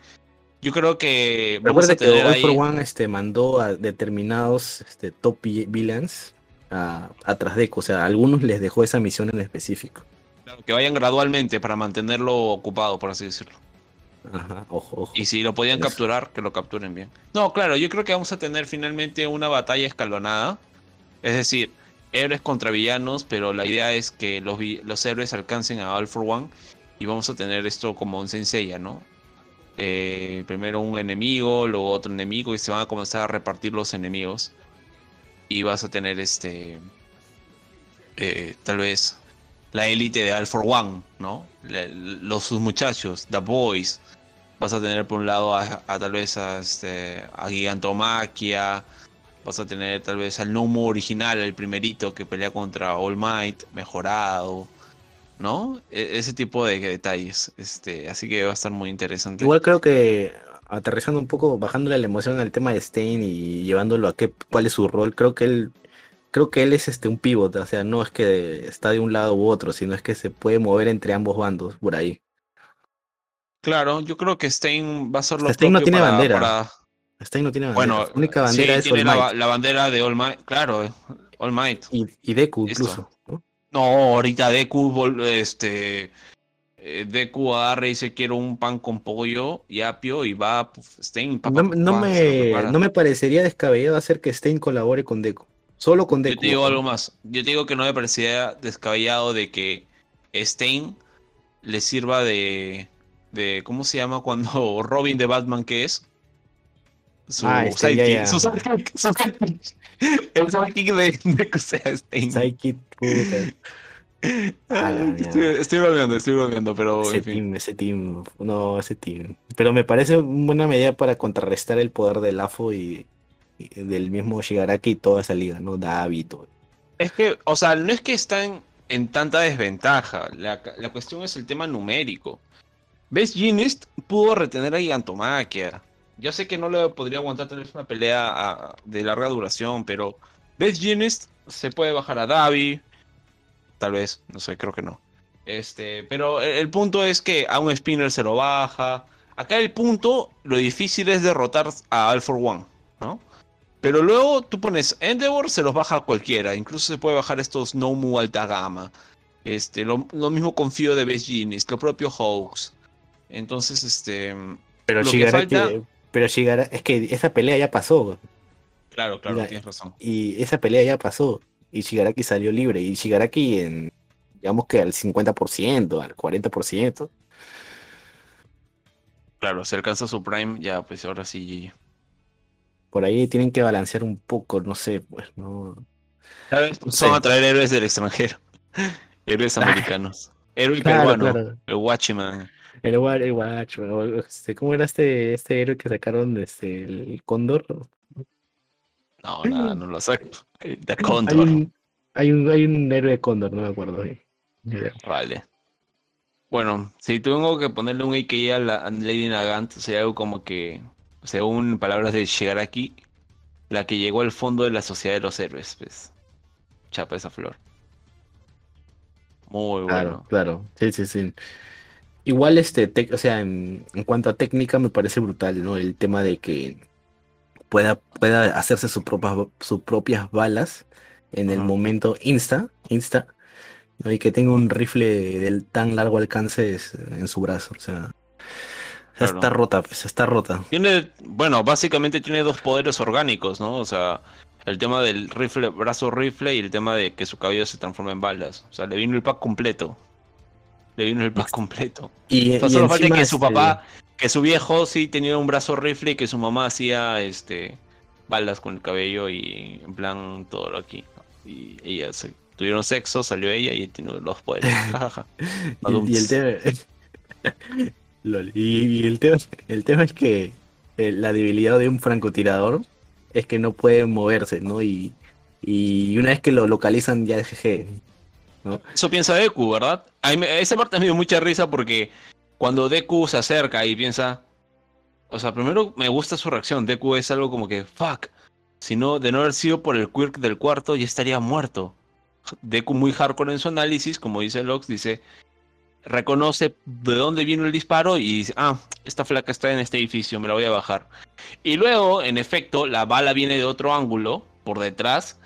Yo creo que Recuerda que All ahí. for One este, mandó a determinados este, top vi- villains a, a Trasdeco. O sea, a algunos les dejó esa misión en específico. claro, Que vayan gradualmente para mantenerlo ocupado, por así decirlo. Ajá, ojo, ojo. Y si lo podían Eso. capturar, que lo capturen bien. No, claro, yo creo que vamos a tener finalmente una batalla escalonada. Es decir, héroes contra villanos, pero la idea es que los, héroes alcancen a All for One. Y vamos a tener esto como un Senseiya, ¿no? eh, primero un enemigo, luego otro enemigo y se van a comenzar a repartir los enemigos. Y vas a tener este, eh, tal vez la élite de All for One, ¿no? los sus muchachos, The Boys. Vas a tener por un lado a, tal vez a, este, a Gigantomaquia. Vas a tener tal vez al Nomu original, el primerito que pelea contra All Might, mejorado. ¿no? E, ese tipo de detalles. Este, así que va a estar muy interesante. Igual creo que aterrizando un poco, bajándole la emoción al tema de Stein y llevándolo a qué, cuál es su rol, creo que él, creo que él es este un pivot, o sea, no es que está de un lado u otro, sino es que se puede mover entre ambos bandos por ahí. Claro, yo creo que Stein va a ser lo Stein no tiene bandera. Stein no tiene bandera. Bueno, la única bandera es tiene la, bandera de All Might, claro, All Might. Y, y Deku incluso. No, ahorita Deku, este, eh, Deku agarra y dice quiero un pan con pollo y apio y va Stein. no, me, no me parecería descabellado hacer que Stein colabore con Deku. Solo con Deku. Yo te digo algo más. Yo te digo que no me parecería descabellado de que Stein le sirva de, de ¿cómo se llama cuando Robin de Batman que es? Su ah, este, sidekick. Su sidekick. El sidekick de, de Stein. Sidekick estoy, estoy bromeando, estoy bromeando, pero. Ese team, ese team, no, ese team. Pero me parece una buena medida para contrarrestar el poder del AFO y, del mismo Shigaraki y toda esa liga, ¿no? David todo. Es que, o sea, no es que están en tanta desventaja. La, la cuestión es el tema numérico. ¿Ves? Ginist pudo retener a Gigantomaquia. Yo sé que no le podría aguantar tener una pelea de larga duración, pero ¿ves? Ginist se puede bajar a Davi, tal vez, no sé, creo que no. Este, pero el, punto es que a un spinner se lo baja. Acá el punto, lo difícil es derrotar a All for One, ¿no? Pero luego tú pones Endeavor, se los baja a cualquiera. Incluso se puede bajar estos Nomu alta gama. Este, lo, mismo confío de Best Genius, lo propio Hawks. Entonces, este. Pero Shigaraki, pero es que esa pelea ya pasó. Claro, claro, tienes razón. Y esa pelea ya pasó y Shigaraki salió libre. Y Shigaraki en, digamos que al 50%, al 40%. Claro, se alcanza su prime, ya pues ahora sí. Por ahí tienen que balancear un poco, no sé, pues no. Son a traer héroes del extranjero. héroes americanos. Héroe peruano, el Watchman. El, el Watchman. Este, ¿Cómo era este, este héroe que sacaron este, el Cóndor? No, nada, no lo saco. De Condor. Hay un, hay un, héroe de Condor, no me acuerdo. Vale. Bueno, si tengo que ponerle un AKA a, la, Lady Nagant, sería algo como que, según palabras de Shigaraki, la que llegó al fondo de la sociedad de los héroes, pues. Chapa esa flor. Muy bueno. Claro, sí, sí, sí. Igual, este, o sea, en, en, cuanto a técnica, me parece brutal, ¿no? El tema de que pueda, pueda hacerse sus propias, sus propias balas en el momento insta, insta, y que tenga un rifle del tan largo alcance en su brazo. O sea, está rota, pues está rota. Tiene, bueno, básicamente tiene dos poderes orgánicos, ¿no? O sea, el tema del rifle, brazo rifle y el tema de que su cabello se transforma en balas. O sea, le vino el pack completo. Le vino el pack completo. Y, solo falta que su papá, que su viejo sí tenía un brazo rifle y que su mamá hacía este balas con el cabello y en plan todo lo aquí. Y ella se, tuvieron sexo, salió ella y tiene los poderes. y, el tema, y, el tema, el tema es que eh, la debilidad de un francotirador es que no puede moverse, ¿no? Y, y una vez que lo localizan ya es GG. Eso piensa Deku, ¿verdad? A esa parte me dio mucha risa porque cuando Deku se acerca y piensa, o sea, primero me gusta su reacción. Deku es algo como que, fuck, si no, de no haber sido por el quirk del cuarto, ya estaría muerto. Deku muy hardcore en su análisis, como dice Lox, dice, reconoce de dónde vino el disparo y dice, ah, esta flaca está en este edificio, me la voy a bajar. Y luego, en efecto, la bala viene de otro ángulo, por detrás,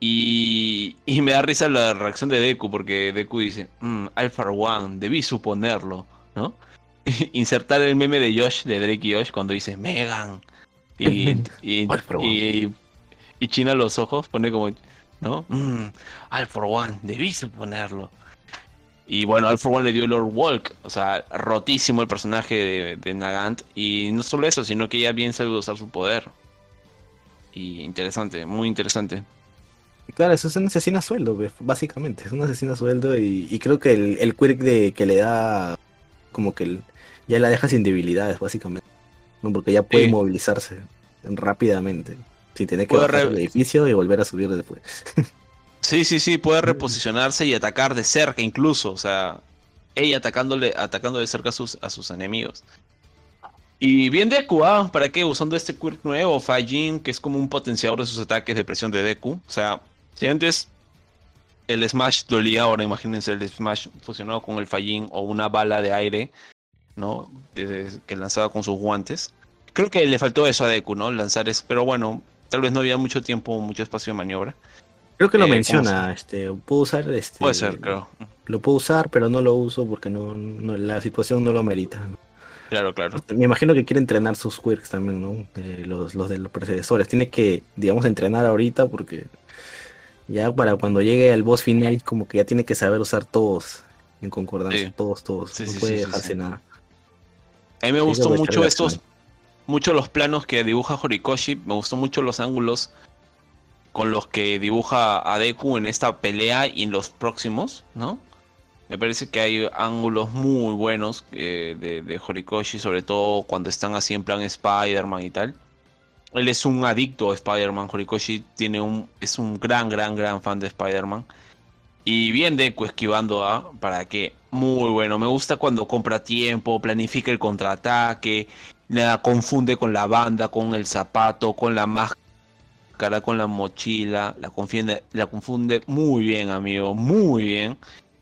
y, y me da risa la reacción de Deku, porque Deku dice, mm, Alpha One, debí suponerlo. ¿no? Insertar el meme de Josh, de Drake y Josh, cuando dice Megan. Y, y, China los ojos, pone como, ¿no? Mm, for One, debí ponerlo. Y bueno, for One le dio Lord Walk, o sea, rotísimo el personaje de, Nagant. Y no solo eso, sino que ella bien sabe usar su poder. Y interesante, muy interesante. Claro, eso es una asesina a sueldo, básicamente. Es una asesina a sueldo y, creo que el, el quirk de, que le da como que ya la deja sin debilidades, básicamente. Porque ya puede movilizarse rápidamente. Sin tener que bajar el edificio y volver a subir después. Sí, sí, sí, puede reposicionarse y atacar de cerca incluso, o sea, ella atacándole, atacando de cerca a sus, a sus enemigos. Y bien Deku, ¿ah? ¿para qué? Usando este quirk nuevo, Fajin, que es como un potenciador de sus ataques de presión de Deku. O sea, si antes el Smash dolía, ahora imagínense el Smash fusionado con el Fajin o una bala de aire, ¿no? que lanzaba con sus guantes. Creo que le faltó eso a Deku, ¿no? Lanzar eso, pero bueno, tal vez no había mucho tiempo, mucho espacio de maniobra. Creo que lo eh, menciona, este, puedo usar este. Puede ser, creo. Lo puedo usar, pero no lo uso porque no, la situación no lo merita. Claro, claro. Me imagino que quiere entrenar sus quirks también, ¿no? Eh, los, los de los predecesores. Tiene que, digamos, entrenar ahorita porque ya para cuando llegue al boss final, como que ya tiene que saber usar todos en concordancia. Todos, todos. no puede dejarse nada. A mí me gustó mucho estos, mucho los planos que dibuja Horikoshi. Me gustó mucho los ángulos con los que dibuja a Deku en esta pelea y en los próximos, ¿no? Me parece que hay ángulos muy buenos eh, de, Horikoshi, sobre todo cuando están así en plan Spider-Man y tal. Él es un adicto a Spider-Man. Horikoshi tiene un, es un gran, gran, gran fan de Spider-Man. Y bien Deku esquivando a para que muy bueno. Me gusta cuando compra tiempo, planifica el contraataque, la confunde con la banda, con el zapato, con la máscara cara con la mochila, la confunde, la confunde muy bien, amigo, muy bien.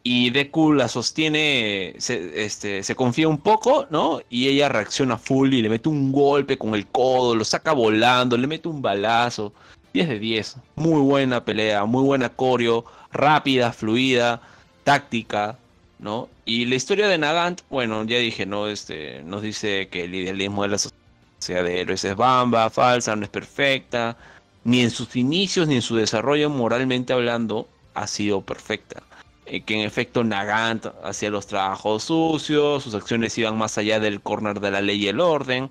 Y Deku la sostiene, se, este, se confía un poco, ¿no? Y ella reacciona full y le mete un golpe con el codo, lo saca volando, le mete un balazo. 10 de 10. Muy buena pelea, muy buena coreo, rápida, fluida, táctica, ¿no? Y la historia de Nagant, bueno, ya dije, ¿no? Este, nos dice que el idealismo de la sociedad de héroes es bamba, falsa, no es perfecta, ni en sus inicios ni en su desarrollo moralmente hablando ha sido perfecta. Eh, que en efecto Nagant hacía los trabajos sucios, sus acciones iban más allá del corner de la ley y el orden,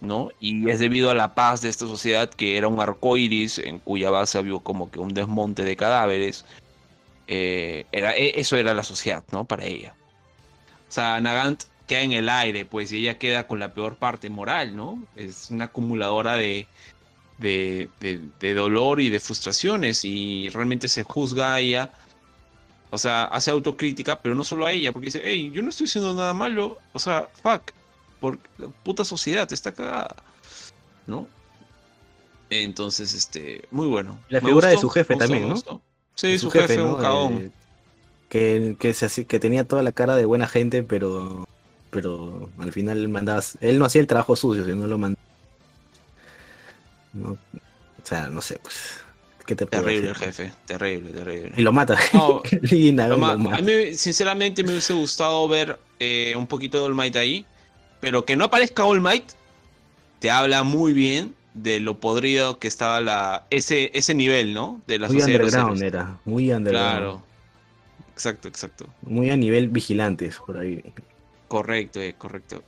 ¿no? Y es debido a la paz de esta sociedad que era un arco iris en cuya base había como que un desmonte de cadáveres. Eh, era, e, eso era la sociedad, ¿no? Para ella. O sea, Nagant queda en el aire, pues, y ella queda con la peor parte moral, ¿no? Es una acumuladora de, de, dolor y de frustraciones y realmente se juzga ella, o sea, hace autocrítica, pero no solo a ella, porque dice, hey, yo no estoy haciendo nada malo, o sea, fuck, por la puta sociedad está cagada, ¿no? Entonces, este, muy bueno. La figura de su jefe también, ¿no? Sí, su, jefe, un caón. que, que, se, que tenía toda la cara de buena gente, pero pero al final mandaba, él no hacía el trabajo sucio, sino lo mandaba o sea, no sé, pues. ¿Qué te terrible el jefe, terrible, terrible. Y lo mata. A mí, sinceramente, me hubiese gustado ver eh, un poquito de All Might ahí, pero que no aparezca All Might te habla muy bien de lo podrido que estaba la ese ese nivel, ¿no? De la muy underground era, muy underground. Claro. Exacto, exacto. Muy a nivel vigilantes por ahí. Correcto, eh, correcto.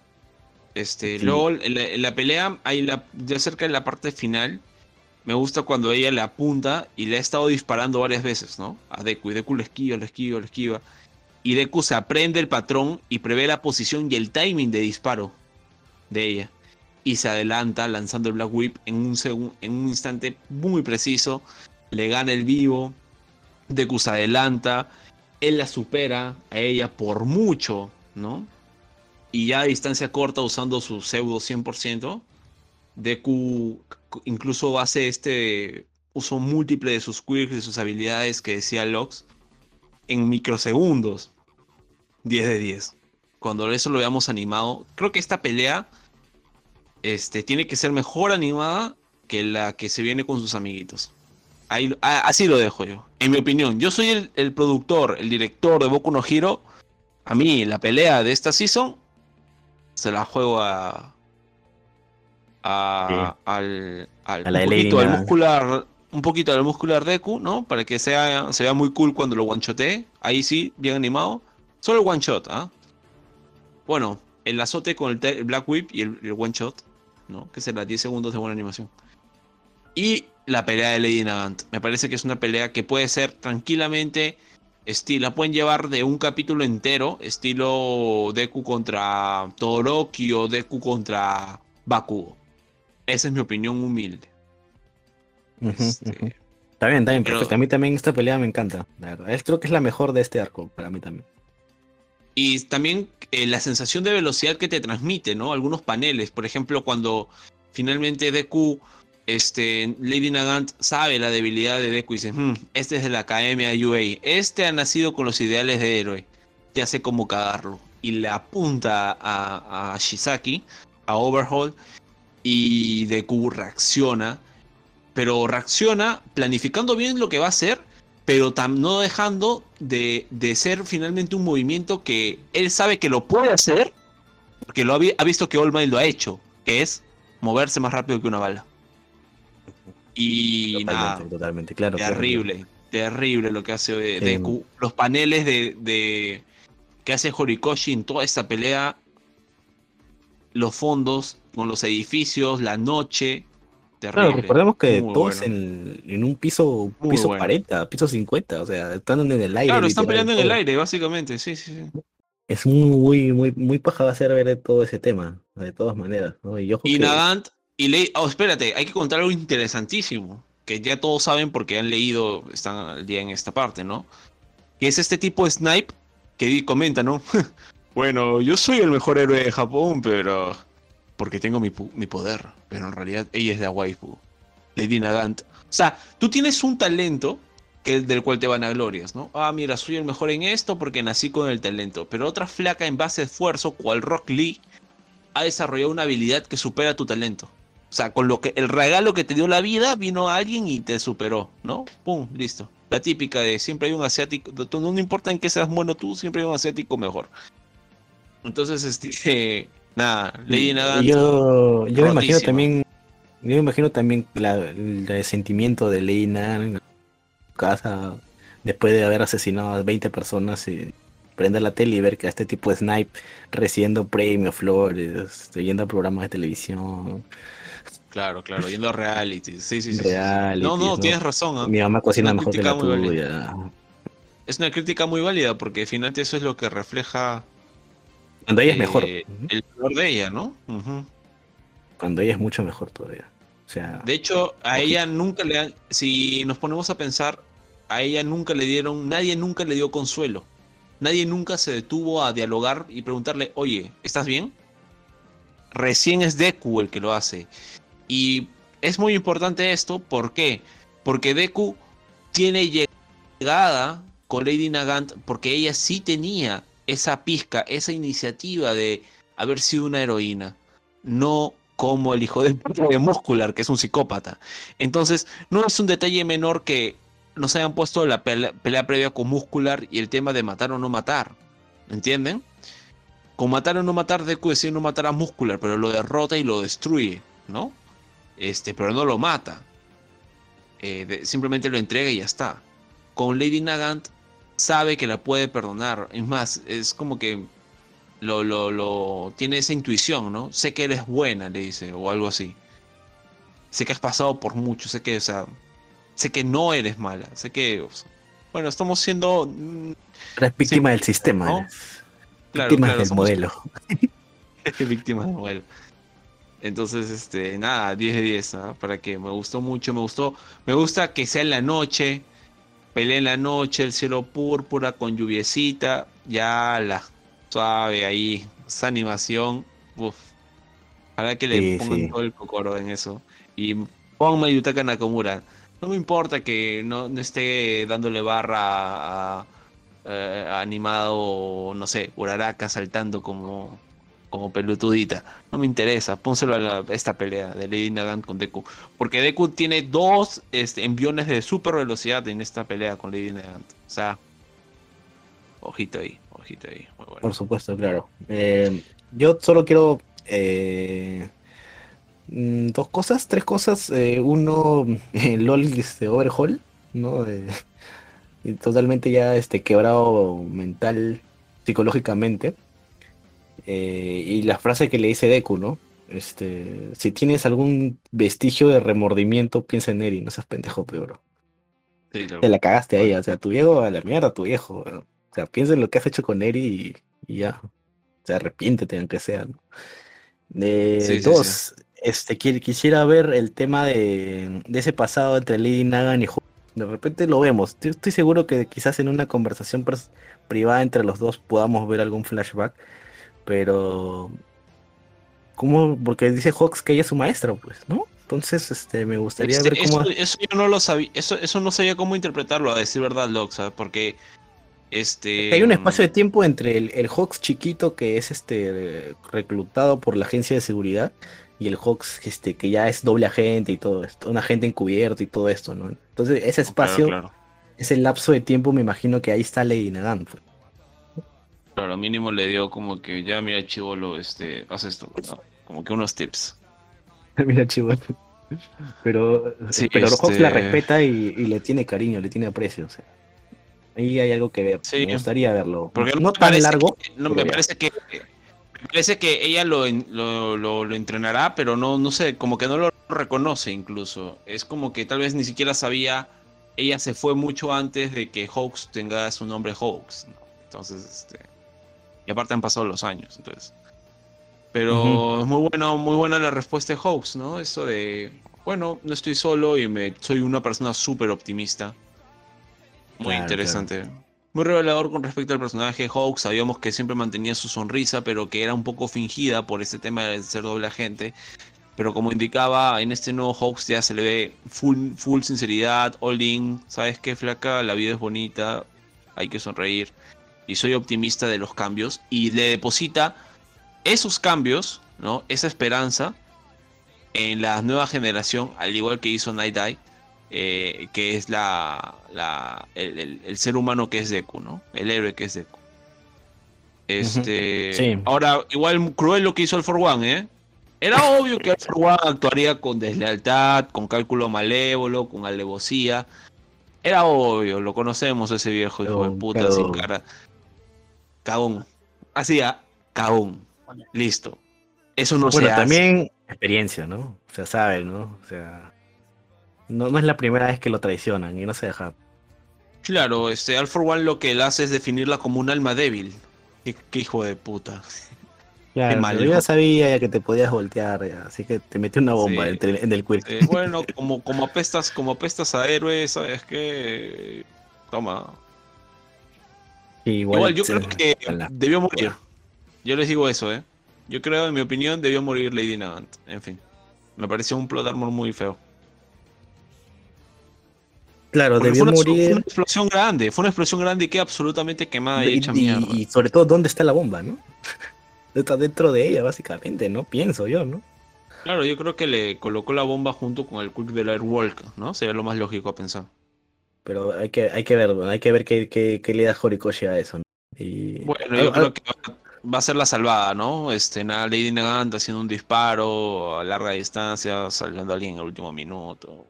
Este, Luego, en la, pelea, hay la, ya cerca de la parte final, me gusta cuando ella le apunta y le ha estado disparando varias veces, ¿no? A Deku, y Deku le esquiva, le esquiva, le esquiva. Y Deku se aprende el patrón y prevé la posición y el timing de disparo de ella. Y se adelanta lanzando el Black Whip en un, en un instante muy preciso. Le gana el vivo. Deku se adelanta. Él la supera a ella por mucho, ¿no? y ya a distancia corta usando su pseudo 100%, Deku incluso hace este uso múltiple de sus quirks, y sus habilidades que decía Lox en microsegundos. 10 de 10. Cuando eso lo veamos animado, creo que esta pelea este, tiene que ser mejor animada que la que se viene con sus amiguitos. Ahí, así lo dejo yo, en mi opinión. Yo soy el, el productor, el director de Boku no Hero. A mí, la pelea de esta season se la juego a, a al, al un poquito al muscular un poquito al muscular Deku, ¿no? Para que sea se vea muy cool cuando lo guanchotee. Ahí sí, bien animado. Solo el one shot, ¿ah? Bueno, el azote con el, Black Whip y el, one shot, ¿no? Que será 10 segundos de buena animación. Y la pelea de Lady Nagant. Me parece que es una pelea que puede ser tranquilamente. Estilo, la pueden llevar de un capítulo entero, estilo Deku contra Todoroki o Deku contra Bakugo. Esa es mi opinión humilde. Este, está bien, está bien, perfecto. A mí también esta pelea me encanta, la verdad. Creo que es la mejor de este arco, para mí también. Y también eh, la sensación de velocidad que te transmite, ¿no? Algunos paneles, por ejemplo, cuando finalmente Deku, este, Lady Nagant sabe la debilidad de Deku y dice, hmm, este es de la Academia UA, este ha nacido con los ideales de héroe, ya sé cómo cagarlo. Y le apunta a, a Shizaki, a Overhaul, y Deku reacciona, pero reacciona planificando bien lo que va a hacer, pero no dejando de, ser finalmente un movimiento que él sabe que lo puede hacer, porque lo ha, visto que All Might lo ha hecho, que es moverse más rápido que una bala. Y nada, totalmente, claro. Terrible, terrible lo que hace Deku. Los paneles de, de que hace Horikoshi en toda esta pelea, los fondos, con los edificios, la noche. Terrible. Claro, recordemos que todos en, un piso, piso 40, piso 50, o sea, están en el aire. Claro, están peleando en el aire, básicamente, sí, sí, sí. Es muy, muy, muy paja hacer ver todo ese tema, de todas maneras. Y, Nagant, y le... oh, espérate, hay que contar algo interesantísimo, que ya todos saben porque han leído, están al día en esta parte, ¿no? Que es este tipo de snipe que comenta, ¿no? bueno, yo soy el mejor héroe de Japón, pero porque tengo mi, poder, pero en realidad ella es la waifu, Lady Nagant. O sea, tú tienes un talento que, del cual te van a glorias, ¿no? Ah, mira, soy el mejor en esto porque nací con el talento. Pero otra flaca en base a esfuerzo, cual Rock Lee, ha desarrollado una habilidad que supera tu talento. O sea, con lo que el regalo que te dio la vida, vino alguien y te superó, ¿no? Pum, listo. La típica de siempre hay un asiático, no importa en qué seas bueno tú, siempre hay un asiático mejor. Entonces, este, Nada, Lady nada. Yo, yo me imagino también, yo me imagino también el sentimiento de Lady en casa después de haber asesinado a 20 personas y prender la tele y ver que a este tipo de snipe recibiendo premios, flores, yendo a programas de televisión. Claro, claro, yendo a reality. Sí, sí, sí. no, no, tienes razón. ¿ah? Mi mamá cocina mejor que la tuya. Es una crítica muy válida porque finalmente eso es lo que refleja cuando ella es mejor. Eh, el color de ella, ¿no? Cuando ella es mucho mejor todavía. O sea, de hecho, a ella nunca le han, si nos ponemos a pensar, a ella nunca le dieron, nadie nunca le dio consuelo. Nadie nunca se detuvo a dialogar y preguntarle, oye, ¿estás bien? Recién es Deku el que lo hace. Y es muy importante esto, ¿por qué? Porque Deku tiene llegada con Lady Nagant porque ella sí tenía esa pizca, esa iniciativa de haber sido una heroína, no como el hijo de, Muscular, que es un psicópata. Entonces, no es un detalle menor que nos hayan puesto la pelea, previa con Muscular y el tema de matar o no matar. ¿Entienden? Con matar o no matar, Deku decide no matar a Muscular, pero lo derrota y lo destruye, ¿no? Este, pero no lo mata. Eh, simplemente lo entrega y ya está. Con Lady Nagant sabe que la puede perdonar. Es más, es como que lo, lo, lo tiene esa intuición, ¿no? Sé que eres buena, le dice, o algo así. Sé que has pasado por mucho, sé que, o sea, sé que no eres mala, sé que, bueno, estamos siendo... Mm, eres víctima del sistema, ¿no? víctima del modelo. víctima del modelo. Entonces, este, nada, 10 de 10, ¿ah? para que me gustó mucho, me gustó, me gusta que sea en la noche, pelea en la noche, el cielo púrpura con lluviecita, ya la suave ahí, esa animación, uff. Ojalá que le pongan todo el cocoro en eso. Y ponme Yutaka Nakamura. No me importa que no, esté dándole barra a, eh, animado, no sé, Uraraka saltando como como pelotudita. No me interesa, pónselo a, esta pelea de Lady Nagant con Deku. Porque Deku tiene dos este, enviones de super velocidad en esta pelea con Lady Nagant. O sea, ojito ahí, ojito ahí. Por supuesto, claro. Eh, yo solo quiero eh, mm, dos cosas, tres cosas. Eh, uno, LOL este, Overhaul, totalmente ya este quebrado mental psicológicamente. Eh, y la frase que le dice Deku, ¿no? Este, si tienes algún vestigio de remordimiento, piensa en Eri, no seas pendejo, peor. Te la cagaste ahí, o sea, tu viejo a la mierda, tu viejo. O sea, piensa en lo que has hecho con Eri y, ya. O sea, arrepiéntete aunque sea. ¿no? De dos, este quisiera ver el tema de, ese pasado entre Lady Nagan y De repente lo vemos. Estoy, seguro que quizás en una conversación privada entre los dos podamos ver algún flashback. Pero. ¿Cómo? Porque dice Hawks que ella es su maestra, pues, ¿no? Entonces, este, me gustaría este, ver cómo. Eso, yo no lo sabía. Eso, eso no sabía cómo interpretarlo, a decir verdad, Locke, Porque. Este... Hay un espacio de tiempo entre el, el Hawks chiquito que es este reclutado por la agencia de seguridad y el Hawks este, que ya es doble agente y todo esto, un agente encubierto y todo esto, ¿no? Entonces ese espacio, ese lapso de tiempo, me imagino que ahí está Lady Nagan. Pues. Claro, mínimo le dio como que ya mira chivolo, este, haz esto, como que unos tips. mira chivolo. Pero, pero Hawks la este respeta y, le tiene cariño, le tiene aprecio. O sea. Ahí hay algo que ver. Me gustaría verlo. Porque no tan largo. no, me parece que parece que ella lo, lo, entrenará, pero no, no sé, como que no lo reconoce incluso. Es como que tal vez ni siquiera sabía. Ella se fue mucho antes de que Hawks tenga su nombre Hawks. Entonces, este. Y aparte han pasado los años, entonces. Pero es muy bueno, muy buena la respuesta de Hawks, ¿no? Eso de. Bueno, no estoy solo y me soy una persona súper optimista. Muy interesante. Muy revelador con respecto al personaje Hawk. Sabíamos que siempre mantenía su sonrisa, pero que era un poco fingida por ese tema de ser doble agente. Pero como indicaba, en este nuevo Hawks ya se le ve full, full sinceridad, all in. ¿Sabes qué, flaca? La vida es bonita, hay que sonreír. Y soy optimista de los cambios. Y le deposita esos cambios, ¿no? Esa esperanza en la nueva generación, al igual que hizo Night Eye eh, que es la, el, ser humano que es Deku, ¿no? El héroe que es Deku. Este, Ahora, igual cruel lo que hizo el For One, ¿eh? Era obvio que el For One actuaría con deslealtad, con cálculo malévolo, con alevosía. Era obvio, lo conocemos ese viejo hijo de puta sin cara. Cagón. Hacía cagón. Listo. Eso no bueno, se también experiencia, ¿no? O sea, sabe, ¿no? O sea, no, no es la primera vez que lo traicionan y no se deja. Claro, este All for One lo que él hace es definirla como un alma débil. Qué, hijo de puta. Claro, yo ya sabía que te podías voltear, así que te metí una bomba en, el quick. bueno, como, como apestas, como apestas a héroes, sabes que toma. Igual, yo creo que debió morir. Yo les digo eso, eh. Yo creo, en mi opinión, debió morir Lady Nagant. En fin. Me pareció un plot armor muy feo. Claro, debió morir. Fue una explosión grande, fue una explosión grande y quedó absolutamente quemada y, hecha mierda. Y sobre todo, ¿dónde está la bomba, no? está dentro de ella, básicamente, ¿no? Pienso yo, ¿no? Claro, yo creo que le colocó la bomba junto con el quick del Airwalk, ¿no? Sería lo más lógico a pensar. Pero hay que, hay que ver, hay que ver qué, qué, le da Horikoshi a eso, ¿no? Y... Bueno, yo creo que va a ser la salvada, ¿no? Este, nada, Lady Nagant haciendo un disparo a larga distancia, saliendo alguien en el último minuto.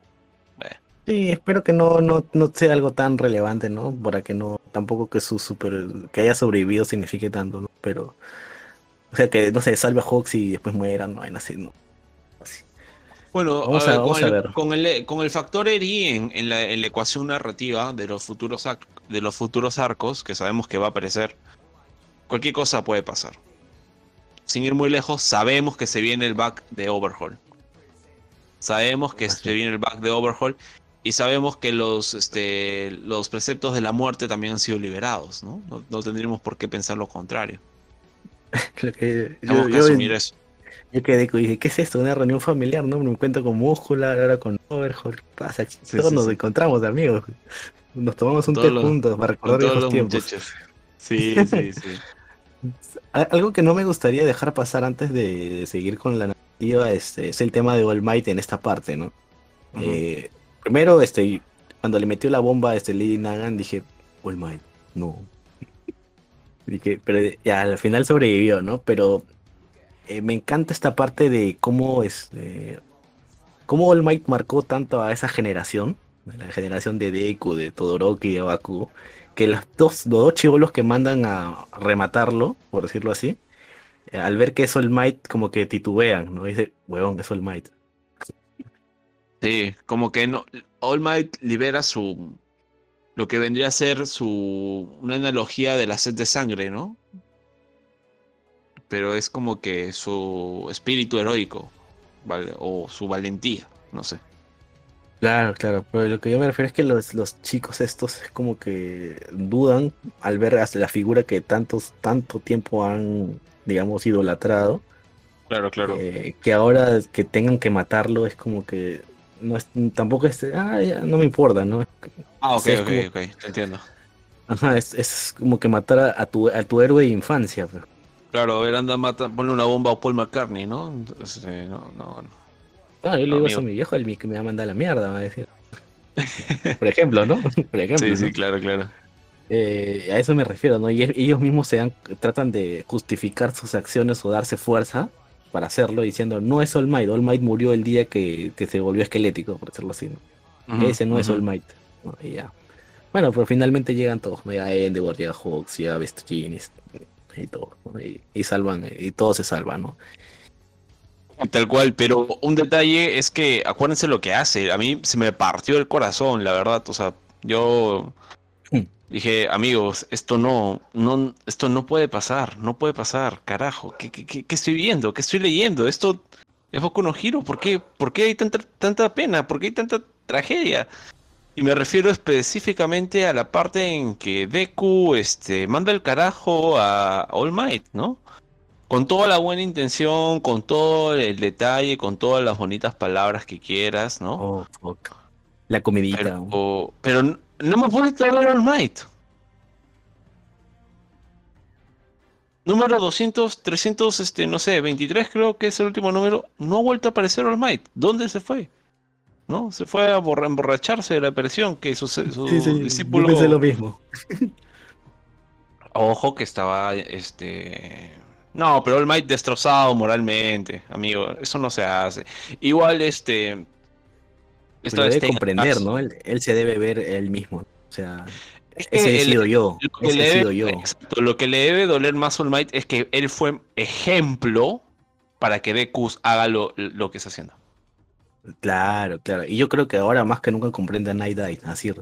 Sí, espero que no, no, no sea algo tan relevante, ¿no? Para que no, tampoco que su super, que haya sobrevivido signifique tanto, ¿no? Pero, o sea, que, no sé, salve a Hawks y después mueran, no, así, ¿no? Bueno, vamos a, con, el, ver. Con, el, con el factor ERI en, en, la, ecuación narrativa de los, futuros de los futuros arcos, que sabemos que va a aparecer, cualquier cosa puede pasar. Sin ir muy lejos, sabemos que se viene el back de Overhaul. Sabemos que se viene el back de Overhaul y sabemos que los, este, los preceptos de la muerte también han sido liberados, ¿no? No, tendríamos por qué pensar lo contrario. yo, que asumir eso. Yo quedé y dije, ¿qué es esto? Una reunión familiar, ¿no? Me encuentro con Múscula, ahora con Overhaul, ¿qué pasa? todos nos encontramos, amigos. Nos tomamos un té juntos para recordar los tiempos. Sí, sí, sí. Algo que no me gustaría dejar pasar antes de, seguir con la narrativa este, es el tema de All Might en esta parte, ¿no? eh, primero, este, cuando le metió la bomba a este Lady Nagan, dije, All Might, no. dije, pero ya al final sobrevivió, ¿no? Pero eh, me encanta esta parte de cómo este, cómo All Might marcó tanto a esa generación, la generación de Deku, de Todoroki, de Baku, que los dos, los dos chivolos que mandan a rematarlo, por decirlo así, eh, al ver que es All Might, como que titubean, ¿no? Dice, huevón, es All Might. Sí, como que no, All Might libera su, lo que vendría a ser su, una analogía de la sed de sangre, ¿no? Pero es como que su espíritu heroico, ¿vale? O su valentía, no sé. Claro, claro, pero lo que yo me refiero es que los, los chicos estos es como que dudan al ver hasta la figura que tantos, tanto tiempo han, digamos, idolatrado. Claro, claro. eh, que ahora que tengan que matarlo es como que no es, tampoco es, ah, ya, no me importa, ¿no? Ah, ok, Sí, es ok, como- ok, te entiendo. Ajá, es, es como que matar a, tu, a tu héroe de infancia. pues. Claro, a ver, anda, mata, ponle una bomba a Paul McCartney, ¿no? Entonces, eh, no, no, no. Ah, yo le digo eso a mi viejo, el que me va a mandar a la mierda, va a decir. Por ejemplo, ¿no? Por ejemplo. Sí, ¿no? sí, claro, claro. Eh, a eso me refiero, ¿no? Y ellos mismos se dan, tratan de justificar sus acciones o darse fuerza para hacerlo, diciendo, no es All Might, All Might murió el día que, que se volvió esquelético, por decirlo así, ¿no? Ujú, Ese no es. All Might. ¿no? Y ya. Bueno, pero finalmente llegan todos, ¿no? Ya Endeavor, llega Hawks, ya Vestigines y todo, ¿no? y, y salvan, y todo se salva, ¿no? Tal cual, pero un detalle es que acuérdense lo que hace. A mí se me partió el corazón, la verdad. O sea, yo Mm. dije, amigos, esto no, no, esto no puede pasar, no puede pasar, carajo. ¿Qué, qué, qué- qué estoy viendo? ¿Qué estoy leyendo? Esto es Boku no Hero. ¿Por qué, ¿Por qué hay tanta, tanta pena? ¿Por qué hay tanta tragedia? Y me refiero específicamente a la parte en que Deku este, manda el carajo a All Might, ¿no? Con toda la buena intención, con todo el detalle, con todas las bonitas palabras que quieras, ¿no? Oh, fuck. La comidita. ¿no? Pero, pero n- no me puedes traer All Might. Número 200, 300, este, no sé, 23 creo que es el último número. No ha vuelto a aparecer All Might. ¿Dónde se fue? ¿No? Se fue a borra- emborracharse de la presión que su, su Sí, sí, discípulo... yo lo mismo. Ojo que estaba, este... No, pero All Might destrozado moralmente, amigo. Eso no se hace. Igual, este... Esto debe este- comprender, ¿no? Él, él se debe ver él mismo. O sea, Es que ese he el- sido yo. Lo que, Ese le he sido debe, yo. exacto, lo que le debe doler más a All Might es que él fue ejemplo para que Deku haga lo, lo que está haciendo. Claro, claro. Y yo creo que ahora más que nunca comprende a Night Eye, así.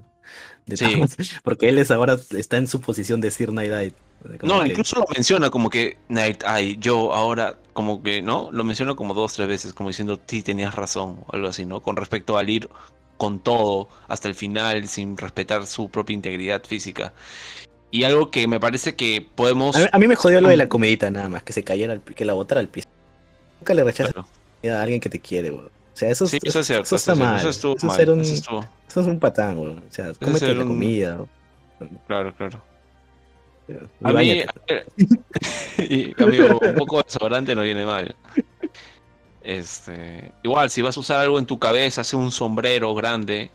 de Sí. todas- Porque él es ahora, está en su posición de decir Night Eye. No, que- incluso lo menciona como que Night Eye, yo ahora, como que, ¿no? Lo menciona como dos, tres veces, como diciendo, sí, tenías razón, o algo así, ¿no? Con respecto al ir con todo hasta el final, sin respetar su propia integridad física. Y algo que me parece que podemos... A mí, a mí me jodió lo de la comidita nada más, que se cayera, al que la botara al piso. Nunca le rechazas Claro. a alguien que te quiere, weón. O sea, eso, Sí, es- eso es cierto. eso está eso, mal. eso estuvo Eso es mal, ser un- eso estuvo- eso es un patán, weón. O sea, cómete la un- comida. Claro, claro. A mí, y, amigo, un poco de desodorante no viene mal. Este, igual, si vas a usar algo en tu cabeza, hace un sombrero grande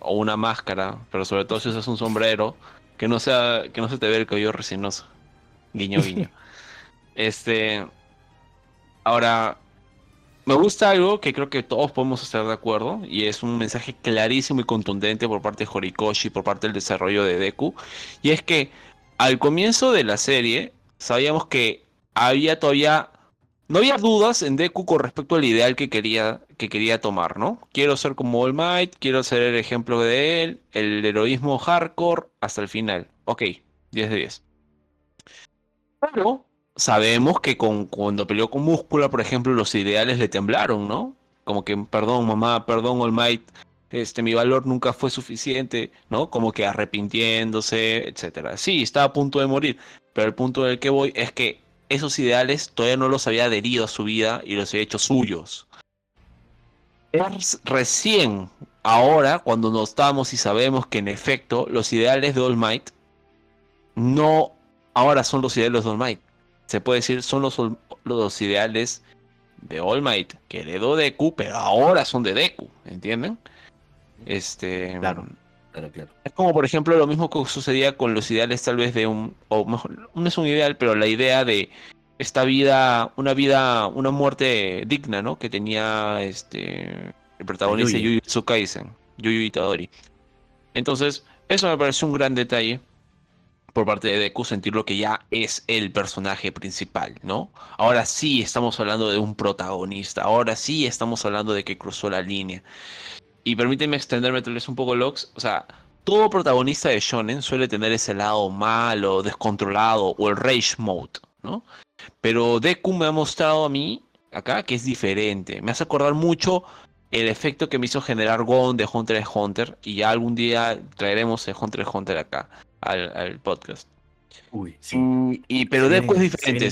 o una máscara, pero sobre todo si usas un sombrero, que no sea, que no se te vea el cabello resinoso. Guiño, guiño. Este, ahora, me gusta algo que creo que todos podemos estar de acuerdo, y es un mensaje clarísimo y contundente por parte de Horikoshi, por parte del desarrollo de Deku, y es que al comienzo de la serie sabíamos que había todavía no había dudas en Deku con respecto al ideal que quería que quería tomar, ¿no? Quiero ser como All Might, quiero ser el ejemplo de él, el heroísmo hardcore hasta el final. Ok, 10 de 10. Pero sabemos que con, cuando peleó con Múscula, por ejemplo, los ideales le temblaron, ¿no? Como que, perdón, mamá, perdón, All Might, este, mi valor nunca fue suficiente, ¿no? Como que arrepintiéndose, etcétera. Sí, estaba a punto de morir, pero el punto del que voy es que esos ideales todavía no los había adherido a su vida y los había hecho suyos. Recién, ahora, cuando nos estamos y sabemos que en efecto los ideales de All Might no ahora son los ideales de All Might. Se puede decir son los, los ideales de All Might que heredó Deku, pero ahora son de Deku, ¿entienden? Este, Claro. Claro, claro. es como, por ejemplo, lo mismo que sucedía con los ideales tal vez de un, o mejor, no es un ideal, pero la idea de esta vida, una vida, una muerte digna, ¿no? Que tenía este el protagonista de Yuji. Jujutsu Kaisen, Yuji Itadori. Entonces, eso me parece un gran detalle por parte de Deku sentir lo que ya es el personaje principal, ¿no? Ahora sí estamos hablando de un protagonista, ahora sí estamos hablando de que cruzó la línea. Y permíteme extenderme tal vez un poco, Lox, o sea, todo protagonista de shonen suele tener ese lado malo, descontrolado o el rage mode, ¿no? Pero Deku me ha mostrado a mí acá que es diferente. Me hace acordar mucho el efecto que me hizo generar Gon de Hunter x Hunter y ya algún día traeremos el Hunter x Hunter acá al, podcast. Uy, sí. Y, pero Deku es diferente.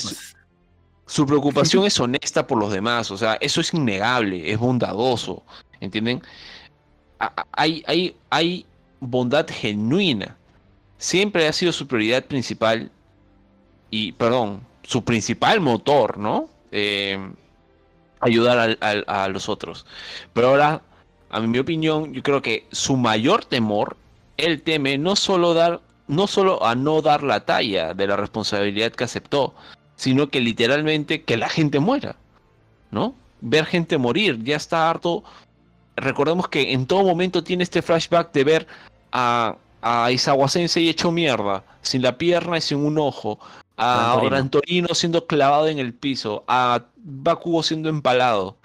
Su, preocupación es honesta por los demás, o sea, eso es innegable, es bondadoso, ¿entienden? Hay, hay, hay bondad genuina. Siempre ha sido su prioridad principal y, perdón, su principal motor, ¿no? Eh, ayudar a los otros. Pero ahora, a mi opinión, yo creo que su mayor temor, él teme no solo dar, no solo a no dar la talla de la responsabilidad que aceptó, sino que literalmente que la gente muera, ¿no? Ver gente morir, ya está harto. Recordemos que en todo momento tiene este flashback de ver a, a Isawa Sensei hecho mierda, sin la pierna y sin un ojo, a Orantorino siendo clavado en el piso, a Bakugo siendo empalado.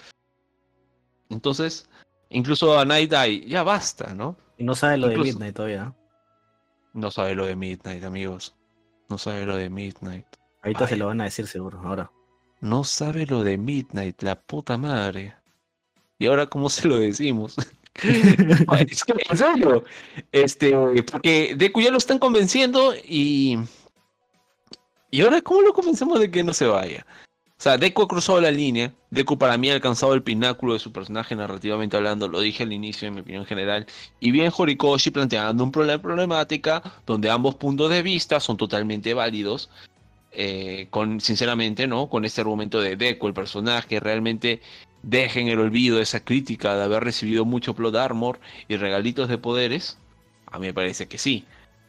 Entonces, incluso a Night Eye, ya basta, ¿no? Y no sabe lo de Midnight todavía. No sabe lo de Midnight, amigos. No sabe lo de Midnight. Ahorita se lo van a decir seguro, ahora. No sabe lo de Midnight, la puta madre. ¿Y ahora cómo se lo decimos? es que, en serio, este, porque Deku ya lo están convenciendo y. ¿Y ahora cómo lo convencemos de que no se vaya? O sea, Deku ha cruzado la línea. Deku para mí ha alcanzado el pináculo de su personaje narrativamente hablando. Lo dije al inicio en mi opinión general. Y bien Horikoshi planteando un problema problemática donde ambos puntos de vista son totalmente válidos. Eh, con, sinceramente, ¿no? Con este argumento de Deku, el personaje realmente deje en el olvido esa crítica de haber recibido mucho plot armor y regalitos de poderes? A mí me parece que sí,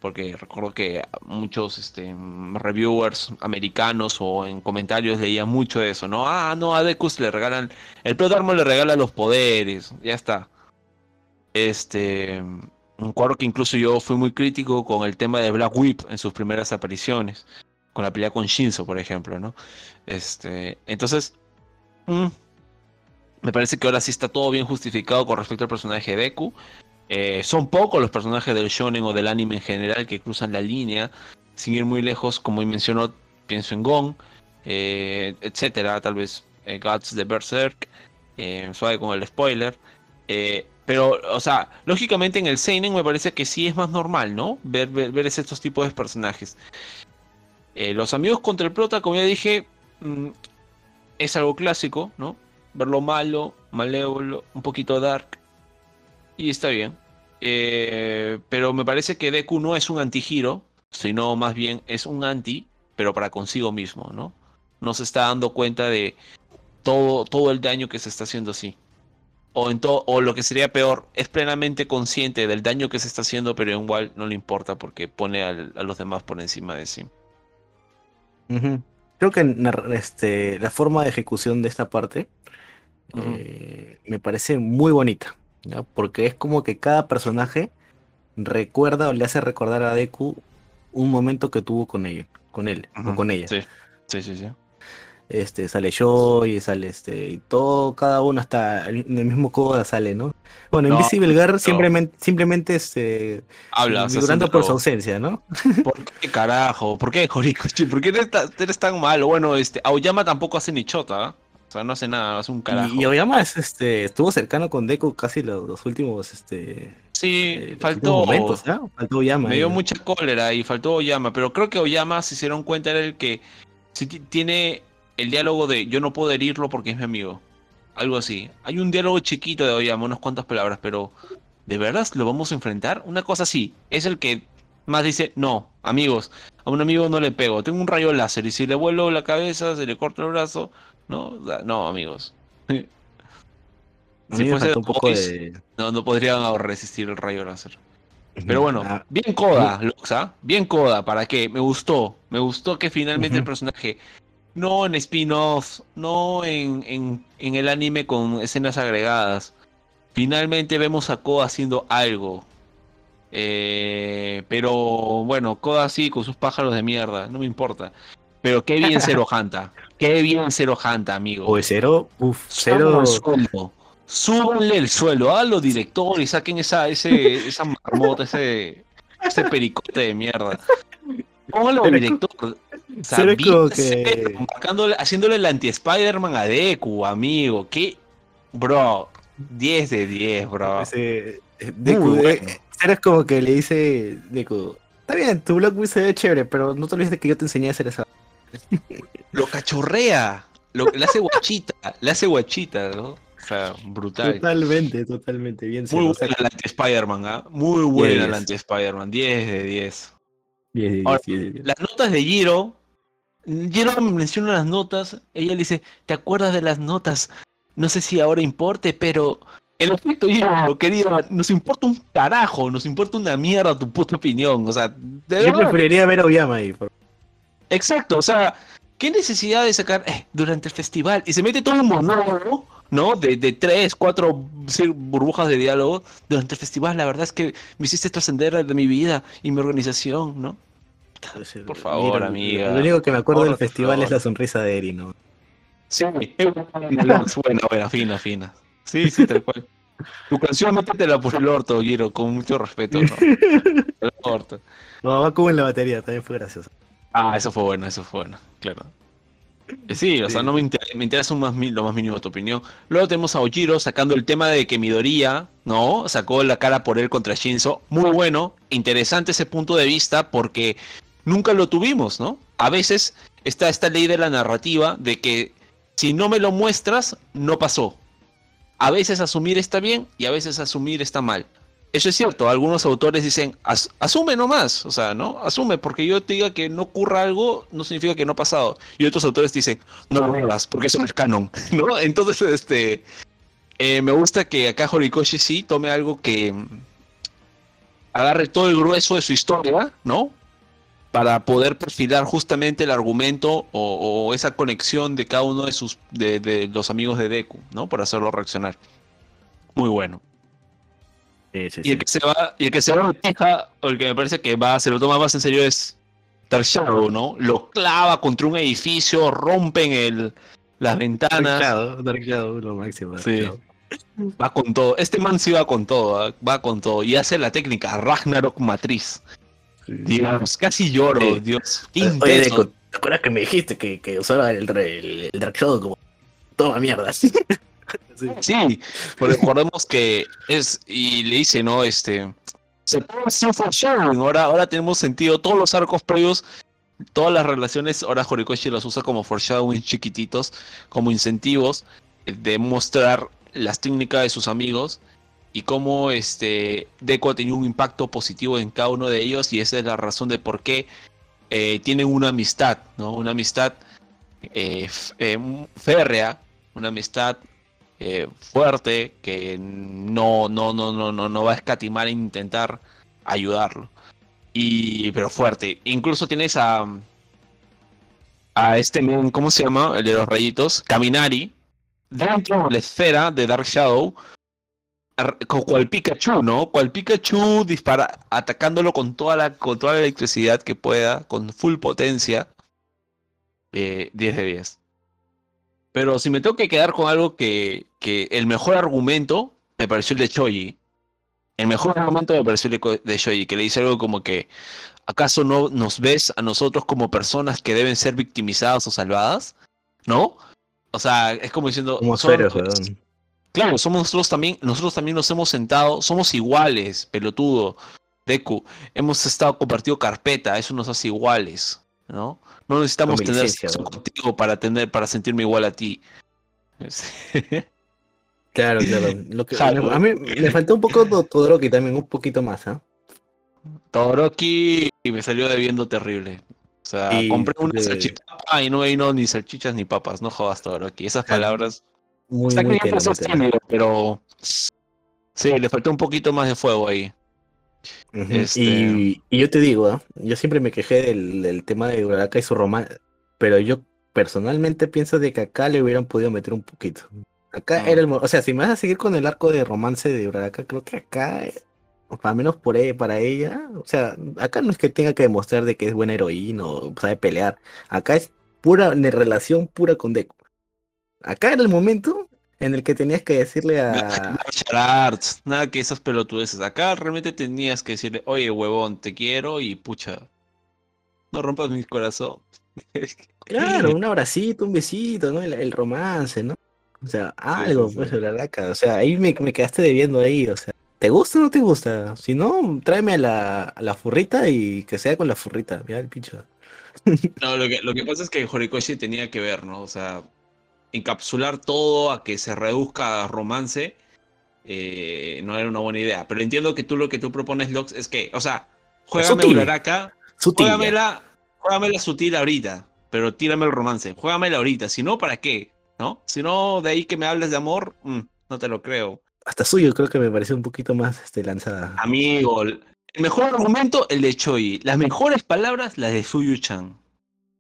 porque recuerdo que muchos este, reviewers americanos o en comentarios leían mucho de eso, ¿no? Ah, no, a Decus le regalan, el plot le regala los poderes, ya está. Este, un cuadro que incluso yo fui muy crítico con el tema de Black Whip en sus primeras apariciones, con la pelea con Shinzo, por ejemplo, ¿no? Este, entonces, mm, me parece que ahora sí está todo bien justificado con respecto al personaje de Deku. Eh, son pocos los personajes del shonen o del anime en general que cruzan la línea, sin ir muy lejos, como mencionó, pienso en Gon, eh, etcétera, tal vez eh, Guts de Berserk, suave con el spoiler. pero, o sea, lógicamente en el Seinen me parece que sí es más normal, ¿no? Ver, ver, estos tipos de personajes. los amigos contra el prota, como ya dije, mm, es algo clásico, ¿no? verlo malo, malévolo, un poquito dark. Y está bien. Eh, pero me parece que Deku no es un anti-hero, sino más bien es un anti, pero para consigo mismo, ¿no? No se está dando cuenta de todo, todo el daño que se está haciendo así. O, en o lo que sería peor, es plenamente consciente del daño que se está haciendo, pero igual no le importa porque pone a los demás por encima de sí. Creo que este, la forma de ejecución de esta parte eh, me parece muy bonita, porque es como que cada personaje recuerda o le hace recordar a Deku un momento que tuvo con él, con él o con ella. Sí, sí, sí. sí. Este, sale yo y sale este, y todo, cada uno hasta en el mismo coda sale, ¿no? Bueno, Invisible Girl simplemente, simplemente este, Habla, por su ausencia, ¿no? ¿Por qué carajo? ¿Por qué, Jorikochi? ¿Por qué eres, tan malo? Bueno, este, Aoyama tampoco hace ni chota, o sea, no hace nada, hace un carajo. Y, Oyama este, estuvo cercano con Deku casi los, últimos, este. Sí, eh, faltó. Momentos, Faltó Oyama. Me dio mucha cólera y faltó Oyama, pero creo que Oyama, si se dieron cuenta, era el que tiene el diálogo de yo no puedo herirlo porque es mi amigo. Algo así. Hay un diálogo chiquito de Oyama, unas cuantas palabras, pero ¿de verdad lo vamos a enfrentar? Una cosa así. Es el que más dice, no, amigos, a un amigo no le pego. Tengo un rayo láser y si le vuelo la cabeza, se le corta el brazo, no, no, amigos. si fuese un poco no, no podrían resistir el rayo láser. Pero bueno, bien coda, Loxa, bien coda, ¿para qué? Me gustó, me gustó que finalmente el personaje, no en spin-off, no en, en, en, el anime con escenas agregadas, finalmente vemos a Koda haciendo algo, Eh, pero bueno, Koda así con sus pájaros de mierda, no me importa. Pero qué bien Cero Hanta. Qué bien Cero Hanta, amigo. O Cero, uff, Cero. Súbanle el suelo a los directores y saquen esa, ese, esa marmota, ese, ese pericote de mierda. Póngalo al director. Cero como que... haciéndole el anti-Spider-Man a Deku, amigo. ¿Qué? Bro, 10 de 10, bro. Ese, Deku, eh, Cero es como que le dice Deku, está bien, tu blog se ve chévere, pero no te olvides de que yo te enseñé a hacer eso. Lo cachorrea, lo, le hace guachita, le hace guachita, ¿no? O sea, brutal. Totalmente, totalmente. Bien Muy buena el anti-Spider-Man, ¿ah? Muy buena el anti-Spider-Man. 10 de 10. 10 de 10, Las notas de Giro. Giro menciona las notas. Ella le dice: ¿Te acuerdas de las notas? No sé si ahora importe, pero el efecto Giro, querido, nos importa un carajo, nos importa una mierda tu puta opinión. O sea, yo preferiría ver a Oyama ahí. Exacto, o sea, ¿qué necesidad de sacar eh, durante el festival? Y se mete todo un monólogo, ¿no? De, de tres, cuatro burbujas de diálogo durante el festival. La verdad es que me hiciste trascender de mi vida y mi organización, ¿no? Por favor, amiga. Lo único que me acuerdo del festival es la sonrisa de Eri, ¿no? Sí, buena, buena, fina, fina. Sí, sí, tal cual. Tu canción métetela por el orto, Giro, con mucho respeto, ¿no? El orto. No, va como en la batería, también fue gracioso. Ah, eso fue bueno, eso fue bueno, claro. Eh, sí, o sea, no me interesa, me interesa un más, lo más mínimo tu opinión. Luego tenemos a Ojiro sacando el tema de que Midoriya, ¿no? Sacó la cara por él contra Shinzo. Muy bueno, interesante ese punto de vista porque nunca lo tuvimos, ¿no? A veces está esta ley de la narrativa de que si no me lo muestras, no pasó. A veces asumir está bien y a veces asumir está mal. Eso es cierto, algunos autores dicen, asume nomás, o sea, ¿no? Asume, porque yo te diga que no ocurra algo, no significa que no ha pasado. Y otros autores dicen, no lo hagas, porque eso no es canon, ¿no? Entonces, este, eh, me gusta que acá Horikoshi sí tome algo que agarre todo el grueso de su historia, ¿no? Para poder perfilar justamente el argumento o, esa conexión de cada uno de sus, de, de los amigos de Deku, ¿no? Para hacerlo reaccionar. Muy bueno y, el que se va, y el que se va a o el que me parece que va, se lo toma más en serio es Dark Shadow, ¿no? Lo clava contra un edificio, rompen el, las ventanas. Dark Shadow, lo máximo. Sí. Va con todo. Este man sí va con todo, ¿ah? va con todo. Y hace la técnica Ragnarok Matriz. Dios, casi lloro, Dios. Oye, ¿te acuerdas que me dijiste que, que usaba el, el, el Dark Shadow como toda mierda? Sí, recordemos que es, y le dice, ¿no? Este, se ahora, ahora tenemos sentido, todos los arcos previos, todas las relaciones, ahora Horikoshi los usa como foreshadowing chiquititos, como incentivos de mostrar las técnicas de sus amigos y cómo este Deku ha tenido un impacto positivo en cada uno de ellos y esa es la razón de por qué eh, tienen una amistad, ¿no? Una amistad eh, eh, férrea, una amistad eh, fuerte que no, no, no, no, no, no va a escatimar en intentar ayudarlo. Y, pero fuerte. Incluso tienes a, a este, ¿cómo se llama? El de los rayitos, Caminari, dentro de la esfera de Dark Shadow, con cual Pikachu, ¿no? Cual Pikachu dispara, atacándolo con toda la, con toda la electricidad que pueda, con full potencia. Eh, 10 de 10. Pero si me tengo que quedar con algo que, que el mejor argumento me pareció el de Choji. El mejor argumento me pareció el de Choji, que le dice algo como que, ¿acaso no nos ves a nosotros como personas que deben ser victimizadas o salvadas? ¿No? O sea, es como diciendo... Como Claro, somos nosotros también, nosotros también nos hemos sentado, somos iguales, pelotudo, Deku. Hemos estado compartido carpeta, eso nos hace iguales, ¿no? No necesitamos tener sexo contigo para tener, para sentirme igual a ti. claro, claro. a mí me faltó un poco Todoroki también, un poquito más, ¿ah? Todoroki me salió debiendo terrible. O sea, compré una salchipapa y no hay no, ni salchichas ni papas, no jodas Todoroki. Esas palabras. Muy, muy pero sí, le faltó un poquito más de fuego ahí. Este, y, yo te digo, ¿ah? yo siempre me quejé del, tema de Uraraka y su romance, pero yo personalmente pienso de que acá le hubieran podido meter un poquito. Acá era el, o sea, si me vas a seguir con el arco de romance de Uraraka, creo que acá al menos por e- para ella, o sea, acá no es que tenga que demostrar de que es buena heroína o sabe pelear, acá es pura relación pura con Deku. Acá era el momento en el que tenías que decirle a nada que esas pelotudeces. Acá realmente tenías que decirle, oye, huevón, te quiero y pucha, no rompas mi corazón. Claro, un abracito, un besito, ¿no? El, el romance, ¿no? O sea, algo, sí, pues, sí. la laca. O sea, ahí me, me quedaste debiendo ahí, o sea, ¿te gusta o no te gusta? Si no, tráeme a la, a la furrita y que sea con la furrita, mira el pincho. No, lo que, lo que pasa es que Horikoshi tenía que ver, ¿no? O sea, encapsular todo a que se reduzca a romance eh, no era una buena idea. Pero entiendo que tú lo que tú propones, Lox, es que, o sea, juégame. Uraraka, juégamela, juégamela sutil ahorita, pero tírame el romance, juégamela ahorita, si no, ¿para qué? ¿No? Si no, de ahí que me hables de amor, mm, no te lo creo. Hasta suyo creo que me pareció un poquito más este, lanzada. Amigo, el mejor argumento, el de Choi. Las mejores palabras, las de Suyu-chan.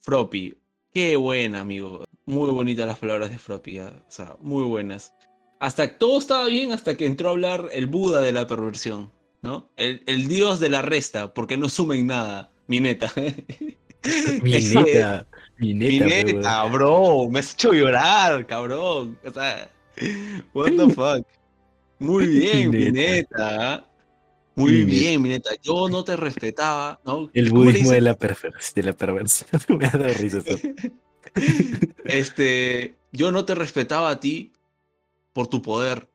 Froppy. Qué buena, amigo. Muy bonitas las palabras de Froppy. ah, O sea, muy buenas. Hasta todo estaba bien hasta que entró a hablar el Buda de la perversión. ¿No? El, el dios de la resta, porque no sumen nada. Mi neta. Mi neta, neta, neta, bro. Me has hecho llorar, cabrón. O sea, what the fuck. Muy bien, mi neta. neta. Muy Mi bien, mi neta. Yo no te respetaba, ¿no? El ¿Cómo le budismo de la, de la perversión. me ha dado risa. Este, yo no te respetaba a ti por tu poder.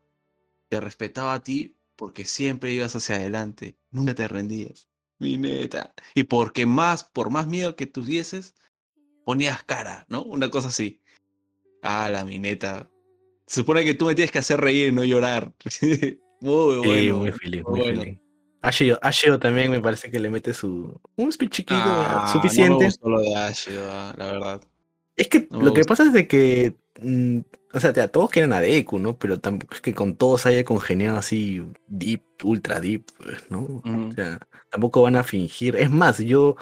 Te respetaba a ti porque siempre ibas hacia adelante. Nunca te rendías. Mi neta. Y porque más, por más miedo que tuvieses, ponías cara, ¿no? Una cosa así. Ah, la mi neta. Se supone que tú me tienes que hacer reír y no llorar. muy bueno. Sí, muy feliz, muy bueno. feliz. También me parece que le mete su un speech chiquito Ah, No suficiente. me gustó lo de Ashido, la verdad. Es que No lo que pasa es de que, mm, o sea, ya todos quieren a Deku, ¿no? Pero tampoco es que con todos haya congeniado así deep, ultra deep, pues, ¿no? O sea, tampoco van a fingir. Es más, yo,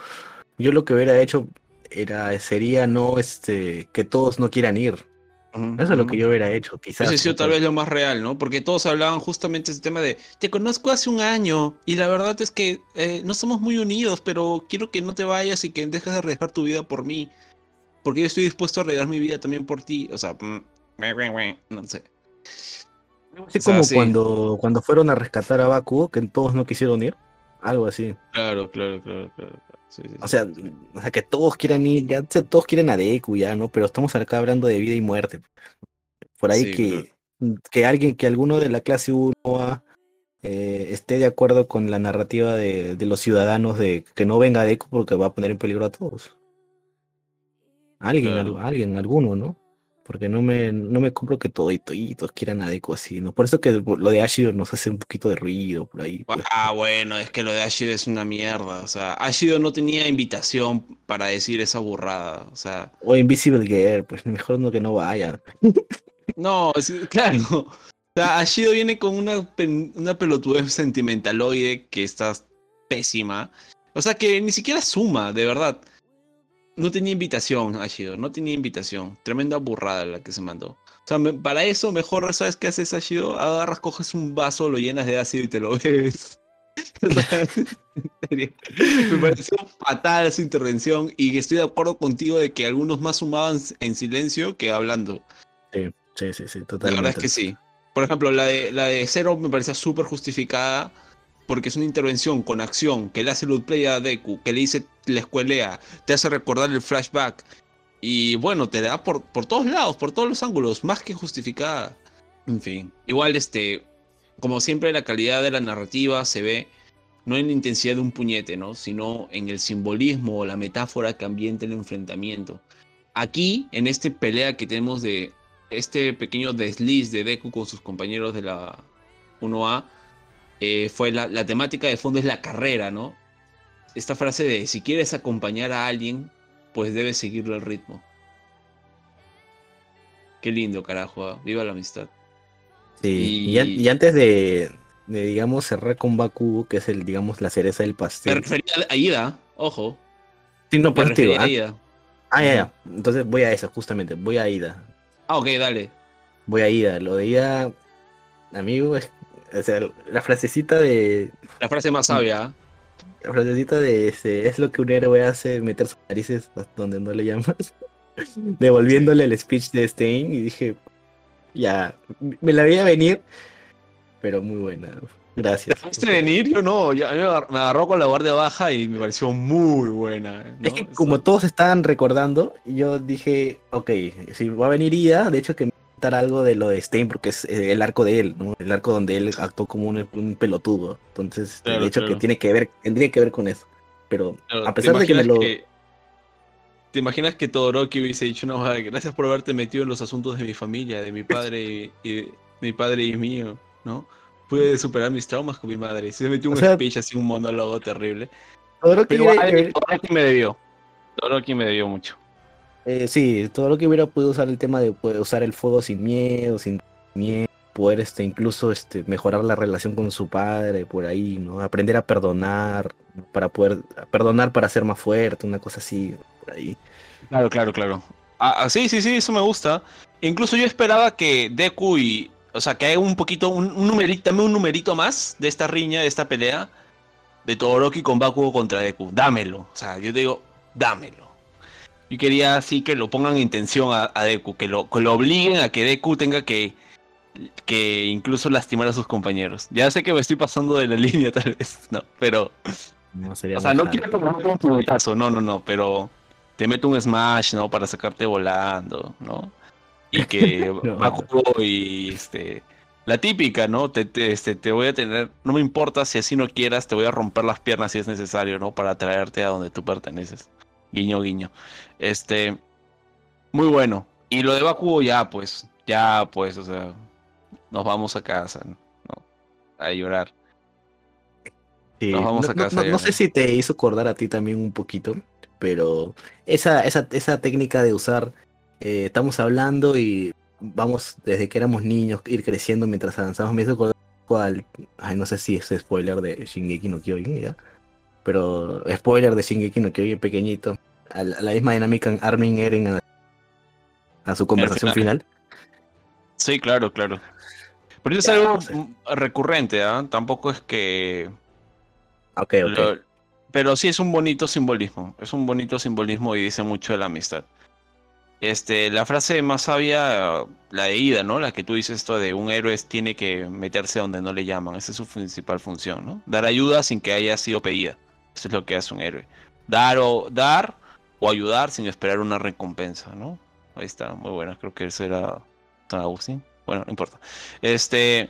yo lo que hubiera hecho era, sería no, este, que todos no quieran ir. Eso es lo que yo hubiera hecho, quizás. Ha sido ¿no? tal vez lo más real, ¿no? Porque todos hablaban justamente ese tema de, te conozco hace un año y la verdad es que eh, no somos muy unidos, pero quiero que no te vayas y que dejes de arriesgar tu vida por mí. Porque yo estoy dispuesto a arriesgar mi vida también por ti. O sea, mm, no sé. Así o sea, como sí. cuando, cuando fueron a rescatar a Bakugo, que todos no quisieron ir. Algo así. Claro, claro, claro, claro. Sí, sí, O sí. sea, o sea, que todos quieran ir, ya todos quieren a Deku ya, ¿no? Pero estamos acá hablando de vida y muerte. Por ahí que, que alguien, que alguno de la clase 1 eh, esté de acuerdo con la narrativa de, de los ciudadanos de que no venga Deku porque va a poner en peligro a todos. Alguien, Claro. al- alguien, alguno, ¿no? Porque no me, no me compro que toditos quieran a Deku así, ¿no? Por eso que lo de Ashido nos hace un poquito de ruido por ahí. pues. Ah, bueno, es que lo de Ashido es una mierda. O sea, Ashido no tenía invitación para decir esa burrada. O sea, O Invisible Girl, pues mejor no que no vaya. No, es- claro. O sea, Ashido viene con una, una pelotudez sentimentaloide que está pésima. O sea, que ni siquiera suma, de verdad. No tenía invitación, Ashido, no tenía invitación. Tremenda burrada la que se mandó. O sea, me- para eso mejor, ¿sabes qué haces, Ashido? Agarras, coges un vaso, lo llenas de ácido y te lo bebes. Me pareció fatal su intervención y estoy de acuerdo contigo de que algunos más sumaban en silencio que hablando. Sí, sí, sí, sí, La totalmente. verdad es que sí. Por ejemplo, la de, la de Zero me parecía súper justificada porque es una intervención con acción que le hace loot play a Deku, que le dice, la escuelea, te hace recordar el flashback. Y bueno, te da por, por todos lados, por todos los ángulos, más que justificada. En fin, igual este, como siempre la calidad de la narrativa se ve no en la intensidad de un puñete, ¿no? Sino en el simbolismo o la metáfora que ambienta el enfrentamiento. Aquí, en esta pelea que tenemos de este pequeño desliz de Deku con sus compañeros de la 1A, eh, fue la, la temática de fondo es la carrera, ¿no? Esta frase de si quieres acompañar a alguien, pues debes seguirle el ritmo. Qué lindo, carajo. ¿ah? Viva la amistad. Sí, y, an- Y- y antes de, de, digamos, cerrar con Bakugo, que es el, digamos, la cereza del Me pastel. refería a Ida, ojo. Sí, no, Me por eso te digo, refería a ah, ah, ya, ya. Entonces voy a eso, justamente, voy a Ida. Ah, ok, dale. Voy a Ida. Lo de Ida, amigo, es, o sea, la frasecita de. La frase más sabia. La frasecita de ese, es lo que un héroe hace, meter sus narices donde no le llamas. Devolviéndole el speech de Stein y dije, ya, me la veía venir, pero muy buena. Gracias. ¿Te venir? Yo no, ya, me agarró con la guardia baja y me pareció muy buena. Es que como todos estaban recordando, yo dije, ok, si va a venir Ida, de hecho que algo de lo de Stein porque es eh, el arco de él, ¿no? El arco donde él actuó como un, pelotudo. Entonces, de hecho que tiene que ver, tendría que ver con eso. Pero a pesar de que me lo... ¿Te imaginas que Todoroki hubiese dicho, no, gracias por haberte metido en los asuntos de mi familia, de mi padre y, mi padre y mío, ¿no? Pude superar mis traumas con mi madre. Y se metió un speech así, un monólogo terrible. Todoroki, me debió. Todoroki me debió mucho. Eh, sí, todo lo que hubiera podido usar el tema de poder usar el fuego sin miedo, sin miedo, poder este, incluso este, mejorar la relación con su padre, por ahí, ¿no? Aprender a perdonar, para poder perdonar para ser más fuerte, una cosa así, por ahí. Claro, claro, claro. Ah, ah sí, sí, sí, eso me gusta. Incluso yo esperaba que Deku y, o sea, que haya un poquito, un, numerito, también un numerito más de esta riña, de esta pelea, de Todoroki con Bakugo contra Deku. Dámelo. O sea, yo digo, dámelo. Yo quería así que lo pongan en tensión a, Deku, que lo, lo obliguen a que Deku tenga que, que incluso lastimar a sus compañeros. Ya sé que me estoy pasando de la línea tal vez, no, pero... No sería o sea, no quiero tomar un puñetazo, no, no, no, pero te meto un smash, ¿no? Para sacarte volando, ¿no? Y que Bakugo y este... La típica, ¿no? Te, te, este, te voy a tener, no me importa si así no quieras, te voy a romper las piernas si es necesario, ¿no? Para traerte a donde tú perteneces. Guiño, guiño. Este, muy bueno. Y lo de Bakugo ya, pues, ya, pues, o sea, nos vamos a casa, ¿no? A llorar. nos vamos a casa. No, sé si te hizo acordar a ti también un poquito, pero esa, esa, esa técnica de usar, eh, estamos hablando y vamos desde que éramos niños, ir creciendo mientras avanzamos, me hizo acordar cual, ay, no sé si es spoiler de Shingeki no Kyojin, ¿ya? Pero spoiler de Shingeki no Kyojin pequeñito, a la, misma dinámica en Armin Eren a, su conversación final. Sí, claro, claro. Pero es algo recurrente, ¿ah? Tampoco es que... Ok, ok. pero sí es un bonito simbolismo, es un bonito simbolismo y dice mucho de la amistad. Este, la frase más sabia, la de Ida, ¿no? La que tú dices esto de un héroe tiene que meterse donde no le llaman. Esa es su principal función, ¿no? Dar ayuda sin que haya sido pedida. Eso es lo que hace un héroe. Dar o, dar o ayudar sin esperar una recompensa, ¿no? Ahí está, muy buena. Creo que eso era San Agustín. Bueno, no importa. Este.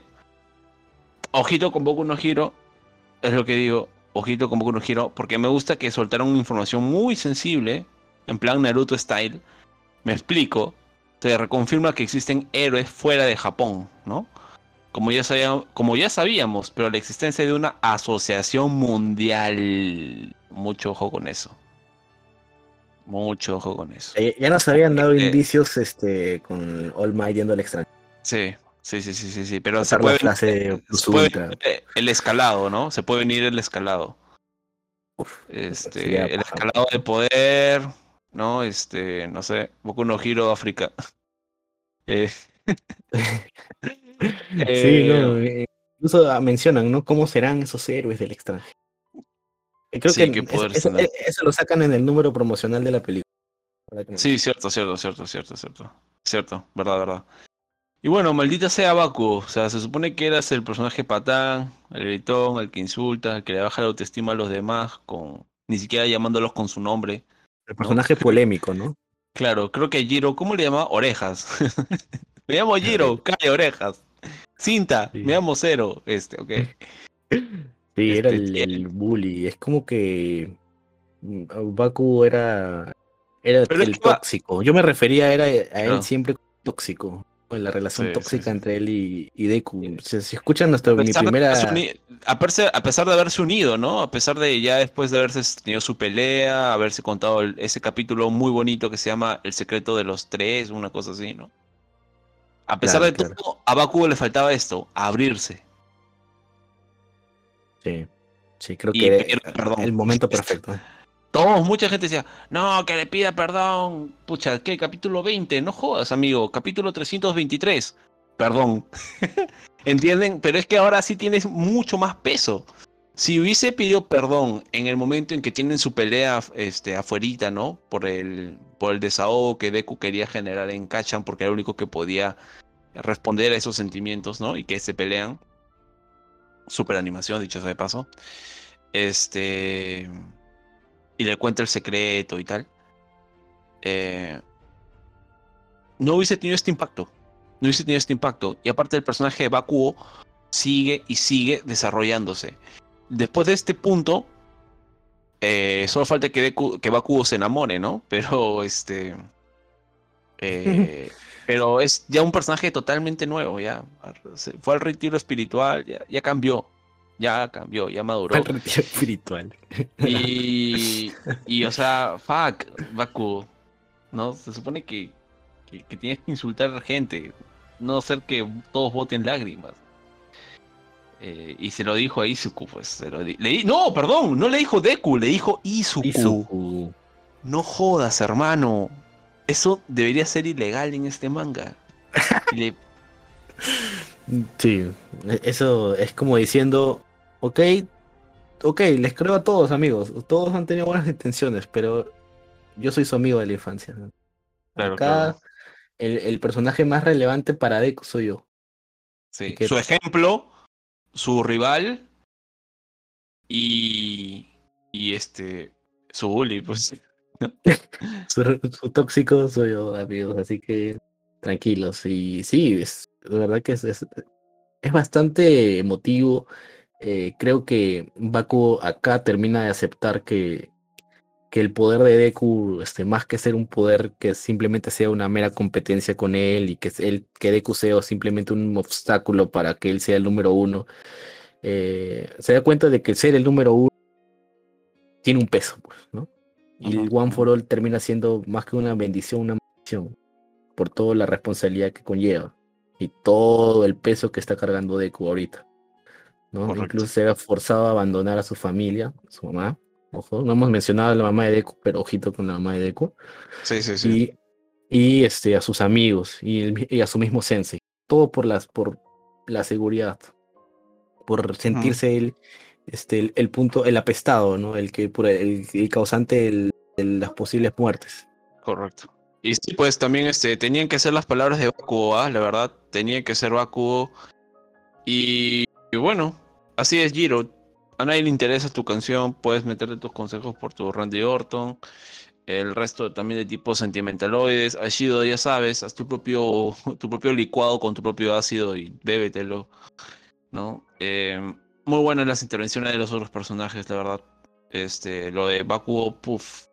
Ojito con Boku no Giro. Es lo que digo. Ojito con Boku no Giro. Porque me gusta que soltaron información muy sensible. En plan Naruto style. Me explico. Se reconfirma que existen héroes fuera de Japón, ¿no? Como ya, sabíamos, como ya sabíamos, pero la existencia de una asociación mundial. Mucho ojo con eso. Mucho ojo con eso. ya nos habían dado eh, indicios este, con All Might yendo al extranjero. Sí, sí, sí, sí, sí, pero se puede, el escalado, ¿no? Se puede venir el escalado. este, el escalado de poder, ¿no? Este, no sé, Boku no Giro África. Eh, sí, no, eh, incluso mencionan, ¿no? ¿Cómo serán esos héroes del extranjero? Eh, creo que eso, lo sacan en el número promocional de la película. Sí, cierto, cierto, cierto, cierto, cierto. Cierto, verdad, verdad. Y bueno, maldita sea Baku. O sea, se supone que eras el personaje patán, el gritón, el que insulta, el que le baja la autoestima a los demás, con ni siquiera llamándolos con su nombre. El personaje polémico, ¿no? Claro, creo que Giro, ¿cómo le llama? Orejas. me llamo Giro, cae orejas. Cinta, me llamo Cero. Este, ok. Sí, era este, el, bully. Es como que mm, Baku era, era el tóxico. Yo me refería era a él siempre tóxico. En la relación tóxica entre él y, Deku. Si, escuchan nuestra mi primera. a, pesar, de haberse unido, ¿no? A pesar de ya después de haberse tenido su pelea, haberse contado ese capítulo muy bonito que se llama El secreto de los tres, una cosa así, ¿no? A pesar de todo, a Bakugo le faltaba esto, abrirse. Sí, sí, creo que era el momento perfecto. Todos, mucha gente decía, no, que le pida perdón. Pucha, ¿qué? Capítulo 20, no jodas, amigo. Capítulo 323, perdón. ¿Entienden? Pero es que ahora sí tienes mucho más peso. Si hubiese pedido perdón en el momento en que tienen su pelea este, afuerita, ¿no? Por el, por el desahogo que Deku quería generar en Kachan, porque era el único que podía responder a esos sentimientos, ¿no? Y que se pelean. Super animación, dicho sea de paso. Este. Y le cuenta el secreto y tal. Eh, no hubiese tenido este impacto. No hubiese tenido este impacto. Y aparte el personaje de Bakuo sigue y sigue desarrollándose. Después de este punto, eh, solo falta que, que Bakuo se enamore, ¿no? Pero este. Eh, pero es ya un personaje totalmente nuevo, ya. Fue al retiro espiritual, ya, cambió. Ya cambió, ya maduró. Al retiro espiritual. Y, y o sea, fuck, Bakuo. ¿No? Se supone que, que, tienes que insultar a la gente. No hacer que todos voten lágrimas. Eh, y se lo dijo a Izuku, pues. Se lo le no, perdón, no le dijo Deku, le dijo Izuku. No jodas, hermano. Eso debería ser ilegal en este manga. Sí, eso es como diciendo, ok, ok, les creo a todos amigos, todos han tenido buenas intenciones, pero yo soy su amigo de la infancia. Acá El, personaje más relevante para Deku soy yo. Sí. Su ejemplo, su rival y, y este, su bully, pues. su, tóxico soy yo, amigos, así que tranquilos. Y sí, es, la verdad que es, es, bastante emotivo. Eh, creo que Baku acá termina de aceptar que, que el poder de Deku, este, más que ser un poder que simplemente sea una mera competencia con él y que, él, que Deku sea simplemente un obstáculo para que él sea el número uno, eh, se da cuenta de que ser el número uno tiene un peso, pues, ¿no? Y el One for All termina siendo más que una bendición, una maldición, por toda la responsabilidad que conlleva y todo el peso que está cargando Deku ahorita. ¿no? Incluso se ha forzado a abandonar a su familia, su mamá. Ojo, no hemos mencionado a la mamá de Deku, pero ojito con la mamá de Deku. Sí, sí, sí. Y, este, a sus amigos y, a su mismo sensei. Todo por, las, por la seguridad, por sentirse él este, el, punto, el apestado, ¿no? El que por el, causante de las posibles muertes. Correcto. Y sí, pues también este, tenían que ser las palabras de Bakugo, ¿ah? la verdad, tenían que ser Bakugo. Y, y, bueno, así es Giro. A nadie le interesa tu canción, puedes meterte tus consejos por tu Randy Orton. El resto también de tipos sentimentaloides. Ashido, ya sabes, haz tu propio, tu propio licuado con tu propio ácido y bébetelo. ¿No? Eh, muy buenas las intervenciones de los otros personajes, la verdad. Este, lo de Bakugo, puff,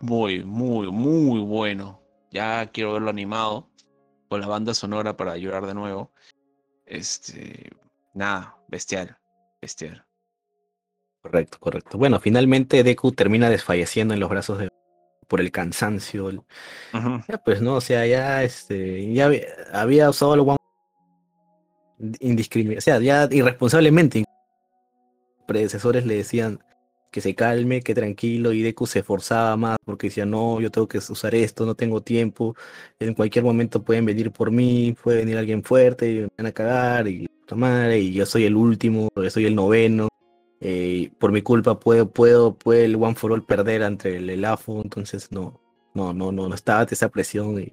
muy, muy, muy bueno. Ya quiero verlo animado con la banda sonora para llorar de nuevo. Este, nada, bestial, bestial. Correcto, correcto. Bueno, finalmente Deku termina desfalleciendo en los brazos de por el cansancio. Ya pues no, o sea, ya este, ya había, usado el one indiscriminadamente, o sea, ya irresponsablemente predecesores le decían que se calme, que tranquilo, y Deku se esforzaba más porque decía, no, yo tengo que usar esto, no tengo tiempo, en cualquier momento pueden venir por mí, puede venir alguien fuerte y me van a cagar, y tomar, y yo soy el último, yo soy el noveno, eh, por mi culpa puedo, puedo, puede el One for All perder ante el, el AFO, entonces no, no, no, no, no estaba esa presión y,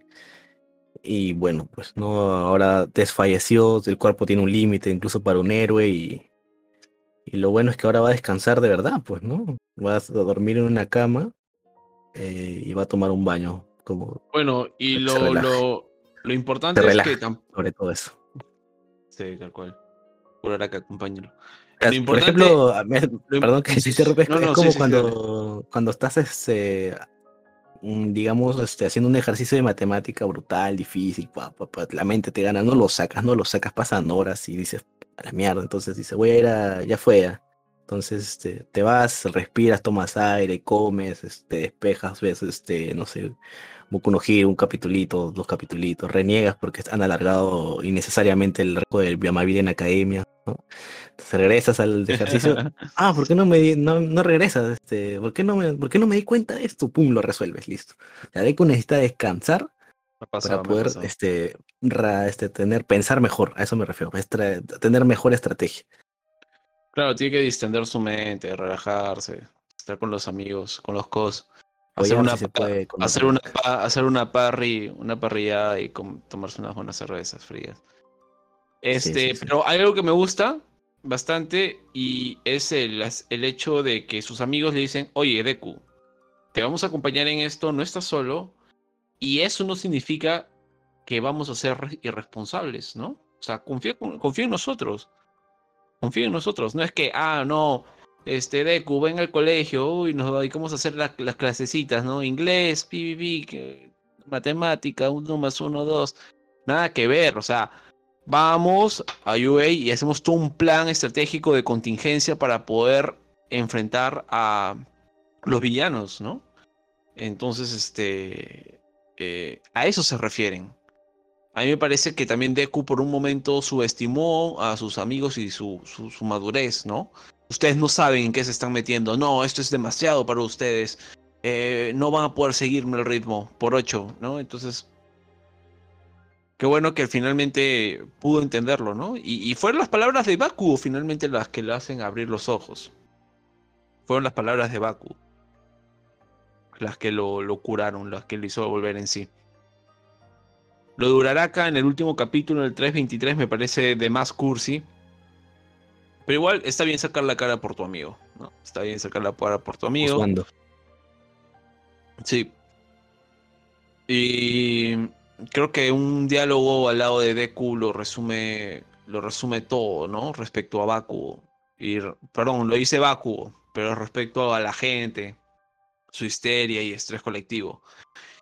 y bueno, pues no, ahora desfalleció, el cuerpo tiene un límite incluso para un héroe y y lo bueno es que ahora va a descansar de verdad, pues, ¿no? Va a dormir en una cama eh, y va a tomar un baño. Como bueno, y lo, lo, lo, importante es que. Sobre todo eso. Sí, tal cual. Por ahora que acompáñalo. Por ejemplo, perdón que si te es, como cuando, cuando estás este, digamos, este, haciendo un ejercicio de matemática brutal, difícil, la mente te gana, no lo sacas, no lo sacas, pasan horas y dices, a la mierda. Entonces dice, voy a ir a, ya fue. Entonces este, te vas, respiras, tomas aire, comes, este, despejas, ves, este, no sé, Boku no un capitulito, dos capitulitos, reniegas porque han alargado innecesariamente el resto del Yamavide en academia, ¿no? Entonces regresas al ejercicio, ah, ¿por qué no me no, no regresas? Este, ¿por qué no me, por qué no me di cuenta de esto? Pum, lo resuelves, listo. La Deku necesita descansar para poder este, este, tener, pensar mejor, a eso me refiero, tener mejor estrategia. Claro, tiene que distender su mente, relajarse, estar con los amigos, con los cos. Hacer una, hacer, una, hacer una parry, una parrilla y tomarse unas buenas cervezas frías. Este, pero hay algo que me gusta bastante y es el, el hecho de que sus amigos le dicen, oye, Deku, te vamos a acompañar en esto, no estás solo, y eso no significa que vamos a ser irresponsables, ¿no? O sea, confía, confía en nosotros. Confía en nosotros. No es que, ah, no, este, Deku, ven al colegio, uy, nos dedicamos a hacer las clasecitas, ¿no? Inglés, PVP, matemática, uno más uno, dos. Nada que ver, o sea, vamos a UA y hacemos todo un plan estratégico de contingencia para poder enfrentar a los villanos, ¿no? Entonces, este, eh, a eso se refieren. A mí me parece que también Deku por un momento subestimó a sus amigos y su, su, madurez, ¿no? Ustedes no saben en qué se están metiendo. No, esto es demasiado para ustedes. Eh, no van a poder seguirme el ritmo por ocho, ¿no? Entonces, qué bueno que finalmente pudo entenderlo, ¿no? Y, fueron las palabras de Baku finalmente las que le hacen abrir los ojos. Fueron las palabras de Baku las que lo, lo curaron, las que le hizo volver en sí. Lo de Uraraka en el último capítulo, el 3.23, me parece de más cursi. Pero igual está bien sacar la cara por tu amigo, ¿no? Está bien sacar la cara por tu amigo. Sí. Y creo que un diálogo al lado de Deku lo resume, lo resume todo, ¿no? Respecto a Baku. Y, perdón, lo dice Baku, pero respecto a la gente, su histeria y estrés colectivo.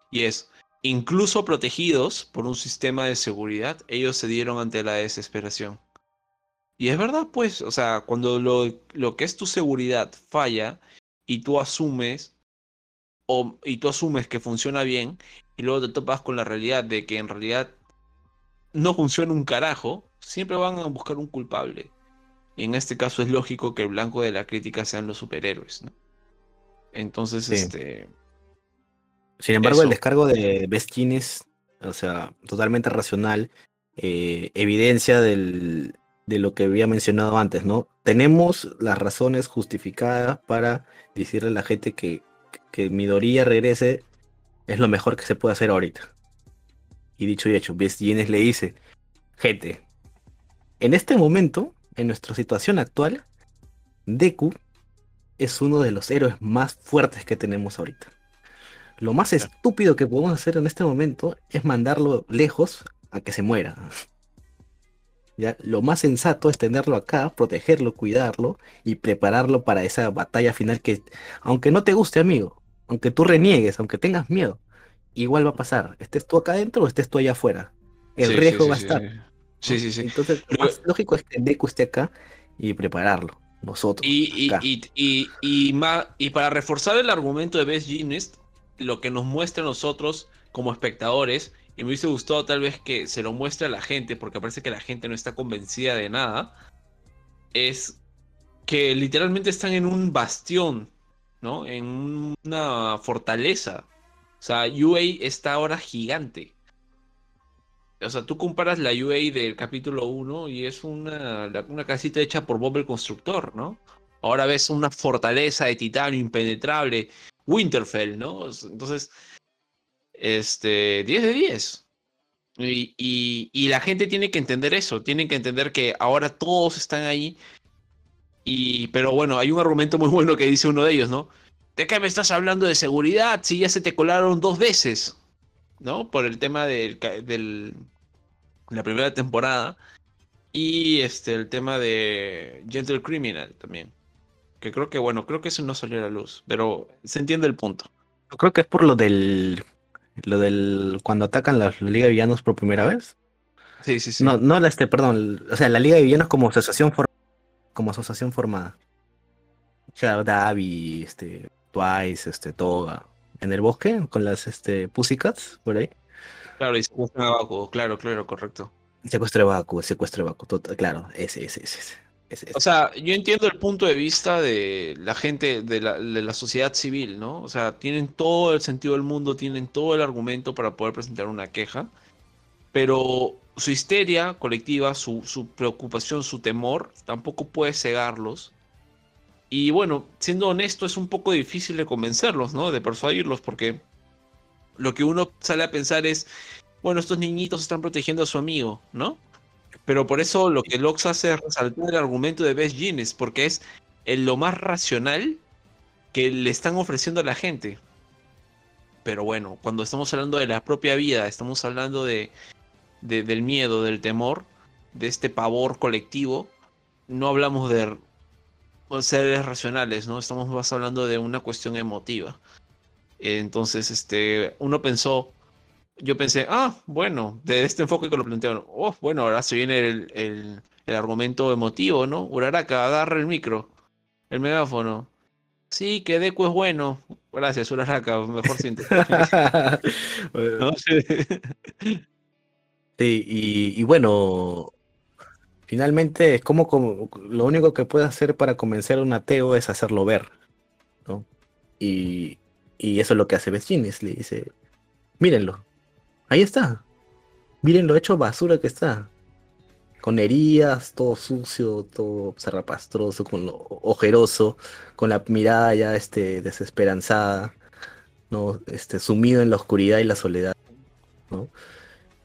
Y es, incluso protegidos por un sistema de seguridad, ellos se dieron ante la desesperación. Y es verdad, pues, o sea, cuando lo, lo que es tu seguridad falla y tú asumes, o, y tú asumes que funciona bien, y luego te topas con la realidad de que en realidad no funciona un carajo, siempre van a buscar un culpable. Y en este caso es lógico que el blanco de la crítica sean los superhéroes, ¿no? Entonces, este. Sin embargo, el descargo de Bestines, o sea, totalmente racional, eh, evidencia del, de lo que había mencionado antes, ¿no? Tenemos las razones justificadas para decirle a la gente que, que Midoriya regrese es lo mejor que se puede hacer ahorita. Y dicho y hecho, Bestines le dice, gente, en este momento, en nuestra situación actual, Deku es uno de los héroes más fuertes que tenemos ahorita. Lo más estúpido que podemos hacer en este momento es mandarlo lejos a que se muera. ¿Ya? Lo más sensato es tenerlo acá, protegerlo, cuidarlo y prepararlo para esa batalla final que, aunque no te guste, amigo, aunque tú reniegues, aunque tengas miedo, igual va a pasar. Estés tú acá adentro o estés tú allá afuera. El riesgo va a estar. Sí, sí, sí. Entonces, lo más lógico es que Deku esté acá y prepararlo. Nosotros. Y, y, y, para reforzar el argumento de Best Genius, lo que nos muestra a nosotros como espectadores, y me hubiese gustado tal vez que se lo muestre a la gente, porque parece que la gente no está convencida de nada, es que literalmente están en un bastión, ¿no? En una fortaleza. O sea, UA está ahora gigante o sea, tú comparas la UA del capítulo 1 y es una, una casita hecha por Bob el Constructor, ¿no? Ahora ves una fortaleza de titanio impenetrable, Winterfell, ¿no? Entonces, este, 10 de 10. Y, y, la gente tiene que entender eso, tienen que entender que ahora todos están ahí. Y, pero bueno, hay un argumento muy bueno que dice uno de ellos, ¿no? ¿De qué me estás hablando de seguridad si ya se te colaron dos veces? ¿no? Por el tema del, del la primera temporada y este el tema de Gentle Criminal también. Que creo que bueno, creo que eso no salió a la luz, pero se entiende el punto. Creo que es por lo del lo del cuando atacan la, Liga de Villanos por primera vez. Sí, sí, sí. No, no la este, perdón, o sea, la Liga de Villanos como asociación como asociación formada. O sea, Davi, este, Twice, este, Toga en el bosque con las este, Pussycats por ahí. Claro, y secuestran a Baku, claro, claro, correcto. Secuestro de Baku, secuestro de Baku, claro, ese, ese, ese. O sea, yo entiendo el punto de vista de la gente, de la, sociedad civil, ¿no? O sea, tienen todo el sentido del mundo, tienen todo el argumento para poder presentar una queja, pero su histeria colectiva, su, su preocupación, su temor, tampoco puede cegarlos. Y bueno, siendo honesto, es un poco difícil de convencerlos, ¿no? De persuadirlos, porque lo que uno sale a pensar es, bueno, estos niñitos están protegiendo a su amigo, ¿no? Pero por eso lo que Lox hace es resaltar el argumento de Best Jeans, porque es lo más racional que le están ofreciendo a la gente. Pero bueno, cuando estamos hablando de la propia vida, estamos hablando de, del miedo, del temor, de este pavor colectivo, no hablamos de seres racionales, ¿no? Estamos más hablando de una cuestión emotiva. Entonces, este, uno pensó, yo pensé, ah, bueno, de este enfoque que lo plantearon, oh, bueno, ahora se viene el, argumento emotivo, ¿no? Uraraka, agarra el micro, el megáfono. Sí, que Deku es bueno. Gracias, Uraraka, mejor siento. sí, y, bueno, finalmente es como, como, lo único que puede hacer para convencer a un ateo es hacerlo ver, ¿no? Y, y eso es lo que hace Vecines, le dice, mírenlo, Ahí está. Miren lo hecho basura que está. Con heridas, todo sucio, todo zarrapastroso, con lo ojeroso, con la mirada ya este, desesperanzada, ¿no? Este, sumido en la oscuridad y la soledad, ¿no?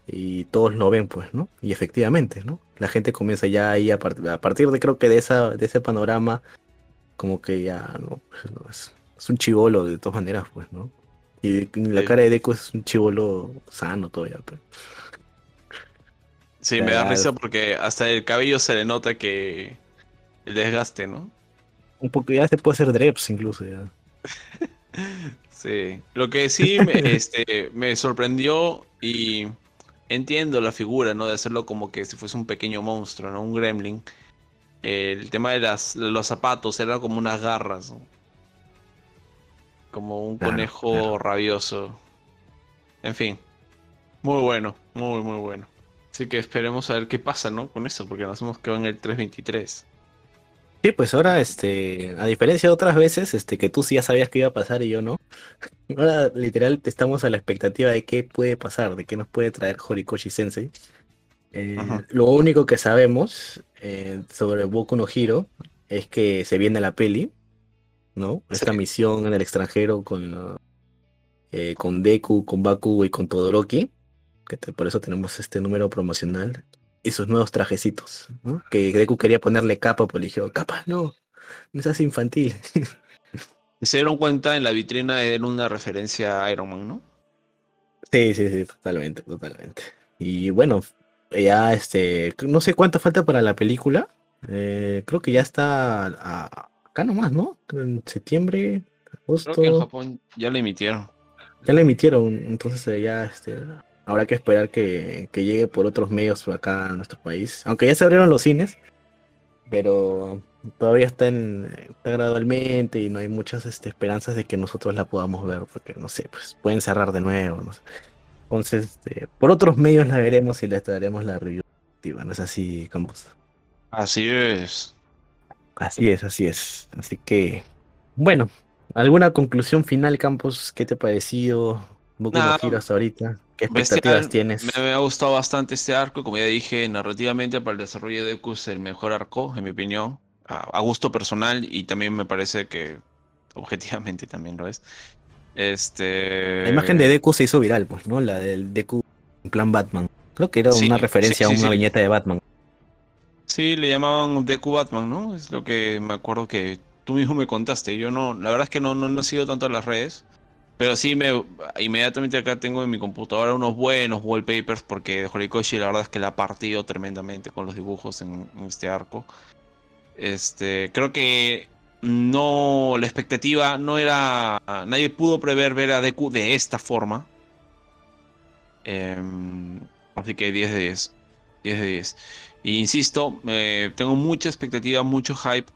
Y todos lo ven, pues, ¿no? Y efectivamente, ¿no? La gente comienza ya ahí a, a partir de creo que de esa, de ese panorama, como que ya, ¿no? Pues, es, es un chivolo de todas maneras, pues, ¿no? Y la cara de Deku es un chivolo sano todavía. Sí, me da risa porque hasta el cabello se le nota que el desgaste, ¿no? Un poco, ya se puede hacer dreps incluso ya. sí, lo que sí me, este, me sorprendió y entiendo la figura, ¿no? De hacerlo como que si fuese un pequeño monstruo, ¿no? Un gremlin. El tema de, las, los zapatos era como unas garras, ¿no? Como un conejo rabioso. En fin, muy bueno, muy, muy bueno. Así que esperemos a ver qué pasa, ¿no? Con eso, porque nos hemos quedado en el 323. Sí, pues ahora, este, a diferencia de otras veces, este, que tú sí ya sabías que iba a pasar y yo no. Ahora, literal, estamos a la expectativa de qué puede pasar, de qué nos puede traer Horikoshi Sensei. Eh, lo único que sabemos eh, sobre Boku no Hiro es que se viene la peli, ¿no? Esta misión en el extranjero con, eh, con Deku, con Baku y con Todoroki, que por eso tenemos este número promocional, y sus nuevos trajecitos, ¿no? Que Deku quería ponerle capa, pero le dijo, capa, no, no seas infantil. Se dieron cuenta en la vitrina era una referencia a Iron Man, ¿no? Sí, sí, sí, totalmente, totalmente. Y bueno, ya este, no sé cuánto falta para la película. Eh, creo que ya está a, acá nomás, ¿no? En septiembre, agosto. Creo que en Japón ya la emitieron. Ya la emitieron, entonces eh, ya este, habrá que esperar que, llegue por otros medios acá a nuestro país. Aunque ya se abrieron los cines, pero todavía está, en, gradualmente y no hay muchas este, esperanzas de que nosotros la podamos ver, porque no sé, pues pueden cerrar de nuevo. No sé. Entonces, este, por otros medios la veremos y le daremos la review. ¿No es así, Campos? Así es. Así es, así es. Así que, bueno, ¿alguna conclusión final, Campos? ¿Qué te ha parecido? Boku no hasta ahorita. ¿Qué expectativas tienes? Me, ha gustado bastante este arco, como ya dije, narrativamente para el desarrollo de Deku es el mejor arco, en mi opinión, a, gusto personal y también me parece que objetivamente también lo es. Este... La imagen de Deku se hizo viral, pues, ¿no? La del Deku en plan Batman. Creo que era una referencia a una viñeta de Batman. Sí, le llamaban Deku Batman, ¿no? Es lo que me acuerdo que tú mismo me contaste. Yo no, la verdad es que no, no, he sido tanto en las redes, pero sí me inmediatamente acá tengo en mi computadora unos buenos wallpapers porque Horikoshi la verdad es que la ha partido tremendamente con los dibujos en, este arco. Este, creo que no, la expectativa no era, nadie pudo prever ver a Deku de esta forma. Em, así que 10 de 10. 10 de 10 insisto, tengo mucha expectativa, mucho hype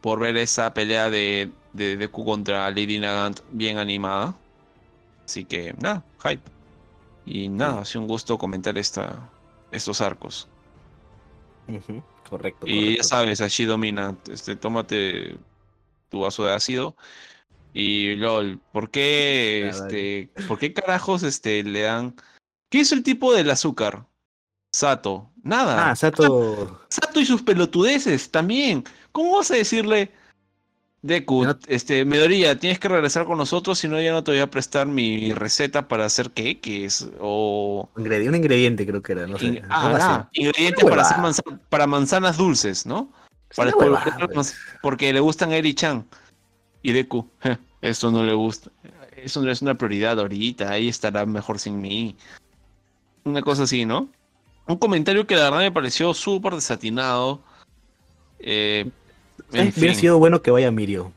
por ver esa pelea de, de Deku contra Lady Nagant bien animada. Así que nada, hype. Y nada, ha sido un gusto comentar esta, estos arcos. Correcto. Y ya sabes, allí domina. Este, tómate tu vaso de ácido. Y LOL, ¿por qué, este, ¿por qué carajos este, le dan... ¿Qué es el tipo del azúcar? Sato. Nada. Ah, Sato. Sato y sus pelotudeces también. ¿Cómo vas a decirle, Deku, este, Medoría, tienes que regresar con nosotros, si no ya no te voy a prestar mi receta para hacer queques o... Un ingrediente creo que era, no sé. ah, ingrediente para, hacer para manzanas dulces, ¿no? Para pues. porque le gustan a Eri-chan y Deku. Eso no le gusta. Eso no es una prioridad ahorita, ahí estará mejor sin mí. Una cosa así, ¿no? Un comentario que la verdad me pareció súper desatinado. Eh, Hubiera sido bueno que vaya Mirio.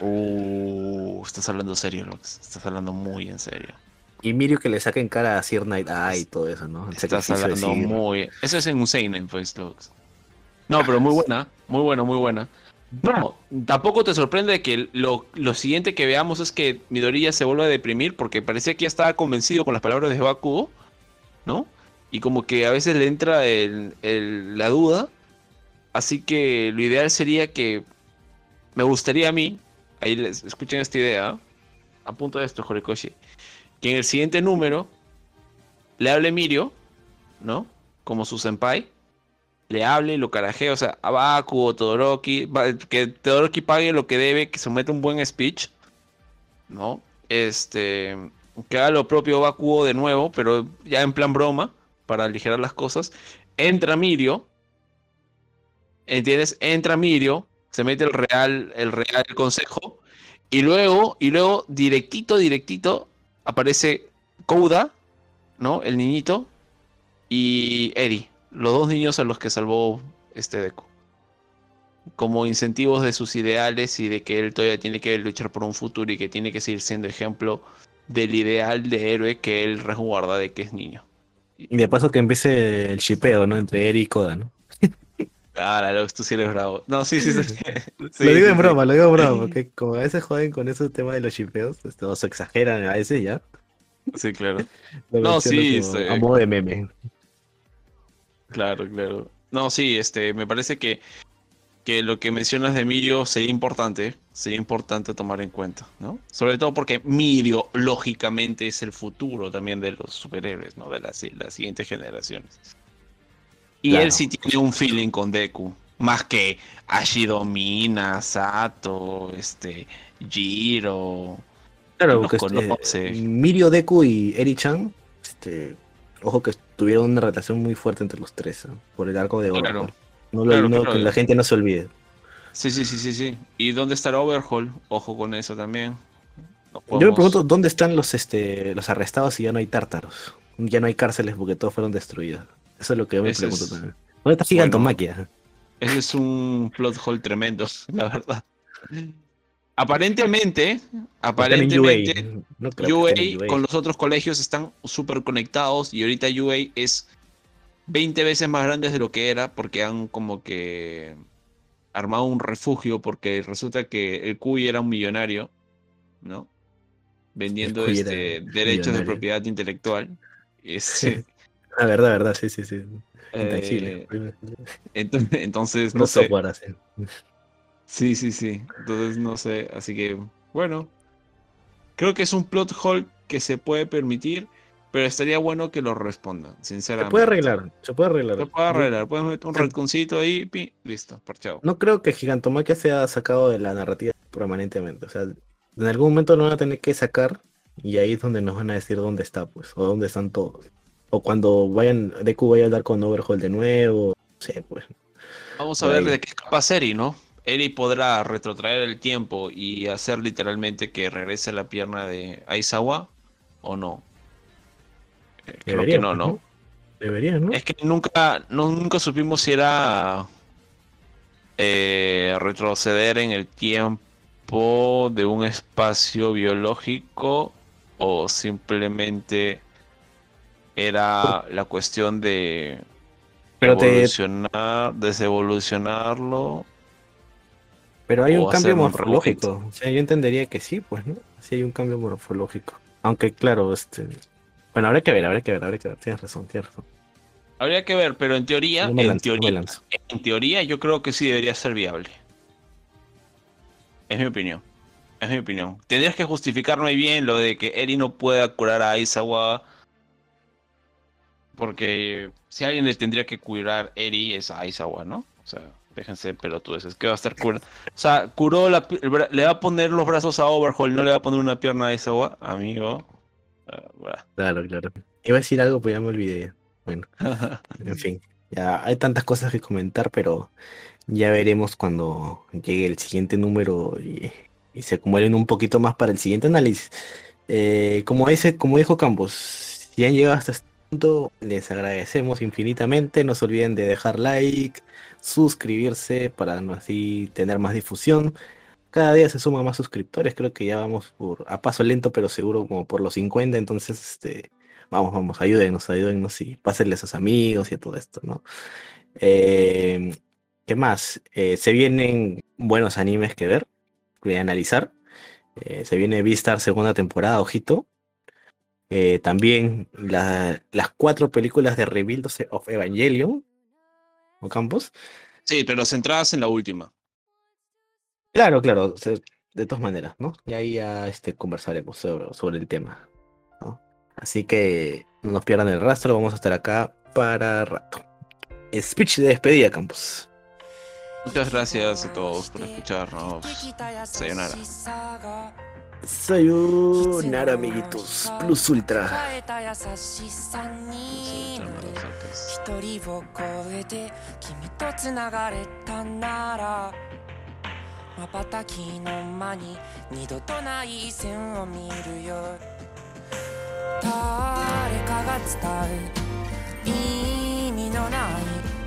Uh, estás hablando serio, Lux. Estás hablando muy en serio. Y Mirio que le saquen cara a Sir Night Eye y todo eso, ¿no? estás hablando muy. Eso es en un Seinen, pues, Lux. No, pero muy buena. Muy buena, muy buena. No, tampoco te sorprende que lo, siguiente que veamos es que Midoriya se vuelva a deprimir porque parecía que ya estaba convencido con las palabras de Bakugo, ¿no? Y como que a veces le entra la duda Así que lo ideal sería que me gustaría a mí, ahí les escuchen esta idea, a punto de esto, Horikoshi, que en el siguiente número le hable Mirio, ¿no? Como su senpai, le hable y lo carajee, o sea, a Baku o Todoroki, que Todoroki pague lo que debe, que se meta un buen speech, ¿no? Este, que haga lo propio Bakugo de nuevo, pero ya en plan broma, para aligerar las cosas. Entra Mirio, ¿Entiendes? Entra Mirio, se mete el real, el real consejo, y luego, y luego, directito, directito, aparece Kouda, ¿no? El niñito, y Eri, los dos niños a los que salvó este Deku. Como incentivos de sus ideales y de que él todavía tiene que luchar por un futuro y que tiene que seguir siendo ejemplo del ideal de héroe que él resguarda de que es niño. Y de paso que empiece el shipeo, ¿no? Entre Eri y Koda, ¿no? Ah, la tú sí eres bravo. No, sí, sí, sí. lo digo en broma, lo digo en broma, porque como a veces joden con ese tema de los chipeos, este, o se exageran a veces ya. Sí, claro. no, sí. A modo de meme. Claro, claro. No, sí, este, me parece que, que lo que mencionas de Mirio sería importante, sería importante tomar en cuenta, ¿no? Sobre todo porque Mirio, lógicamente, es el futuro también de los superhéroes, ¿no? De las, las siguientes generaciones. Y él sí tiene un feeling con Deku. Más que Ashidomina, Sato, este, Jiro. Claro, porque este, Mirio, Deku y Eri-chan, este, ojo que tuvieron una relación muy fuerte entre los tres, por el arco de Overhaul. No, lo, que la gente no se olvide. Sí, sí, sí, sí, sí. ¿Y dónde estará Overhaul? Ojo con eso también. Yo me pregunto dónde están los, este, los arrestados y ya no hay tártaros. Ya no hay cárceles porque todos fueron destruidos. Eso es lo que yo me pregunto también. ¿Dónde está Gigantomaquia? ese es un plot hole tremendo, la verdad. Aparentemente, aparentemente, UA, con los otros colegios están súper conectados y ahorita UA es 20 veces más grande de lo que era porque han como que armado un refugio porque resulta que el Cuy era un millonario, ¿no? Vendiendo este, derechos de propiedad intelectual. Este, la verdad, verdad, sí, sí, sí. Eh, entonces, no, sé. Sí, sí, sí. Entonces, no sé. Así que, bueno. Creo que es un plot hole que se puede permitir, pero estaría bueno que lo respondan, sinceramente. Se puede arreglar, se puede arreglar. Se puede arreglar. Puedes meter un retconcito ahí, pi, listo, parchado. No creo que Gigantomaquia sea sacado de la narrativa permanentemente. O sea, en algún momento lo van a tener que sacar y ahí es donde nos van a decir dónde está, pues, o dónde están todos. O cuando vayan, Deku vaya a dar con Overhaul de nuevo. Sí, pues. Vamos a ver de qué es capaz Eri, ¿no? Eri podrá retrotraer el tiempo y hacer literalmente que regrese la pierna de Aizawa o no. Creo que no, ¿no? Debería, ¿no? Es que nunca, nunca supimos si era eh, retroceder en el tiempo de un espacio biológico o simplemente era la cuestión de Pero evolucionar, desevolucionarlo. Pero hay un cambio morfológico. O sea, yo entendería que sí, pues, ¿no? Sí hay un cambio morfológico. Aunque, claro, este. Bueno, habrá que ver, habrá que ver, habrá que ver. Tienes razón, tienes razón. Habría que ver, pero en teoría, en, teoría en teoría yo creo que sí debería ser viable. Es mi opinión. Es mi opinión. Tendrías que justificarme bien lo de que Eri no pueda curar a Aizawa. Porque si alguien le tendría que curar Eri es a Aizawa, ¿no? O sea, déjense pelotudes. Es que va a estar curando. O sea, curó la, le va a poner los brazos a Overhaul, no le va a poner una pierna a Aizawa, amigo. Ah, claro, claro. Iba a decir algo, pero ya me olvidé. Bueno, en fin. Ya hay tantas cosas que comentar, pero ya veremos cuando llegue el siguiente número y, se acumulen un poquito más para el siguiente análisis. Eh, como, ese, como dijo Campos, si han llegado hasta este punto, les agradecemos infinitamente. No se olviden de dejar like, suscribirse para así tener más difusión. Cada día se suman más suscriptores, creo que ya vamos por a paso lento, pero seguro como por los 50, entonces este vamos, vamos, ayúdenos, ayúdenos y pásenle a sus amigos y a todo esto, ¿no? Eh, ¿Qué más? Eh, se vienen buenos animes que ver, que analizar. Eh, se viene Vistar segunda temporada, ojito. Eh, también las cuatro películas de Rebuild of Evangelion, ¿o Campos? Sí, pero centradas en la última. Claro, claro, de todas maneras, ¿no? Y ahí ya este, conversaremos sobre, el tema. Así que no nos pierdan el rastro, vamos a estar acá para rato. Speech de despedida, Campos. Muchas gracias a todos por escucharnos. Sayonara. Sayonara, amiguitos. Plus Ultra. またきの間に二度とない線を見るよ。誰かが伝う意味のない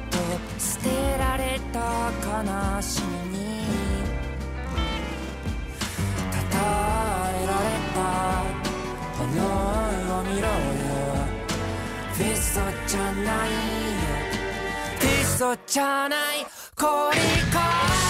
と捨てられた悲しみに。たたえられた炎を見ろよ嘘じゃないよ。嘘じゃない。これか